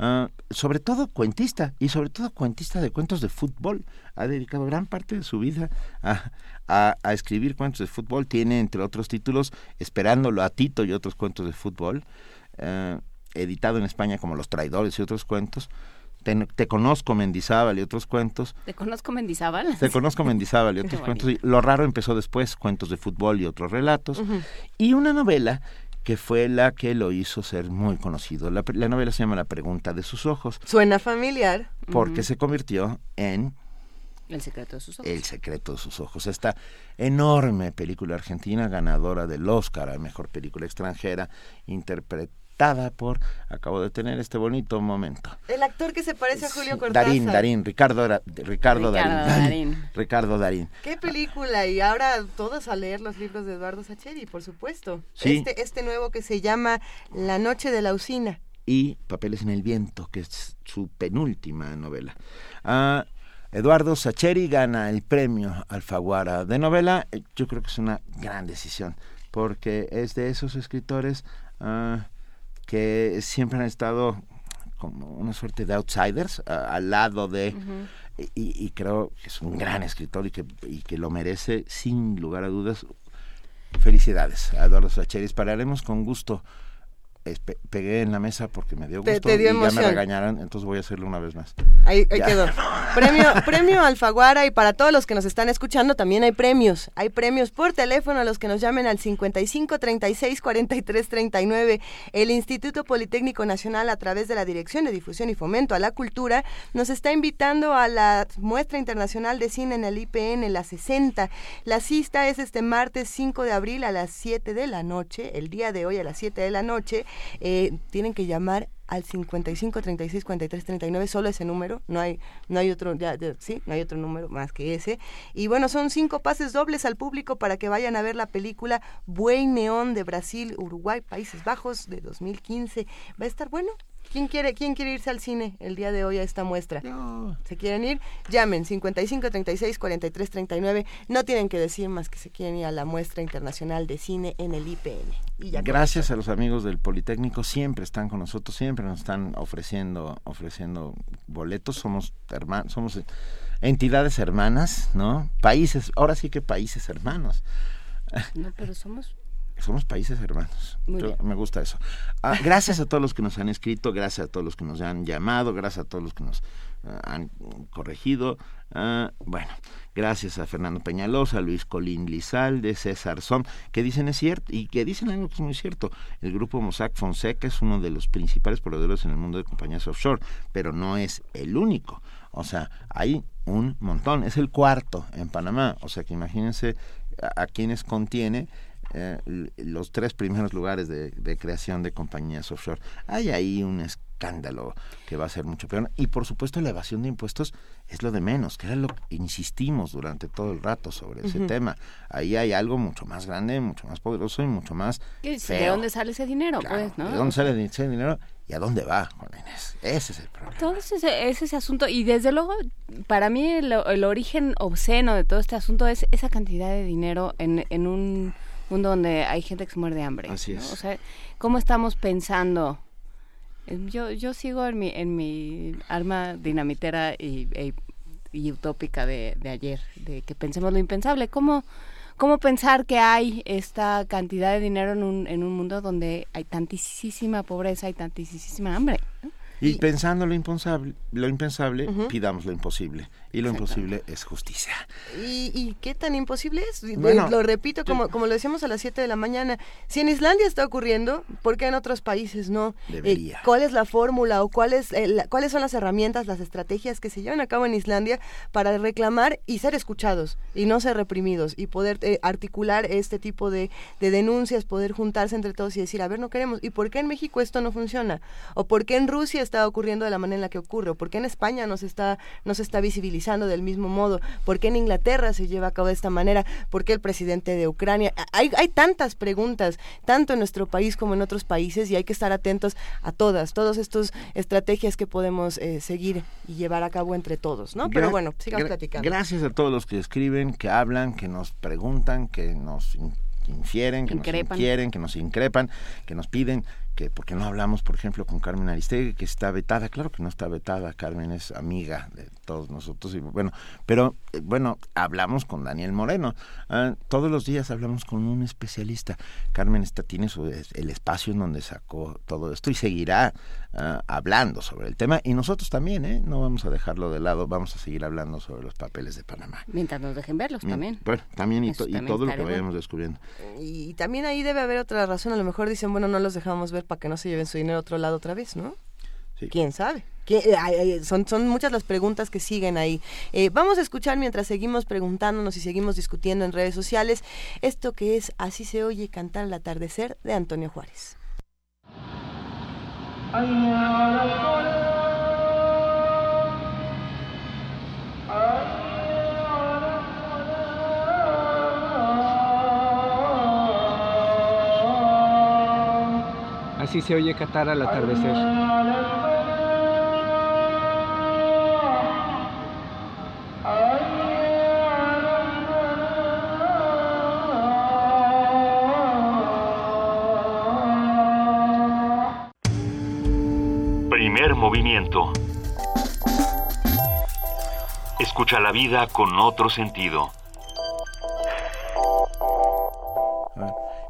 Ah, sobre todo cuentista y sobre todo cuentista de cuentos de fútbol. Ha dedicado gran parte de su vida a, a, escribir cuentos de fútbol. Tiene, entre otros títulos, Esperándolo a Tito y otros cuentos de fútbol. Ah, editado en España como Los Traidores y otros cuentos. Te, conozco Mendizábal y otros cuentos. ¿Te conozco Mendizábal? Te conozco Mendizábal y *laughs* otros cuentos. lo raro empezó después, cuentos de fútbol y otros relatos. Y una novela que fue la que lo hizo ser muy conocido. La, novela se llama La pregunta de sus ojos. Suena familiar. Porque se convirtió en... El secreto de sus ojos. El secreto de sus ojos. Esta enorme película argentina ganadora del Oscar a Mejor Película Extranjera, por, acabo de tener este bonito momento. El actor que se parece a Julio Cortázar. Darín, Darín, Ricardo, Ricardo, Darín. *laughs* Ricardo Darín. Qué película, y ahora todos a leer los libros de Eduardo Sacheri, por supuesto. Este, este nuevo que se llama La noche de la usina. Y Papeles en el viento, que es su penúltima novela. Ah, Eduardo Sacheri gana el premio Alfaguara de novela. Eh, yo creo que es una gran decisión, porque es de esos escritores ah, que siempre han estado como una suerte de outsiders al lado de... y, creo que es un gran escritor y que, y que lo merece sin lugar a dudas. Felicidades a Eduardo Sacheris. Pararemos con gusto pegué en la mesa porque me dio gusto y ya me regañaron, entonces voy a hacerlo una vez más. Ahí, quedó. *laughs* premio, premio Alfaguara y para todos los que nos están escuchando también hay premios. Hay premios por teléfono a los que nos llamen al 55 36 43 39. El Instituto Politécnico Nacional a través de la Dirección de Difusión y Fomento a la Cultura nos está invitando a la muestra internacional de cine en el IPN, la 60. La cita es este martes 5 de abril a las 7 de la noche, el día de hoy a las 7 de la noche eh, tienen que llamar al 55 36 43 39 solo ese número no hay no hay otro ya, sí no hay otro número más que ese. Y bueno son cinco pases dobles al público para que vayan a ver la película Buey Neón de Brasil Uruguay Países Bajos de 2015 va a estar bueno ¿Quién quiere, ¿Quién quiere irse al cine el día de hoy a esta muestra? ¿Se quieren ir? Llamen 55 36 43 39. No tienen que decir más que se quieren ir a la muestra internacional de cine en el IPN. Gracias a los amigos del Politécnico, siempre están con nosotros, siempre nos están ofreciendo, ofreciendo boletos. Somos hermanos, somos entidades hermanas, ¿no? Países, ahora sí que países hermanos. No, pero somos somos países hermanos. me gusta eso. Ah, gracias a todos los que nos han escrito, gracias a todos los que nos han llamado, gracias a todos los que nos ah, han corregido. Ah, bueno, gracias a Fernando Peñalosa, Luis Colín Lizalde, César Som, que dicen es cierto y que dicen algo que es muy cierto. El grupo Mossack Fonseca es uno de los principales proveedores en el mundo de compañías offshore, pero no es el único. O sea, hay un montón. Es el cuarto en Panamá. O sea, que imagínense a quienes contiene eh, los tres primeros lugares de, creación de compañías offshore. Hay ahí un escándalo que va a ser mucho peor. Y por supuesto la evasión de impuestos es lo de menos, que era lo que insistimos durante todo el rato sobre ese tema. Ahí hay algo mucho más grande, mucho más poderoso y mucho más... ¿De dónde sale ese dinero? pues, ¿no? ¿De dónde sale ese dinero? ¿Y a dónde va, Juan Inés? Ese es el problema. Todo ese, ese asunto. Y desde luego, para mí el, origen obsceno de todo este asunto es esa cantidad de dinero en, un mundo donde hay gente que se muere de hambre. Así es. O sea, ¿cómo estamos pensando Yo, yo sigo en mi, en mi arma dinamitera y, e, y, utópica de, de, ayer, de que pensemos lo impensable. ¿Cómo, ¿Cómo pensar que hay esta cantidad de dinero en un, en un mundo donde hay tantísima pobreza y tantísima hambre? Y, pensando lo impensable, lo impensable pidamos lo imposible. Y lo imposible es justicia. ¿Y, qué tan imposible es? lo repito, como, como lo decíamos a las 7 de la mañana. Si en Islandia está ocurriendo, ¿por qué en otros países no? Debería. Eh, ¿Cuál es la fórmula o cuáles eh, cuáles son las herramientas, las estrategias que se llevan a cabo en Islandia para reclamar y ser escuchados y no ser reprimidos y poder eh, articular este tipo de, de denuncias, poder juntarse entre todos y decir, a ver, no queremos. ¿Y por qué en México esto no funciona? ¿O por qué en Rusia está ocurriendo de la manera en la que ocurre? ¿O por qué en España no se está, no se está visibilizando? Del mismo modo? ¿Por qué en Inglaterra se lleva a cabo de esta manera? ¿Por qué el presidente de Ucrania? Hay, hay tantas preguntas, tanto en nuestro país como en otros países, y hay que estar atentos a todas, todas estas estrategias que podemos eh, seguir y llevar a cabo entre todos, ¿no? Pero bueno, sigamos platicando. Gracias a todos los que escriben, que hablan, que nos preguntan, que nos infieren, que nos inquieren, que nos increpan, que nos piden que porque no hablamos, por ejemplo, con Carmen Aristegui, que está vetada, claro que no está vetada, Carmen es amiga de todos nosotros, y bueno, pero eh, bueno, hablamos con Daniel Moreno, ah, todos los días hablamos con un especialista, Carmen está, tiene su, el espacio en donde sacó todo esto y seguirá ah, hablando sobre el tema, y nosotros también, ¿eh? no vamos a dejarlo de lado, vamos a seguir hablando sobre los papeles de Panamá. Mientras nos dejen verlos también. Bueno, también y, todo lo que vayamos descubriendo. Y también ahí debe haber otra razón, a lo mejor dicen, bueno, no los dejamos ver para que no se lleven su dinero a otro lado otra vez, ¿no? ¿Quién sabe? Eh, son, son muchas las preguntas que siguen ahí. Eh, vamos a escuchar mientras seguimos preguntándonos y seguimos discutiendo en redes sociales esto que es Así se oye cantar al atardecer de Antonio Juárez. Así se oye Qatar al atardecer. Primer movimiento. Escucha la vida con otro sentido.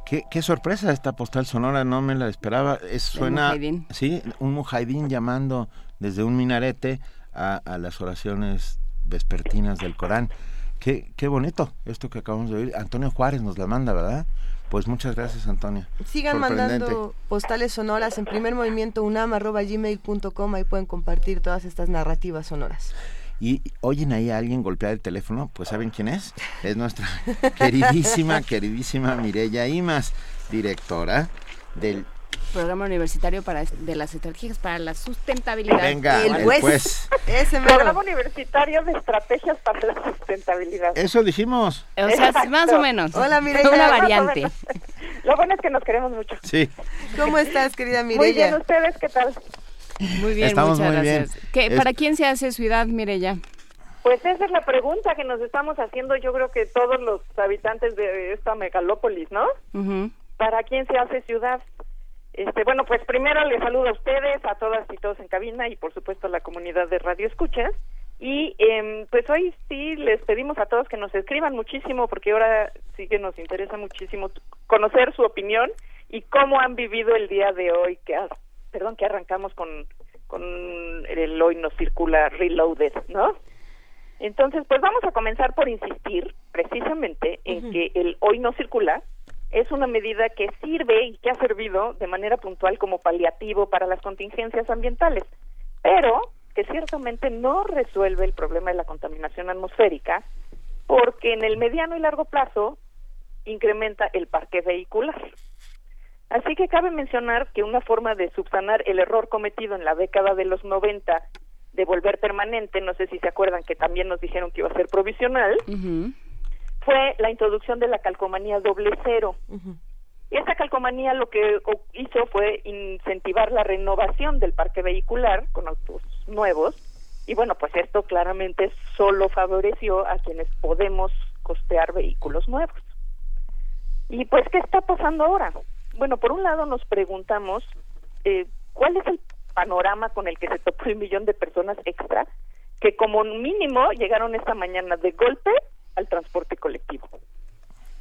Qué, sorpresa esta postal sonora, no me la esperaba. Es, suena, sí, un mujahidín llamando desde un minarete a, las oraciones vespertinas del Corán. Qué, qué bonito esto que acabamos de oír. Antonio Juárez nos la manda, ¿verdad? Pues muchas gracias, Antonio. Sigan mandando postales sonoras en primer movimiento unam.gmail.com. Ahí pueden compartir todas estas narrativas sonoras y oyen ahí a alguien golpear el teléfono, pues ¿saben quién es? Es nuestra *laughs* queridísima, queridísima Mireya Imas, directora del Programa Universitario para de las Estrategias para la Sustentabilidad. Venga, el, pues. *laughs* Ese Programa Universitario de Estrategias para la Sustentabilidad. Eso dijimos. O sea, más o menos. Hola, Mireya. Una variante. *laughs* Lo bueno es que nos queremos mucho. Sí. ¿Cómo estás, querida Mireya? Muy bien, ¿ustedes qué tal? Muy bien, Estamos muchas muy gracias. Bien. ¿Para quién se hace ciudad, Mireya? Pues esa es la pregunta que nos estamos haciendo, yo creo que todos los habitantes de esta megalópolis, ¿no? ¿Para quién se hace ciudad? Este, bueno, pues primero les saludo a ustedes, a todas y todos en cabina y por supuesto a la comunidad de Radio Escuchas. Y eh, pues hoy sí les pedimos a todos que nos escriban muchísimo porque ahora sí que nos interesa muchísimo conocer su opinión y cómo han vivido el día de hoy que perdón, que arrancamos con, con el hoy nos circula reloaded, ¿no? Entonces, pues vamos a comenzar por insistir precisamente en que el hoy no circula es una medida que sirve y que ha servido de manera puntual como paliativo para las contingencias ambientales, pero que ciertamente no resuelve el problema de la contaminación atmosférica porque en el mediano y largo plazo incrementa el parque vehicular. Así que cabe mencionar que una forma de subsanar el error cometido en la década de los 90 de volver permanente, no sé si se acuerdan que también nos dijeron que iba a ser provisional, fue la introducción de la calcomanía doble cero. Y esta calcomanía lo que hizo fue incentivar la renovación del parque vehicular con autos nuevos. Y bueno, pues esto claramente solo favoreció a quienes podemos costear vehículos nuevos. Y pues, ¿qué está pasando ahora? Bueno, por un lado nos preguntamos eh, cuál es el panorama con el que se topó el millón de personas extra que como mínimo llegaron esta mañana de golpe al transporte colectivo.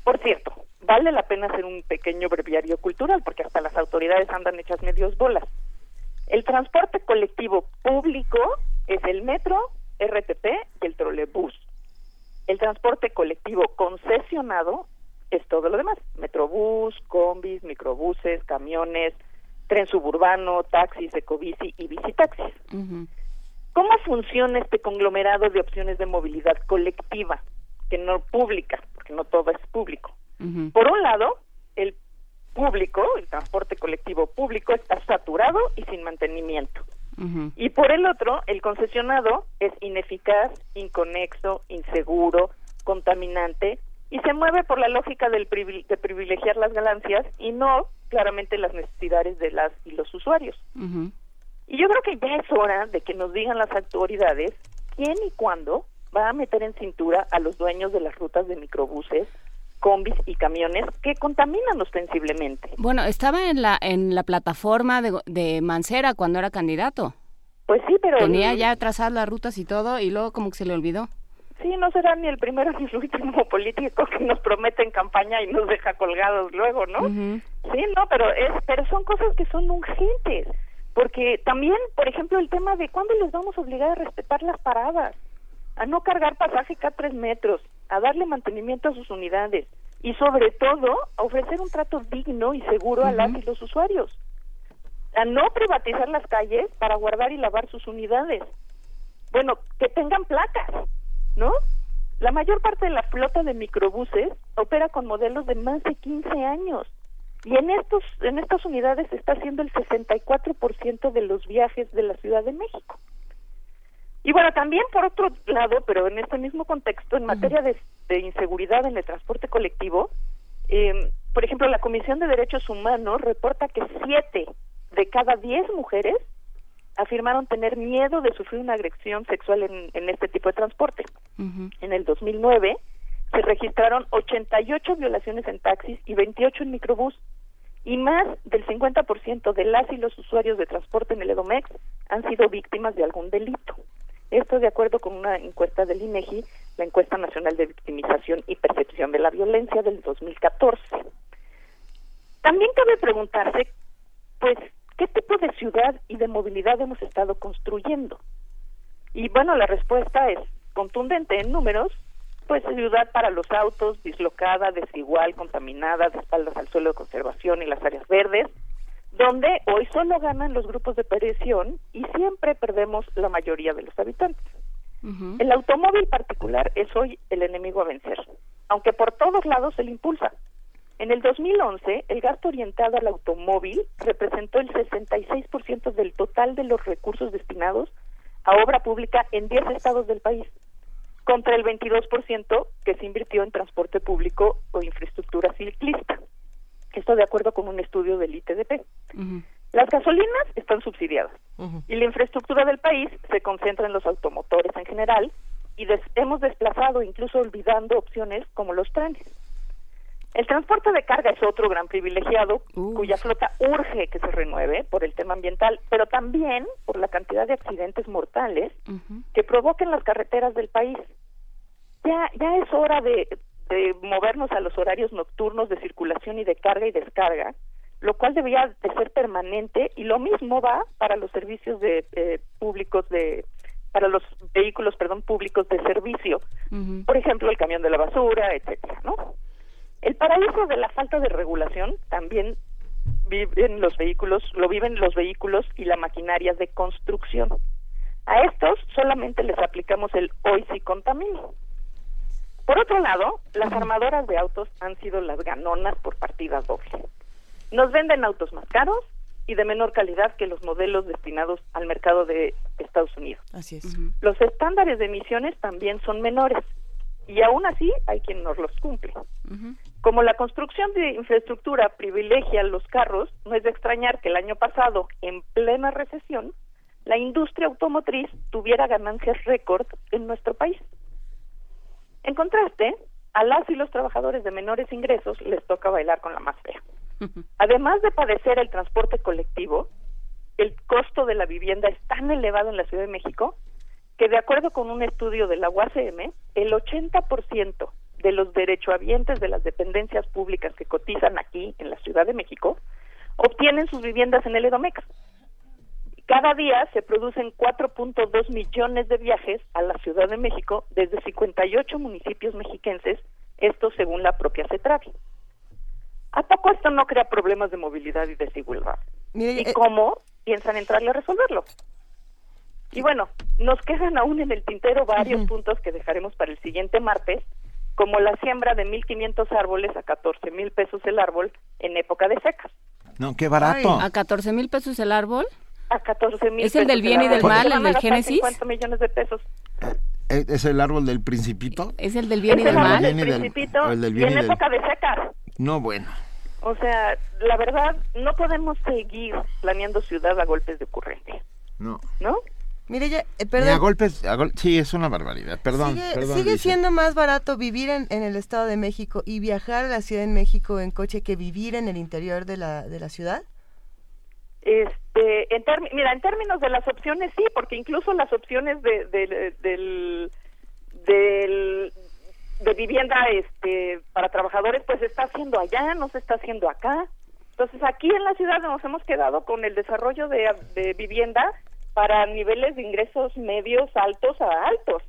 Por cierto, vale la pena hacer un pequeño breviario cultural porque hasta las autoridades andan hechas medios bolas. El transporte colectivo público es el metro, RTP y el trolebús. El transporte colectivo concesionado es todo lo demás, metrobús, combis, microbuses, camiones, tren suburbano, taxis, ecobici y bicitaxis. ¿Cómo funciona este conglomerado de opciones de movilidad colectiva, que no pública, porque no todo es público? Por un lado, el público, el transporte colectivo público está saturado y sin mantenimiento. Y por el otro, el concesionado es ineficaz, inconexo, inseguro, contaminante y se mueve por la lógica del de privilegiar las ganancias y no claramente las necesidades de las y los usuarios. Y yo creo que ya es hora de que nos digan las autoridades quién y cuándo va a meter en cintura a los dueños de las rutas de microbuses, combis y camiones que contaminan ostensiblemente. Bueno, estaba en la en la plataforma de, de Mancera cuando era candidato. Pues sí, pero tenía ya trazadas las rutas y todo y luego como que se le olvidó. Sí, no será ni el primero ni el último político que nos promete en campaña y nos deja colgados luego, ¿no? Sí, no, pero es pero son cosas que son urgentes. Porque también, por ejemplo, el tema de cuándo les vamos a obligar a respetar las paradas, a no cargar pasaje cada tres metros, a darle mantenimiento a sus unidades y sobre todo a ofrecer un trato digno y seguro a las y los usuarios, a no privatizar las calles para guardar y lavar sus unidades. Bueno, que tengan placas, ¿no? La mayor parte de la flota de microbuses opera con modelos de más de 15 años y en estos en estas unidades se está haciendo el 64% de los viajes de la Ciudad de México. Y bueno, también por otro lado, pero en este mismo contexto, en materia de, inseguridad en el transporte colectivo, eh, por ejemplo, la Comisión de Derechos Humanos reporta que siete de cada diez mujeres afirmaron tener miedo de sufrir una agresión sexual en, en este tipo de transporte. En el 2009 se registraron 88 violaciones en taxis y 28 en microbús y más del 50% de las y los usuarios de transporte en el Edomex han sido víctimas de algún delito. Esto de acuerdo con una encuesta del INEGI, la encuesta nacional de victimización y percepción de la violencia del 2014. También cabe preguntarse, pues, ¿qué tipo de ciudad y de movilidad hemos estado construyendo? Y bueno, la respuesta es contundente en números, pues ciudad para los autos, dislocada, desigual, contaminada, de espaldas al suelo de conservación y las áreas verdes, donde hoy solo ganan los grupos de presión y siempre perdemos la mayoría de los habitantes. El automóvil particular es hoy el enemigo a vencer, aunque por todos lados se le impulsa. En el 2011, el gasto orientado al automóvil representó el 66% del total de los recursos destinados a obra pública en 10 estados del país contra el 22% que se invirtió en transporte público o infraestructura ciclista. Esto de acuerdo con un estudio del ITDP. Las gasolinas están subsidiadas y la infraestructura del país se concentra en los automotores en general y hemos desplazado, incluso olvidando opciones como los trenes. El transporte de carga es otro gran privilegiado cuya flota urge que se renueve por el tema ambiental, pero también por la cantidad de accidentes mortales que provocan las carreteras del país ya, ya es hora de, movernos a los horarios nocturnos de circulación y de carga y descarga, lo cual debería de ser permanente y lo mismo va para los servicios de eh, públicos de para los vehículos, perdón, públicos de servicio. Por ejemplo, el camión de la basura, etcétera, ¿no? El paraíso de la falta de regulación también viven los vehículos, lo viven los vehículos y la maquinaria de construcción. A estos solamente les aplicamos el hoy sí contamino. Por otro lado, las armadoras de autos han sido las ganonas por partida doble. Nos venden autos más caros y de menor calidad que los modelos destinados al mercado de Estados Unidos. Así es. Los estándares de emisiones también son menores y aún así hay quien nos los cumple. Como la construcción de infraestructura privilegia los carros, no es de extrañar que el año pasado, en plena recesión, la industria automotriz tuviera ganancias récord en nuestro país. En contraste, a las y los trabajadores de menores ingresos les toca bailar con la más fea. *laughs* Además de padecer el transporte colectivo, el costo de la vivienda es tan elevado en la Ciudad de México que de acuerdo con un estudio de la UACM, el 80% de los derechohabientes de las dependencias públicas que cotizan aquí en la Ciudad de México obtienen sus viviendas en el Edomex. Cada día se producen 4.2 millones de viajes a la Ciudad de México desde 58 municipios mexiquenses, esto según la propia CETRAVI. ¿A poco esto no crea problemas de movilidad y desigualdad? ¿Y eh, cómo piensan entrarle a resolverlo? Y bueno, nos quedan aún en el tintero varios puntos que dejaremos para el siguiente martes, como la siembra de 1.500 árboles a 14 mil pesos el árbol en época de secas. No, qué barato. ¿A 14 mil pesos el árbol? A 14 mil ¿Es el del bien y del mal, el del Génesis? 50 millones de pesos. ¿E-, ¿Es el árbol del principito? ¿Es el del bien y del mal? del Bien y del- principito o el del y bien en y del- época de secas. No, bueno. O sea, la verdad, no podemos seguir planeando ciudad a golpes de ocurrencia, No. ¿no? Mire, ya, eh, perdón. a golpes, a gol- sí, es una barbaridad. Perdón, sigue perdón. sigue siendo más barato vivir en, en el Estado de México y viajar a la Ciudad de México en coche que vivir en el interior de la, de la ciudad. Este, en mira, en términos de las opciones sí, porque incluso las opciones de, de- del, del- de vivienda este para trabajadores pues se está haciendo allá, no se está haciendo acá. Entonces aquí en la ciudad nos hemos quedado con el desarrollo de, de vivienda para niveles de ingresos medios, altos a altos.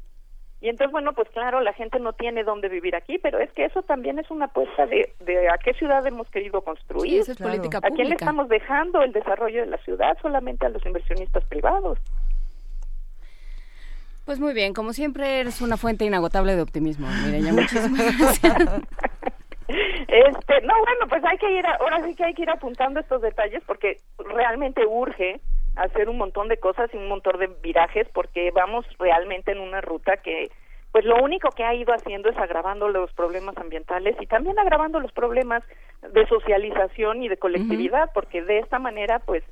Y entonces, bueno, pues claro, la gente no tiene dónde vivir aquí, pero es que eso también es una apuesta de, de a qué ciudad hemos querido construir. Sí, eso es política ¿A quién le estamos dejando el desarrollo de la ciudad? Solamente a los inversionistas privados. Pues muy bien, como siempre eres una fuente inagotable de optimismo. Mireya, muchísimas gracias. *laughs* Este, no, bueno, pues hay que ir, a- ahora sí que hay que ir apuntando estos detalles porque realmente urge hacer un montón de cosas y un montón de virajes porque vamos realmente en una ruta que pues lo único que ha ido haciendo es agravando los problemas ambientales y también agravando los problemas de socialización y de colectividad porque de esta manera pues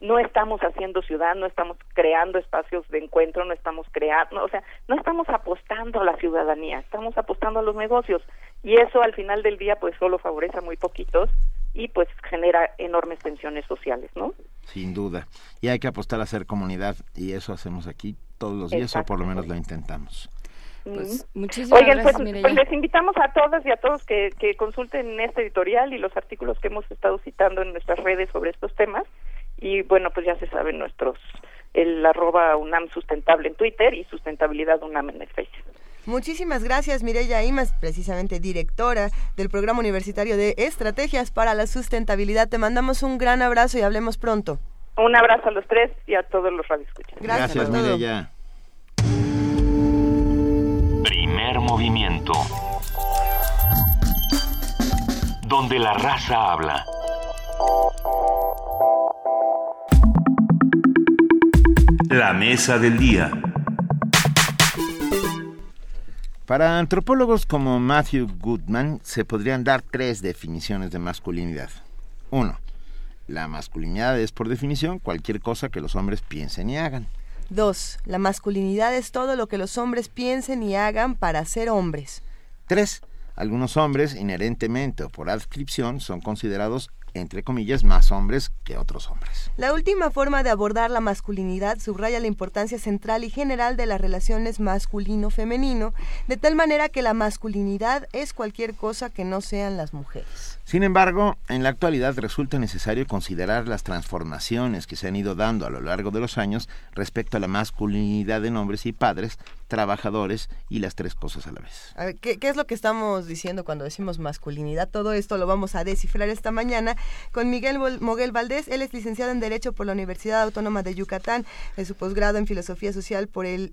no estamos haciendo ciudad, no estamos creando espacios de encuentro, no estamos creando, o sea, no estamos apostando a la ciudadanía, estamos apostando a los negocios y eso al final del día pues solo favorece a muy poquitos y pues genera enormes tensiones sociales, ¿no? Sin duda. Y hay que apostar a hacer comunidad y eso hacemos aquí todos los días o por lo menos lo intentamos. Pues, muchísimas Oigan, gracias, pues, pues les invitamos a todas y a todos que, que consulten este editorial y los artículos que hemos estado citando en nuestras redes sobre estos temas. Y bueno, pues ya se saben nuestros, el arroba UNAM sustentable en Twitter y sustentabilidad UNAM en el Facebook. Muchísimas gracias, Mireya Imas, precisamente directora del Programa Universitario de Estrategias para la Sustentabilidad. Te mandamos un gran abrazo y hablemos pronto. Un abrazo a los tres y a todos los radioescuchas. Gracias, Gracias, por todo. Mireya. Primer movimiento. Donde la raza habla. La mesa del día. Para antropólogos como Matthew Goodman se podrían dar tres definiciones de masculinidad. Uno, la masculinidad es por definición cualquier cosa que los hombres piensen y hagan. Dos, la masculinidad es todo lo que los hombres piensen y hagan para ser hombres. Tres, algunos hombres inherentemente o por adscripción son considerados entre comillas más hombres que otros hombres. La última forma de abordar la masculinidad subraya la importancia central y general de las relaciones masculino-femenino, de tal manera que la masculinidad es cualquier cosa que no sean las mujeres. Sin embargo, en la actualidad resulta necesario considerar las transformaciones que se han ido dando a lo largo de los años respecto a la masculinidad en hombres y padres, trabajadores y las tres cosas a la vez. A ver, ¿qué, es lo que estamos diciendo cuando decimos masculinidad? Todo esto lo vamos a descifrar esta mañana con Miguel Moguel Valdés. Él es licenciado en Derecho por la Universidad Autónoma de Yucatán, en su posgrado en Filosofía Social por el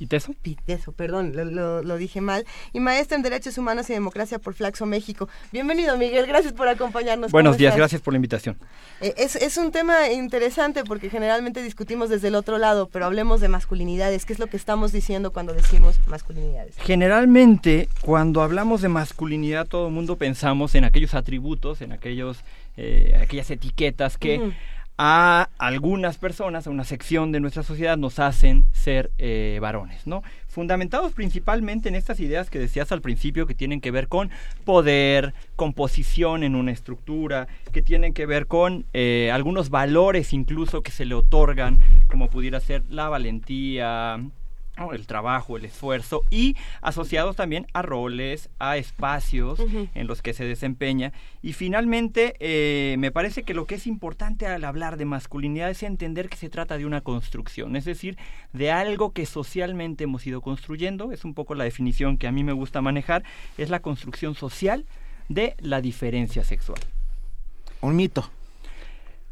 ¿Y Teso? Piteso, perdón, lo, lo- lo dije mal. Y maestro en Derechos Humanos y Democracia por Flaxo México. Bienvenido, Miguel, gracias por acompañarnos. Buenos ¿Cómo días, estás? gracias por la invitación. Eh, Es, es un tema interesante porque generalmente discutimos desde el otro lado, pero hablemos de masculinidades. ¿Qué es lo que estamos diciendo cuando decimos masculinidades? Generalmente, cuando hablamos de masculinidad, todo el mundo pensamos en aquellos atributos, en aquellos, eh, aquellas etiquetas que. A algunas personas, a una sección de nuestra sociedad, nos hacen ser eh, varones, ¿no? Fundamentados principalmente en estas ideas que decías al principio, que tienen que ver con poder, composición en una estructura, que tienen que ver con eh, algunos valores incluso que se le otorgan, como pudiera ser la valentía, el trabajo, el esfuerzo y asociados también a roles, a espacios en los que se desempeña. Y finalmente, eh, me parece que lo que es importante al hablar de masculinidad es entender que se trata de una construcción, es decir, de algo que socialmente hemos ido construyendo, es un poco la definición que a mí me gusta manejar, es la construcción social de la diferencia sexual. Un mito.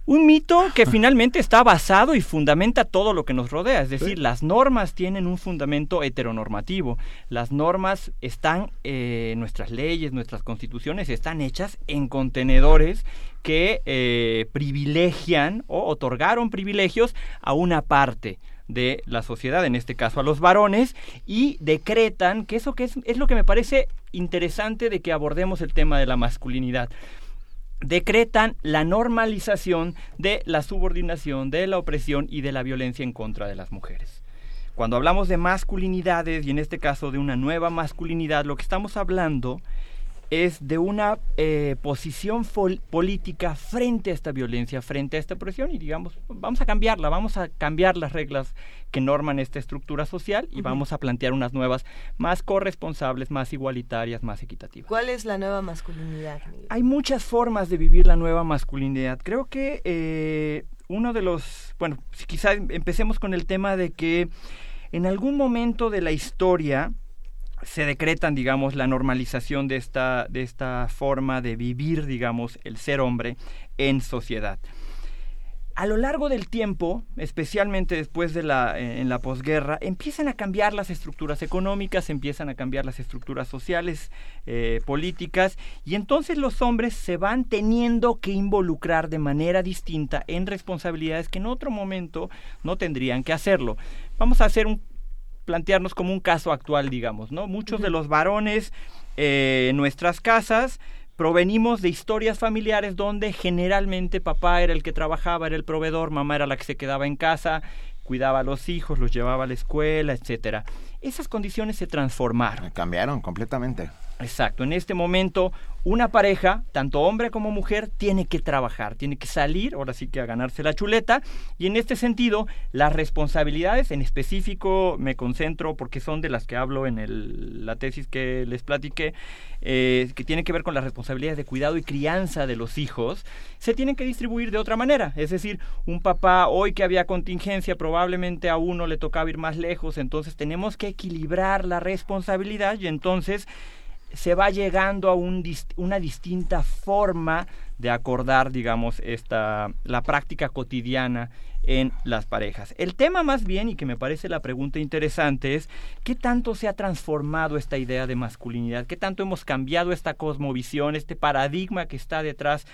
Un mito que finalmente está basado y fundamenta todo lo que nos rodea, es decir, las normas tienen un fundamento heteronormativo, las normas están, eh, nuestras leyes, nuestras constituciones están hechas en contenedores que eh, privilegian o otorgaron privilegios a una parte de la sociedad, en este caso a los varones, y decretan que eso que es, es lo que me parece interesante de que abordemos el tema de la masculinidad decretan la normalización de la subordinación, de la opresión y de la violencia en contra de las mujeres. Cuando hablamos de masculinidades, y en este caso de una nueva masculinidad, lo que estamos hablando es de una eh, posición política frente a esta violencia, frente a esta opresión y digamos, vamos a cambiarla, vamos a cambiar las reglas que norman esta estructura social y vamos a plantear unas nuevas más corresponsables, más igualitarias, más equitativas. ¿Cuál es la nueva masculinidad? Hay muchas formas de vivir la nueva masculinidad. Creo que eh, uno de los, bueno, quizá empecemos con el tema de que en algún momento de la historia, se decretan, digamos, la normalización de esta, de esta forma de vivir, digamos, el ser hombre en sociedad. A lo largo del tiempo, especialmente después de la, eh, en la posguerra, empiezan a cambiar las estructuras económicas, empiezan a cambiar las estructuras sociales, eh, políticas, y entonces los hombres se van teniendo que involucrar de manera distinta en responsabilidades que en otro momento no tendrían que hacerlo. Vamos a hacer un plantearnos como un caso actual, digamos, ¿no? Muchos de los varones eh, en nuestras casas provenimos de historias familiares donde generalmente papá era el que trabajaba, era el proveedor, mamá era la que se quedaba en casa, cuidaba a los hijos, los llevaba a la escuela, etcétera. Esas condiciones se transformaron. Cambiaron completamente. Exacto. En este momento, una pareja, tanto hombre como mujer, tiene que trabajar, tiene que salir, ahora sí que a ganarse la chuleta. Y en este sentido, las responsabilidades, en específico me concentro porque son de las que hablo en el, la tesis que les platiqué, eh, que tiene que ver con las responsabilidades de cuidado y crianza de los hijos, se tienen que distribuir de otra manera. Es decir, un papá hoy que había contingencia, probablemente a uno le tocaba ir más lejos, entonces tenemos que equilibrar la responsabilidad y entonces se va llegando a un, una distinta forma de acordar, digamos, esta, la práctica cotidiana en las parejas. El tema más bien, y que me parece la pregunta interesante, es qué tanto se ha transformado esta idea de masculinidad, qué tanto hemos cambiado esta cosmovisión, este paradigma que está detrás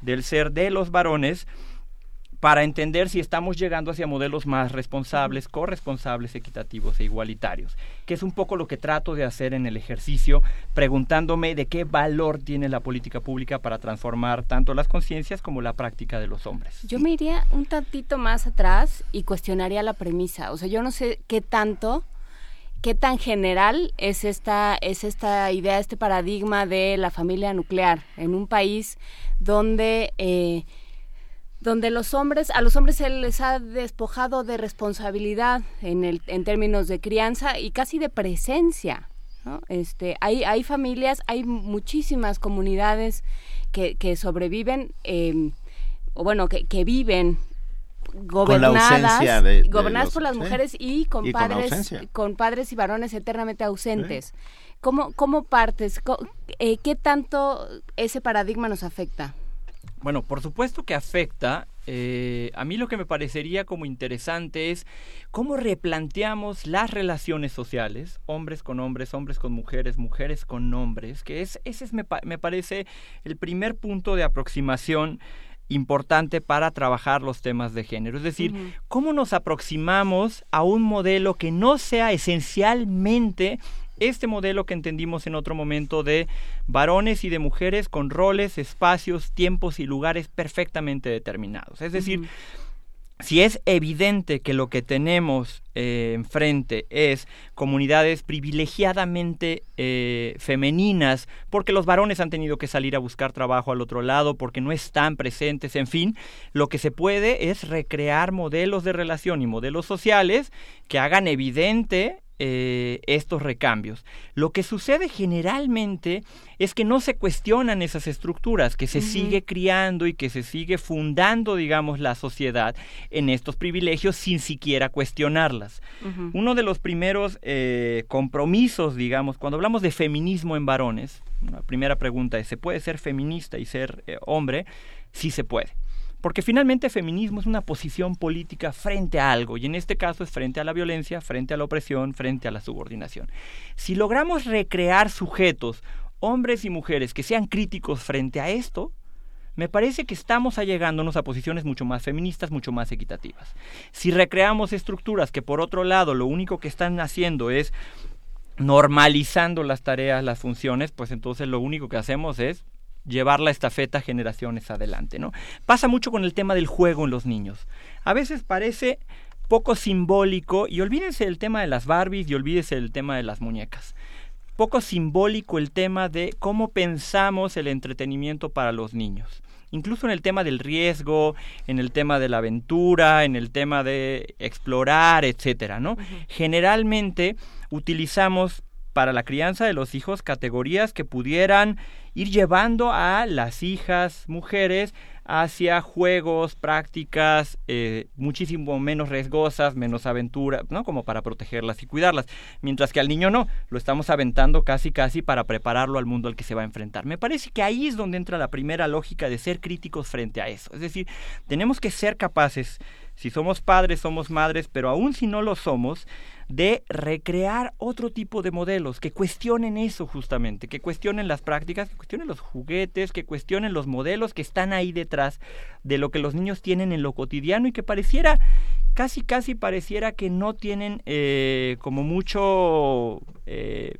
del ser de los varones, para entender si estamos llegando hacia modelos más responsables, corresponsables, equitativos e igualitarios, que es un poco lo que trato de hacer en el ejercicio, preguntándome de qué valor tiene la política pública para transformar tanto las conciencias como la práctica de los hombres. Yo me iría un tantito más atrás y cuestionaría la premisa, o sea, yo no sé qué tanto qué tan general es esta es esta idea, este paradigma de la familia nuclear en un país donde eh, donde los hombres, a los hombres se les ha despojado de responsabilidad en, el, en términos de crianza y casi de presencia. Este, hay, hay familias, hay muchísimas comunidades que, que sobreviven, em, o bueno, que, que viven gobernadas, gobernadas por las mujeres y con padres, con, padres y varones eternamente ausentes. ¿Cómo, ¿Cómo partes? Eh, ¿Qué tanto ese paradigma nos afecta? Bueno, por supuesto que afecta. Eh, a mí lo que me parecería como interesante es cómo replanteamos las relaciones sociales, hombres con hombres, hombres con mujeres, mujeres con hombres, que es, ese es, me, me parece el primer punto de aproximación importante para trabajar los temas de género. Es decir, cómo nos aproximamos a un modelo que no sea esencialmente este modelo que entendimos en otro momento de varones y de mujeres con roles, espacios, tiempos y lugares perfectamente determinados. Es decir, si es evidente que lo que tenemos eh, enfrente es comunidades privilegiadamente eh, femeninas, porque los varones han tenido que salir a buscar trabajo al otro lado, porque no están presentes, en fin, lo que se puede es recrear modelos de relación y modelos sociales que hagan evidente eh, estos recambios. Lo que sucede generalmente es que no se cuestionan esas estructuras, que se sigue criando y que se sigue fundando, digamos, la sociedad en estos privilegios sin siquiera cuestionarlas. Uno de los primeros eh, compromisos, digamos, cuando hablamos de feminismo en varones, la primera pregunta es, ¿se puede ser feminista y ser eh, hombre? Sí se puede. Porque finalmente feminismo es una posición política frente a algo, y en este caso es frente a la violencia, frente a la opresión, frente a la subordinación. Si logramos recrear sujetos, hombres y mujeres, que sean críticos frente a esto, me parece que estamos allegándonos a posiciones mucho más feministas, mucho más equitativas. Si recreamos estructuras que por otro lado lo único que están haciendo es normalizando las tareas, las funciones, pues entonces lo único que hacemos es llevar la estafeta generaciones adelante, ¿no? Pasa mucho con el tema del juego en los niños. A veces parece poco simbólico, y olvídense del tema de las Barbies y olvídense del tema de las muñecas. Poco simbólico el tema de cómo pensamos el entretenimiento para los niños. Incluso en el tema del riesgo, en el tema de la aventura, en el tema de explorar, etcétera, ¿no? Generalmente utilizamos para la crianza de los hijos categorías que pudieran ir llevando a las hijas mujeres hacia juegos, prácticas eh, muchísimo menos riesgosas, menos aventura, ¿no? Como para protegerlas y cuidarlas. Mientras que al niño no, lo estamos aventando casi casi para prepararlo al mundo al que se va a enfrentar. Me parece que ahí es donde entra la primera lógica de ser críticos frente a eso. Es decir, tenemos que ser capaces, si somos padres, somos madres, pero aún si no lo somos, de recrear otro tipo de modelos que cuestionen eso justamente, que cuestionen las prácticas, que cuestionen los juguetes, que cuestionen los modelos que están ahí detrás de lo que los niños tienen en lo cotidiano y que pareciera, casi casi pareciera que no tienen eh, como mucho... Eh,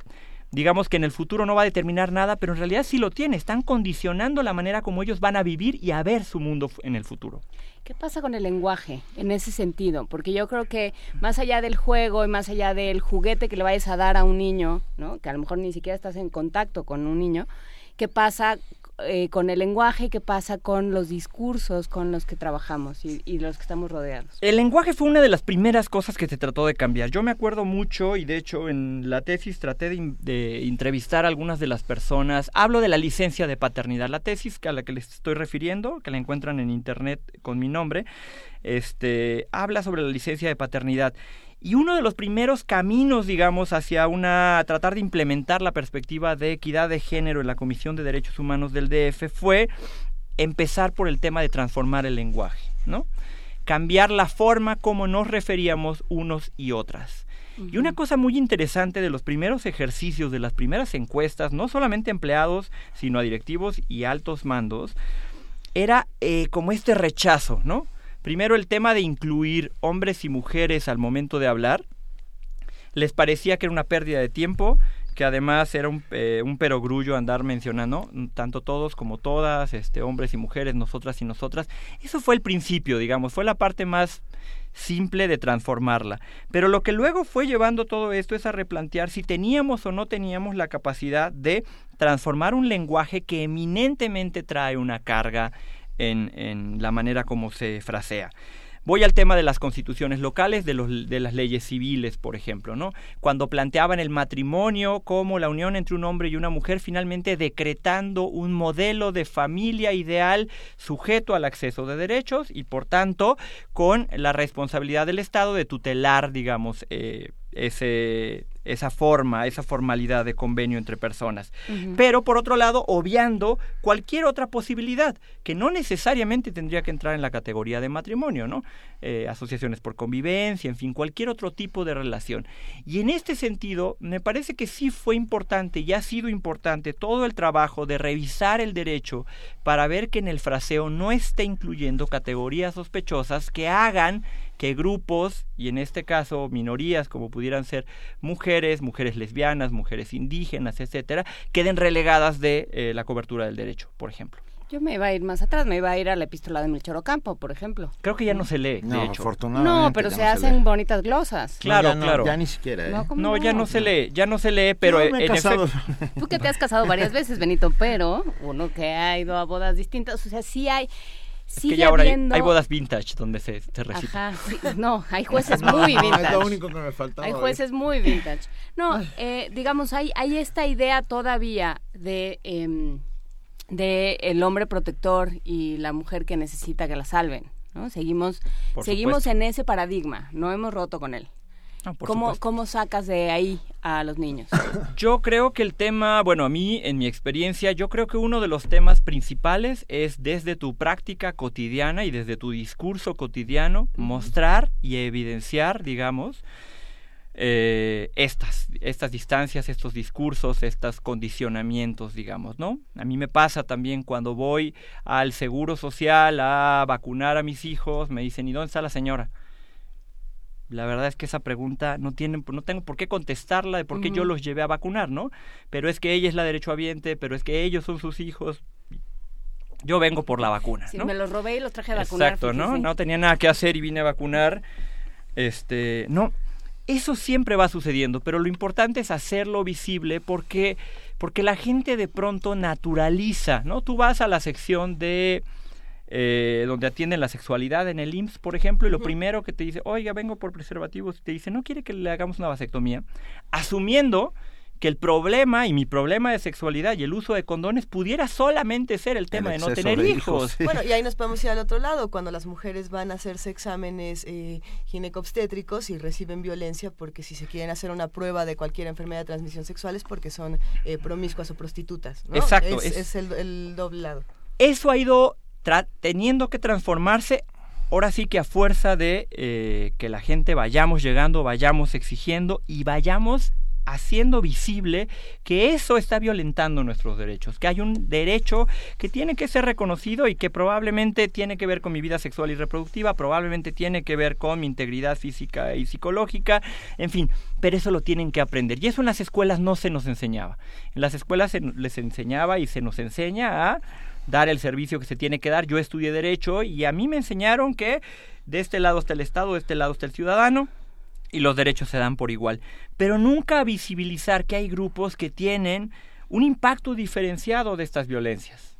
digamos que en el futuro no va a determinar nada, pero en realidad sí lo tiene, están condicionando la manera como ellos van a vivir y a ver su mundo en el futuro. ¿Qué pasa con el lenguaje en ese sentido? Porque yo creo que más allá del juego y más allá del juguete que le vayas a dar a un niño, ¿no? que a lo mejor ni siquiera estás en contacto con un niño, ¿qué pasa eh, con el lenguaje, qué pasa con los discursos con los que trabajamos y, los que estamos rodeados. El lenguaje fue una de las primeras cosas que se trató de cambiar. Yo me acuerdo mucho y de hecho en la tesis traté de, entrevistar a algunas de las personas. Hablo de la licencia de paternidad, la tesis a la que les estoy refiriendo, que la encuentran en internet con mi nombre, este, habla sobre la licencia de paternidad. Y uno de los primeros caminos, digamos, hacia una tratar de implementar la perspectiva de equidad de género en la Comisión de Derechos Humanos del DF fue empezar por el tema de transformar el lenguaje, ¿no? Cambiar la forma como nos referíamos unos y otras. Y una cosa muy interesante de los primeros ejercicios, de las primeras encuestas, no solamente a empleados, sino a directivos y altos mandos, era eh, como este rechazo, ¿no? Primero el tema de incluir hombres y mujeres al momento de hablar. Les parecía que era una pérdida de tiempo, que además era un, eh, perogrullo andar mencionando, tanto todos como todas, este, hombres y mujeres, nosotras y nosotras. Eso fue el principio, digamos, fue la parte más simple de transformarla. Pero lo que luego fue llevando todo esto es a replantear si teníamos o no teníamos la capacidad de transformar un lenguaje que eminentemente trae una carga en, la manera como se frasea. Voy al tema de las constituciones locales, de, los, de las leyes civiles, por ejemplo, ¿no? Cuando planteaban el matrimonio como la unión entre un hombre y una mujer, finalmente decretando un modelo de familia ideal sujeto al acceso de derechos y, por tanto, con la responsabilidad del Estado de tutelar, digamos, eh, ese, esa forma, esa formalidad de convenio entre personas. Pero por otro lado, obviando cualquier otra posibilidad que no necesariamente tendría que entrar en la categoría de matrimonio, ¿no? Eh, asociaciones por convivencia, en fin, cualquier otro tipo de relación. Y en este sentido, me parece que sí fue importante y ha sido importante todo el trabajo de revisar el derecho para ver que en el fraseo no esté incluyendo categorías sospechosas que hagan que grupos, y en este caso minorías como pudieran ser mujeres, mujeres lesbianas, mujeres indígenas, etcétera, queden relegadas de eh, la cobertura del derecho, por ejemplo. Yo me iba a ir más atrás, me iba a ir a la epístola de Melchor Ocampo, por ejemplo. Creo que ya no se lee, no, de hecho. afortunadamente. No, pero se hacen bonitas glosas. Claro, no, claro. Ya ni siquiera, ¿eh? No, ya no se lee, ya no se lee, pero Yo me he en efecto- Tú que te has casado varias veces, Benito, pero uno que ha ido a bodas distintas, o sea, sí hay... Es que ya ahora hay- habiendo... hay, bodas vintage donde se, se recita. Ajá, sí, no, hay *laughs* jueces *laughs* No, muy es vintage. lo único que me faltaba, Hay ¿eh? jueces muy vintage. No, eh, digamos, hay, hay esta idea todavía de, em, de el hombre protector y la mujer que necesita que la salven. ¿no? Seguimos, Por seguimos supuesto. en ese paradigma, no hemos roto con él. No, por ¿Cómo, supuesto. ¿Cómo sacas de ahí a los niños? *coughs* Yo creo que el tema, bueno, a mí, en mi experiencia, yo creo que uno de los temas principales es desde tu práctica cotidiana y desde tu discurso cotidiano, mostrar y evidenciar, digamos, eh, estas, estas distancias, estos discursos, estos condicionamientos, digamos, ¿no? A mí me pasa también cuando voy al Seguro Social a vacunar a mis hijos, me dicen, ¿y dónde está la señora? La verdad es que esa pregunta no tienen, no tengo por qué contestarla de por qué yo los llevé a vacunar, ¿no? Pero es que ella es la derechohabiente, pero es que ellos son sus hijos. Yo vengo por la vacuna, Si ¿no? me los robé y los traje a vacunar. Exacto, ¿no? No tenía nada que hacer y vine a vacunar. Este, no, eso siempre va sucediendo, pero lo importante es hacerlo visible porque porque la gente de pronto naturaliza, ¿no? Tú vas a la sección de eh, donde atienden la sexualidad en el IMSS, por ejemplo, y lo primero que te dice, oiga, vengo por preservativos, y te dice, ¿no quiere que le hagamos una vasectomía? Asumiendo que el problema y mi problema de sexualidad y el uso de condones pudiera solamente ser el tema de no tener de hijos. hijos, Bueno, y ahí nos podemos ir al otro lado, cuando las mujeres van a hacerse exámenes eh, ginecobstétricos y reciben violencia porque si se quieren hacer una prueba de cualquier enfermedad de transmisión sexual es porque son eh, promiscuas o prostitutas. ¿no? Exacto, Es, es- es el, el doble lado. eso ha ido teniendo que transformarse ahora sí que a fuerza de eh, que la gente vayamos llegando, vayamos exigiendo y vayamos haciendo visible que eso está violentando nuestros derechos, que hay un derecho que tiene que ser reconocido y que probablemente tiene que ver con mi vida sexual y reproductiva, probablemente tiene que ver con mi integridad física y psicológica, en fin, pero eso lo tienen que aprender y eso en las escuelas no se nos enseñaba. En las escuelas se les enseñaba y se nos enseña a dar el servicio que se tiene que dar. Yo estudié derecho y a mí me enseñaron que de este lado está el Estado, de este lado está el ciudadano y los derechos se dan por igual. Pero nunca visibilizar que hay grupos que tienen un impacto diferenciado de estas violencias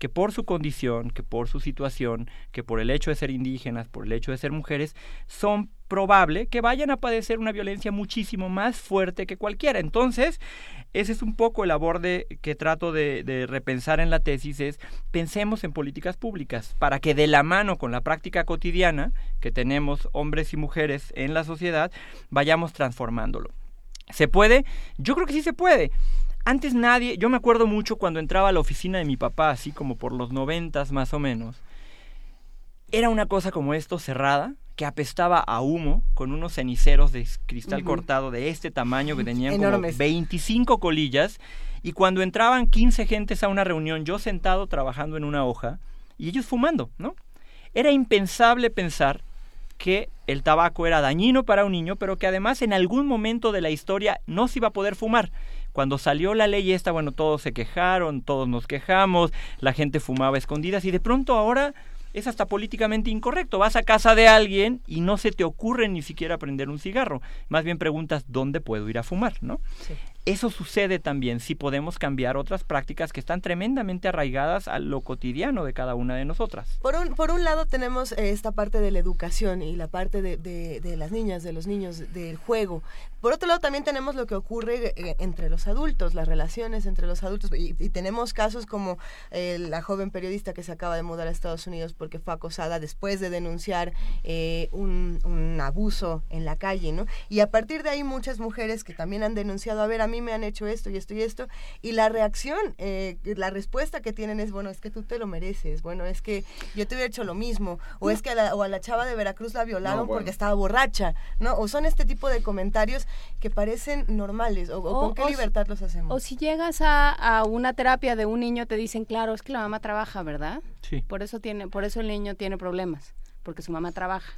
que por su condición, que por su situación, que por el hecho de ser indígenas, por el hecho de ser mujeres, son probable que vayan a padecer una violencia muchísimo más fuerte que cualquiera. Entonces, ese es un poco el aborde que trato de, de repensar en la tesis, es pensemos en políticas públicas para que de la mano con la práctica cotidiana que tenemos hombres y mujeres en la sociedad, vayamos transformándolo. ¿Se puede? Yo creo que sí se puede. Antes nadie, yo me acuerdo mucho cuando entraba a la oficina de mi papá, así como por los noventas más o menos. Era una cosa como esto, cerrada, que apestaba a humo, con unos ceniceros de cristal cortado de este tamaño que tenían Enormes. como 25 colillas. Y cuando entraban 15 gentes a una reunión, yo sentado trabajando en una hoja y ellos fumando, ¿no? Era impensable pensar que el tabaco era dañino para un niño, pero que además en algún momento de la historia no se iba a poder fumar. Cuando salió la ley esta, bueno, todos se quejaron, todos nos quejamos, la gente fumaba escondidas y de pronto ahora es hasta políticamente incorrecto. Vas a casa de alguien y no se te ocurre ni siquiera prender un cigarro. Más bien preguntas dónde puedo ir a fumar, ¿no? Eso sucede también si podemos cambiar otras prácticas que están tremendamente arraigadas a lo cotidiano de cada una de nosotras. Por un, por un lado tenemos eh, esta parte de la educación y la parte de, de- las niñas, de los niños, del juego. Por otro lado también tenemos lo que ocurre eh, entre los adultos, las relaciones entre los adultos. Y, tenemos casos como eh, la joven periodista que se acaba de mudar a Estados Unidos porque fue acosada después de denunciar un, abuso en la calle, ¿no? Y a partir de ahí muchas mujeres que también han denunciado, a ver, mí me han hecho esto y esto y esto, y la reacción, eh, la respuesta que tienen es, bueno, es que tú te lo mereces, bueno, es que yo te hubiera hecho lo mismo, o es que a la, o a la chava de Veracruz la violaron No, bueno. porque estaba borracha, ¿no? O son este tipo de comentarios que parecen normales, o, o con qué o si- libertad los hacemos. O si llegas a, a una terapia de un niño, te dicen, claro, es que la mamá trabaja, ¿verdad? Sí. Por eso, tiene, por eso el niño tiene problemas, porque su mamá trabaja.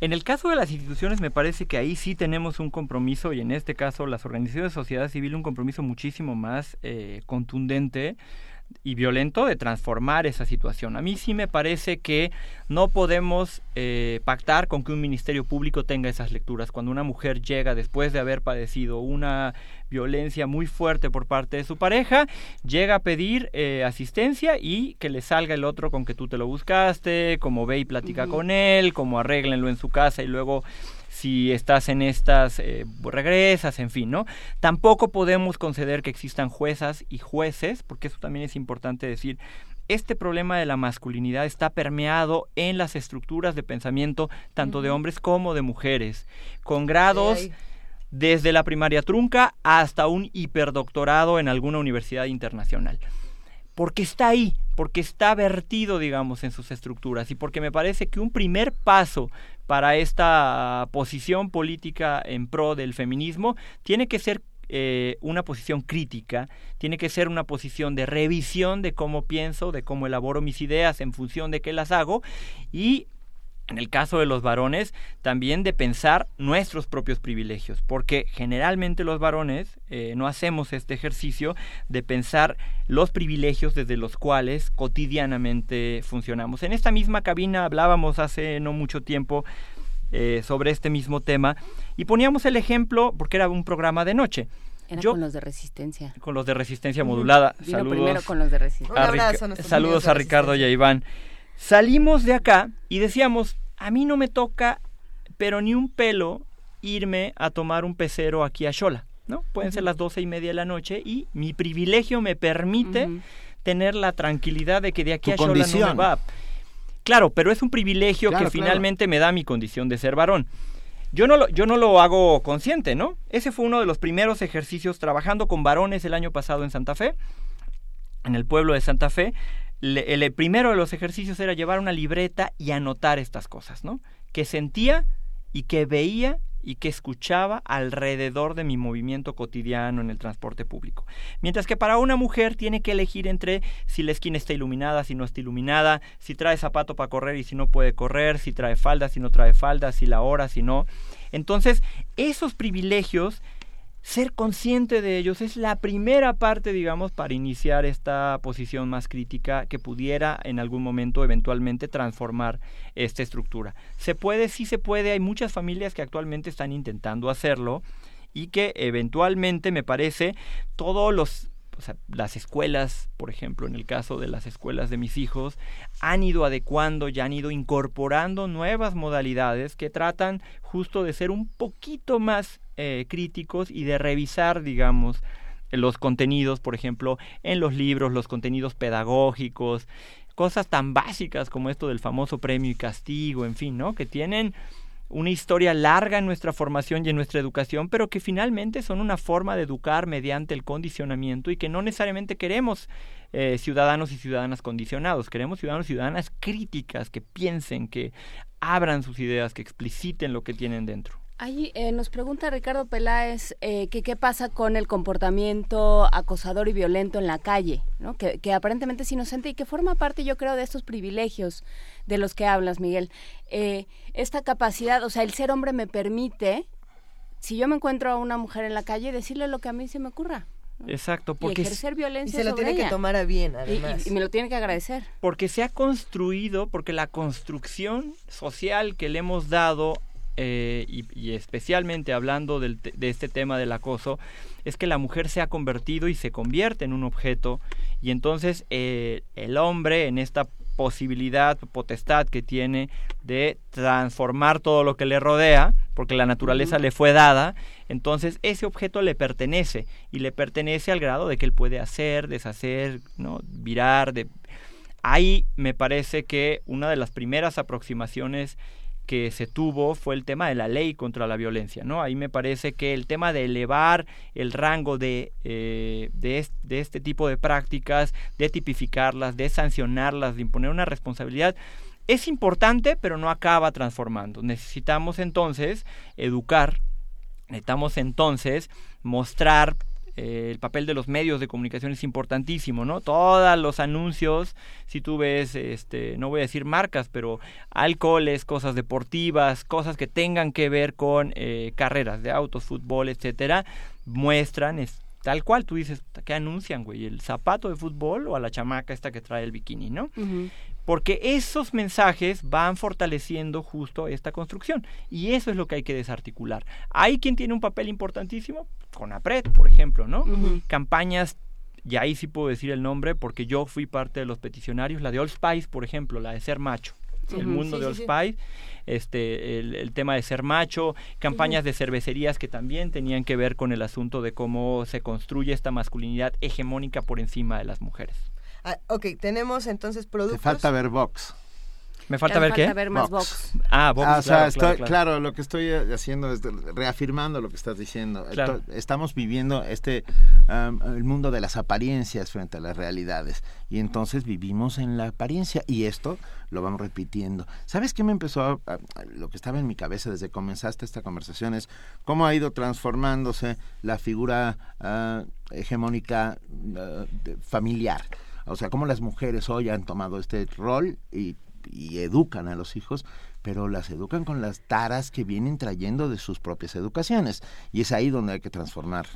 En el caso de las instituciones me parece que ahí sí tenemos un compromiso y en este caso las organizaciones de sociedad civil un compromiso muchísimo más eh, contundente y violento de transformar esa situación. A mí sí me parece que no podemos eh, pactar con que un ministerio público tenga esas lecturas. Cuando una mujer llega después de haber padecido una violencia muy fuerte por parte de su pareja, llega a pedir eh, asistencia y que le salga el otro con que tú te lo buscaste, como ve y platica con él, como arréglenlo en su casa y luego si estás en estas, eh, regresas, en fin, ¿no? Tampoco podemos conceder que existan juezas y jueces, porque eso también es importante decir. Este problema de la masculinidad está permeado en las estructuras de pensamiento tanto de hombres como de mujeres, con grados desde la primaria trunca hasta un hiperdoctorado en alguna universidad internacional porque está ahí, porque está vertido, digamos, en sus estructuras y porque me parece que un primer paso para esta posición política en pro del feminismo tiene que ser eh, una posición crítica, tiene que ser una posición de revisión de cómo pienso, de cómo elaboro mis ideas en función de qué las hago y en el caso de los varones, también de pensar nuestros propios privilegios, porque generalmente los varones eh, no hacemos este ejercicio de pensar los privilegios desde los cuales cotidianamente funcionamos. En esta misma cabina hablábamos hace no mucho tiempo eh, sobre este mismo tema y poníamos el ejemplo, porque era un programa de noche. Era con los de resistencia. Con los de resistencia modulada. saludos primero con los de resistencia. saludos a Ricardo y a Iván. Salimos de acá y decíamos, a mí no me toca, pero ni un pelo, irme a tomar un pecero aquí a Xola, ¿no? Pueden ser las doce y media de la noche y mi privilegio me permite tener la tranquilidad de que de aquí a Xola no me va. Claro, pero es un privilegio que finalmente me da mi condición de ser varón. Yo no, lo, yo no lo hago consciente, ¿no? Ese fue uno de los primeros ejercicios trabajando con varones el año pasado en Santa Fe, en el pueblo de Santa Fe el, primero de los ejercicios era llevar una libreta y anotar estas cosas, ¿no? Que sentía y que veía y que escuchaba alrededor de mi movimiento cotidiano en el transporte público. Mientras que para una mujer tiene que elegir entre si la esquina está iluminada, si no está iluminada, si trae zapato para correr y si no puede correr, si trae falda, si no trae falda, si la hora, si no. Entonces, esos privilegios ser consciente de ellos es la primera parte, digamos, para iniciar esta posición más crítica que pudiera en algún momento eventualmente transformar esta estructura. Se puede, sí se puede, hay muchas familias que actualmente están intentando hacerlo y que eventualmente, me parece, todos los o sea, las escuelas, por ejemplo, en el caso de las escuelas de mis hijos, han ido adecuando y han ido incorporando nuevas modalidades que tratan justo de ser un poquito más eh, críticos y de revisar, digamos, los contenidos, por ejemplo, en los libros, los contenidos pedagógicos, cosas tan básicas como esto del famoso premio y castigo, en fin, ¿no? Que tienen una historia larga en nuestra formación y en nuestra educación, pero que finalmente son una forma de educar mediante el condicionamiento y que no necesariamente queremos eh, ciudadanos y ciudadanas condicionados, queremos ciudadanos y ciudadanas críticas que piensen, que abran sus ideas, que expliciten lo que tienen dentro. Ahí eh, nos pregunta Ricardo Peláez eh, que qué pasa con el comportamiento acosador y violento en la calle, ¿no? que, aparentemente es inocente y que forma parte, yo creo, de estos privilegios de los que hablas, Miguel. Eh, esta capacidad, o sea, el ser hombre me permite, si yo me encuentro a una mujer en la calle, decirle lo que a mí se me ocurra. Exacto, porque y ejercer violencia y se lo tiene que tomar a bien, además. y, me lo tiene que agradecer. Porque se ha construido, porque la construcción social que le hemos dado eh, y, especialmente hablando del, de este tema del acoso, es que la mujer se ha convertido y se convierte en un objeto y entonces eh, el hombre en esta posibilidad, potestad que tiene de transformar todo lo que le rodea, porque la naturaleza le fue dada, entonces ese objeto le pertenece y le pertenece al grado de que él puede hacer, deshacer, ¿no? virar, de... Ahí me parece que una de las primeras aproximaciones que se tuvo fue el tema de la ley contra la violencia, ¿no? Ahí me parece que el tema de elevar el rango de, eh, de, este tipo de prácticas, de tipificarlas, de sancionarlas, de imponer una responsabilidad, es importante, pero no acaba transformando. Necesitamos entonces educar, necesitamos entonces mostrar eh, el papel de los medios de comunicación es importantísimo, ¿no? Todos los anuncios, si tú ves, este, no voy a decir marcas, pero alcoholes, cosas deportivas, cosas que tengan que ver con eh, carreras de autos, fútbol, etcétera, muestran es, tal cual tú dices, ¿qué anuncian, güey? ¿El zapato de fútbol o a la chamaca esta que trae el bikini, ¿no? Porque esos mensajes van fortaleciendo justo esta construcción y eso es lo que hay que desarticular. Hay quien tiene un papel importantísimo, con APRED, por ejemplo, ¿no? Campañas y ahí sí puedo decir el nombre porque yo fui parte de los peticionarios, la de Old Spice, por ejemplo, la de ser macho. El mundo de Old Spice, este, el, tema de ser macho, campañas de cervecerías que también tenían que ver con el asunto de cómo se construye esta masculinidad hegemónica por encima de las mujeres. Ah, ok, tenemos entonces productos. Te falta ver Vox. ¿Me falta ver qué? ver más Vox. Ah, Vox. Ah, o sea, claro, estoy, claro, lo que estoy eh, haciendo es reafirmando lo que estás diciendo. Claro. Estamos viviendo este um, el mundo de las apariencias frente a las realidades y entonces vivimos en la apariencia y esto lo vamos repitiendo. ¿Sabes qué me empezó a, a- lo que estaba en mi cabeza desde que comenzaste esta conversación es cómo ha ido transformándose la figura ah, hegemónica ah, de- familiar? O sea, cómo las mujeres hoy han tomado este rol y, y educan a los hijos, pero las educan con las taras que vienen trayendo de sus propias educaciones. Y es ahí donde hay que transformar.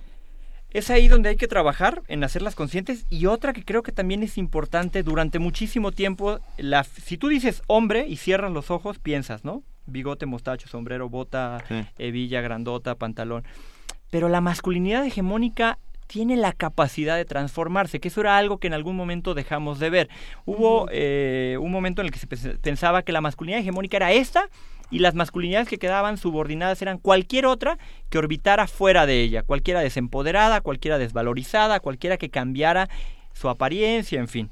Es ahí donde hay que trabajar en hacerlas conscientes y otra que creo que también es importante durante muchísimo tiempo, la, si tú dices hombre y cierras los ojos, piensas, ¿no? Bigote, mostacho, sombrero, bota, Sí. hebilla, grandota, pantalón. Pero la masculinidad hegemónica tiene la capacidad de transformarse, que eso era algo que en algún momento dejamos de ver. Hubo eh, un momento en el que se pens- pensaba que la masculinidad hegemónica era esta y las masculinidades que quedaban subordinadas eran cualquier otra que orbitara fuera de ella, cualquiera desempoderada, cualquiera desvalorizada, cualquiera que cambiara su apariencia, en fin.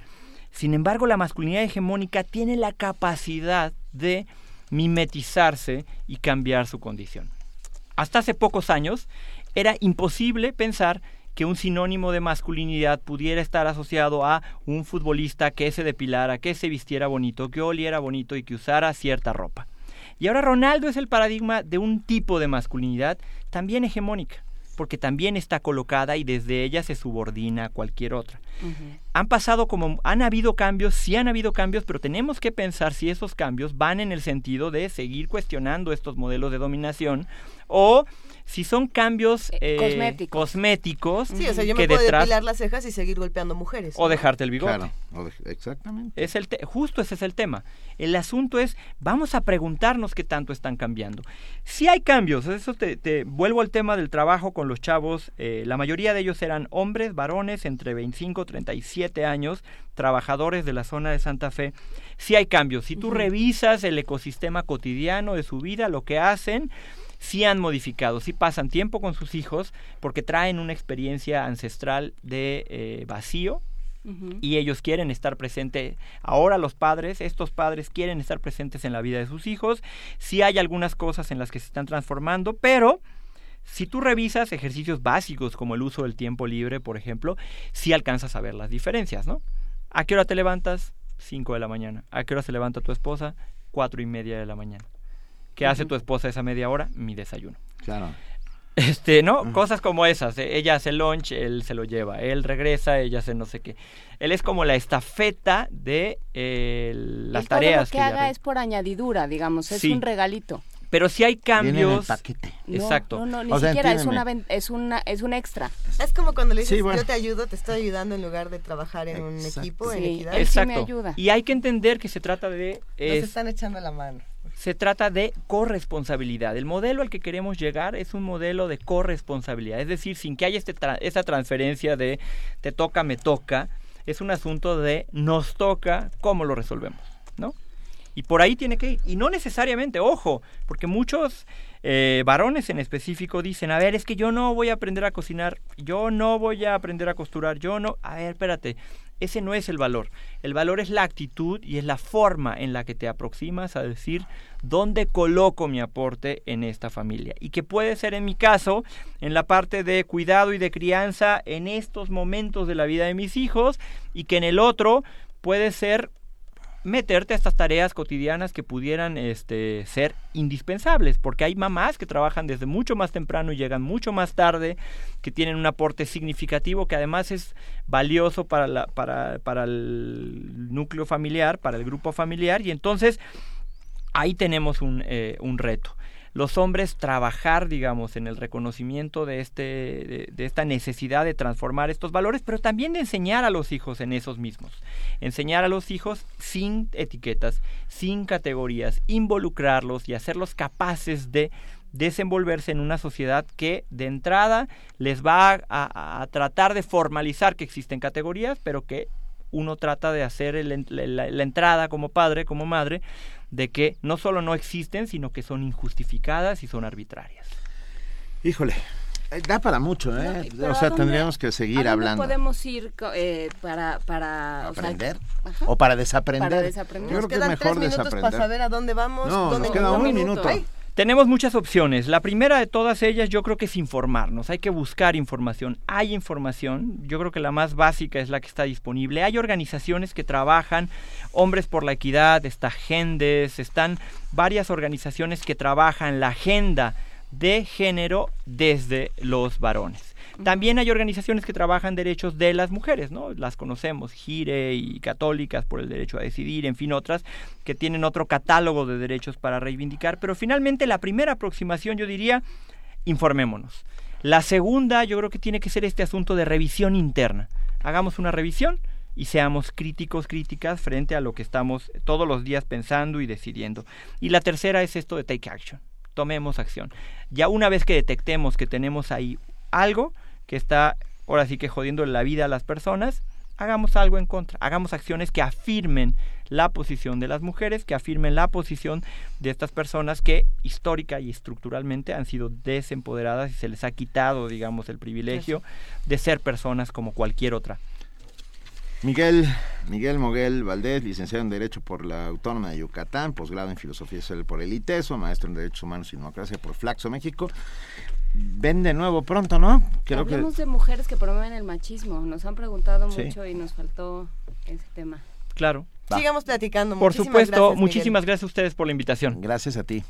Sin embargo, la masculinidad hegemónica tiene la capacidad de mimetizarse y cambiar su condición. Hasta hace pocos años era imposible pensar que un sinónimo de masculinidad pudiera estar asociado a un futbolista que se depilara, que se vistiera bonito, que oliera bonito y que usara cierta ropa. Y ahora Ronaldo es el paradigma de un tipo de masculinidad también hegemónica, porque también está colocada y desde ella se subordina a cualquier otra. Han pasado como, han habido cambios, sí han habido cambios, pero tenemos que pensar si esos cambios van en el sentido de seguir cuestionando estos modelos de dominación o si son cambios eh, cosméticos. cosméticos Sí, o sea, yo que me puedo detrás depilar las cejas y seguir golpeando mujeres. o dejarte el bigote. Claro, o de- exactamente. Es el te- justo ese es el tema. El asunto es, vamos a preguntarnos qué tanto están cambiando. Si hay cambios, eso te, te- vuelvo al tema del trabajo con los chavos. eh, la mayoría de ellos eran hombres, varones, entre 25 y 37 años, trabajadores de la zona de Santa Fe. Si hay cambios, si tú revisas el ecosistema cotidiano de su vida, lo que hacen, sí han modificado, sí pasan tiempo con sus hijos porque traen una experiencia ancestral de eh, vacío, y ellos quieren estar presentes. Ahora los padres, estos padres quieren estar presentes en la vida de sus hijos. Sí hay algunas cosas en las que se están transformando, pero si tú revisas ejercicios básicos como el uso del tiempo libre, por ejemplo, sí alcanzas a ver las diferencias, ¿no? ¿A qué hora te levantas? 5 de la mañana. ¿A qué hora se levanta tu esposa? Cuatro y media de la mañana. ¿Qué hace tu esposa esa media hora? Mi desayuno. Claro. Este, ¿no? Cosas como esas. Ella hace lunch, él se lo lleva. Él regresa, ella hace no sé qué. Él es como la estafeta de eh, las todo tareas. lo que ella haga es por añadidura, digamos, es Sí. un regalito. Pero si hay Viene en el cambios. No, Exacto. No, no, ni O sea, siquiera es una, es una es un extra. Es como cuando le dices, Sí, bueno. yo te ayudo, te estoy ayudando en lugar de trabajar en un Exacto. equipo, en Sí, equidad. él sí me Exacto. ayuda. Y hay que entender que se trata de. Nos es- están echando la mano. se trata de corresponsabilidad. El modelo al que queremos llegar es un modelo de corresponsabilidad, es decir, sin que haya este tra- esa transferencia de te toca, me toca, es un asunto de nos toca, cómo lo resolvemos, ¿no? Y por ahí tiene que ir. Y no necesariamente, ojo, porque muchos eh, varones en específico dicen, a ver, es que yo no voy a aprender a cocinar, yo no voy a aprender a costurar, yo no... A ver, espérate, ese no es el valor. El valor es la actitud y es la forma en la que te aproximas a decir dónde coloco mi aporte en esta familia. Y que puede ser en mi caso, en la parte de cuidado y de crianza en estos momentos de la vida de mis hijos, y que en el otro puede ser meterte a estas tareas cotidianas que pudieran este, ser indispensables, porque hay mamás que trabajan desde mucho más temprano y llegan mucho más tarde, que tienen un aporte significativo que además es valioso para, la, para, para el núcleo familiar, para el grupo familiar, y entonces ahí tenemos un, eh, un reto los hombres trabajar, digamos, en el reconocimiento de, este, de, esta necesidad de transformar estos valores, pero también de enseñar a los hijos en esos mismos. Enseñar a los hijos sin etiquetas, sin categorías, involucrarlos y hacerlos capaces de desenvolverse en una sociedad que de entrada les va a, tratar de formalizar que existen categorías, pero que uno trata de hacer la entrada como padre, como madre, de que no solo no existen, sino que son injustificadas y son arbitrarias. Híjole, eh, da para mucho, ¿eh? o sea, tendríamos que seguir ¿a hablando. podemos ir eh, para, para aprender o, para desaprender? Para desaprender. Yo creo que es mejor desaprender. para saber a dónde vamos. No, dónde nos queda un minuto. Tenemos muchas opciones. La primera de todas ellas yo creo que es informarnos. Hay que buscar información. Hay información. Yo creo que la más básica es la que está disponible. Hay organizaciones que trabajan, Hombres por la Equidad, está Gendes, están varias organizaciones que trabajan la agenda de género desde los varones. También hay organizaciones que trabajan derechos de las mujeres, ¿no? Las conocemos, Gire y Católicas por el derecho a decidir, en fin, otras que tienen otro catálogo de derechos para reivindicar, pero finalmente la primera aproximación yo diría, informémonos. La segunda yo creo que tiene que ser este asunto de revisión interna. Hagamos una revisión y seamos críticos, críticas frente a lo que estamos todos los días pensando y decidiendo. Y la tercera es esto de take action. Tomemos acción. Ya una vez que detectemos que tenemos ahí algo que está ahora sí que jodiendo la vida a las personas, hagamos algo en contra, hagamos acciones que afirmen la posición de las mujeres, que afirmen la posición de estas personas que histórica y estructuralmente han sido desempoderadas y se les ha quitado, digamos, el privilegio de ser personas como cualquier otra. Miguel, Miguel Moguel Valdés, licenciado en Derecho por la Autónoma de Yucatán, posgrado en Filosofía Social por el ITESO, maestro en Derechos Humanos y Democracia por Flaxo México, ven de nuevo pronto, ¿no? Creo Hablemos de mujeres que promueven el machismo. Nos han preguntado mucho y nos faltó ese tema. Claro. Sigamos platicando. Por supuesto, muchísimas gracias a ustedes por la invitación. Gracias a ti.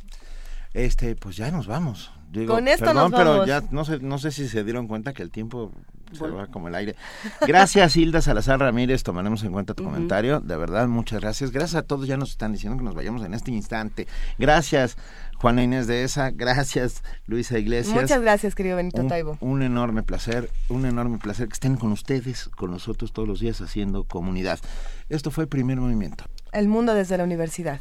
Este, pues ya nos vamos. Con esto perdón, nos vamos. pero ya no sé, no sé si se dieron cuenta que el tiempo se va como el aire. Gracias, Hilda Salazar Ramírez, tomaremos en cuenta tu comentario. De verdad, muchas gracias. Gracias a todos, ya nos están diciendo que nos vayamos en este instante. Gracias, Juana Inés de esa, gracias Luisa Iglesias. Muchas gracias, querido Benito Taibo. Un enorme placer, un enorme placer que estén con ustedes, con nosotros todos los días haciendo comunidad. Esto fue Primer Movimiento. El mundo desde la universidad.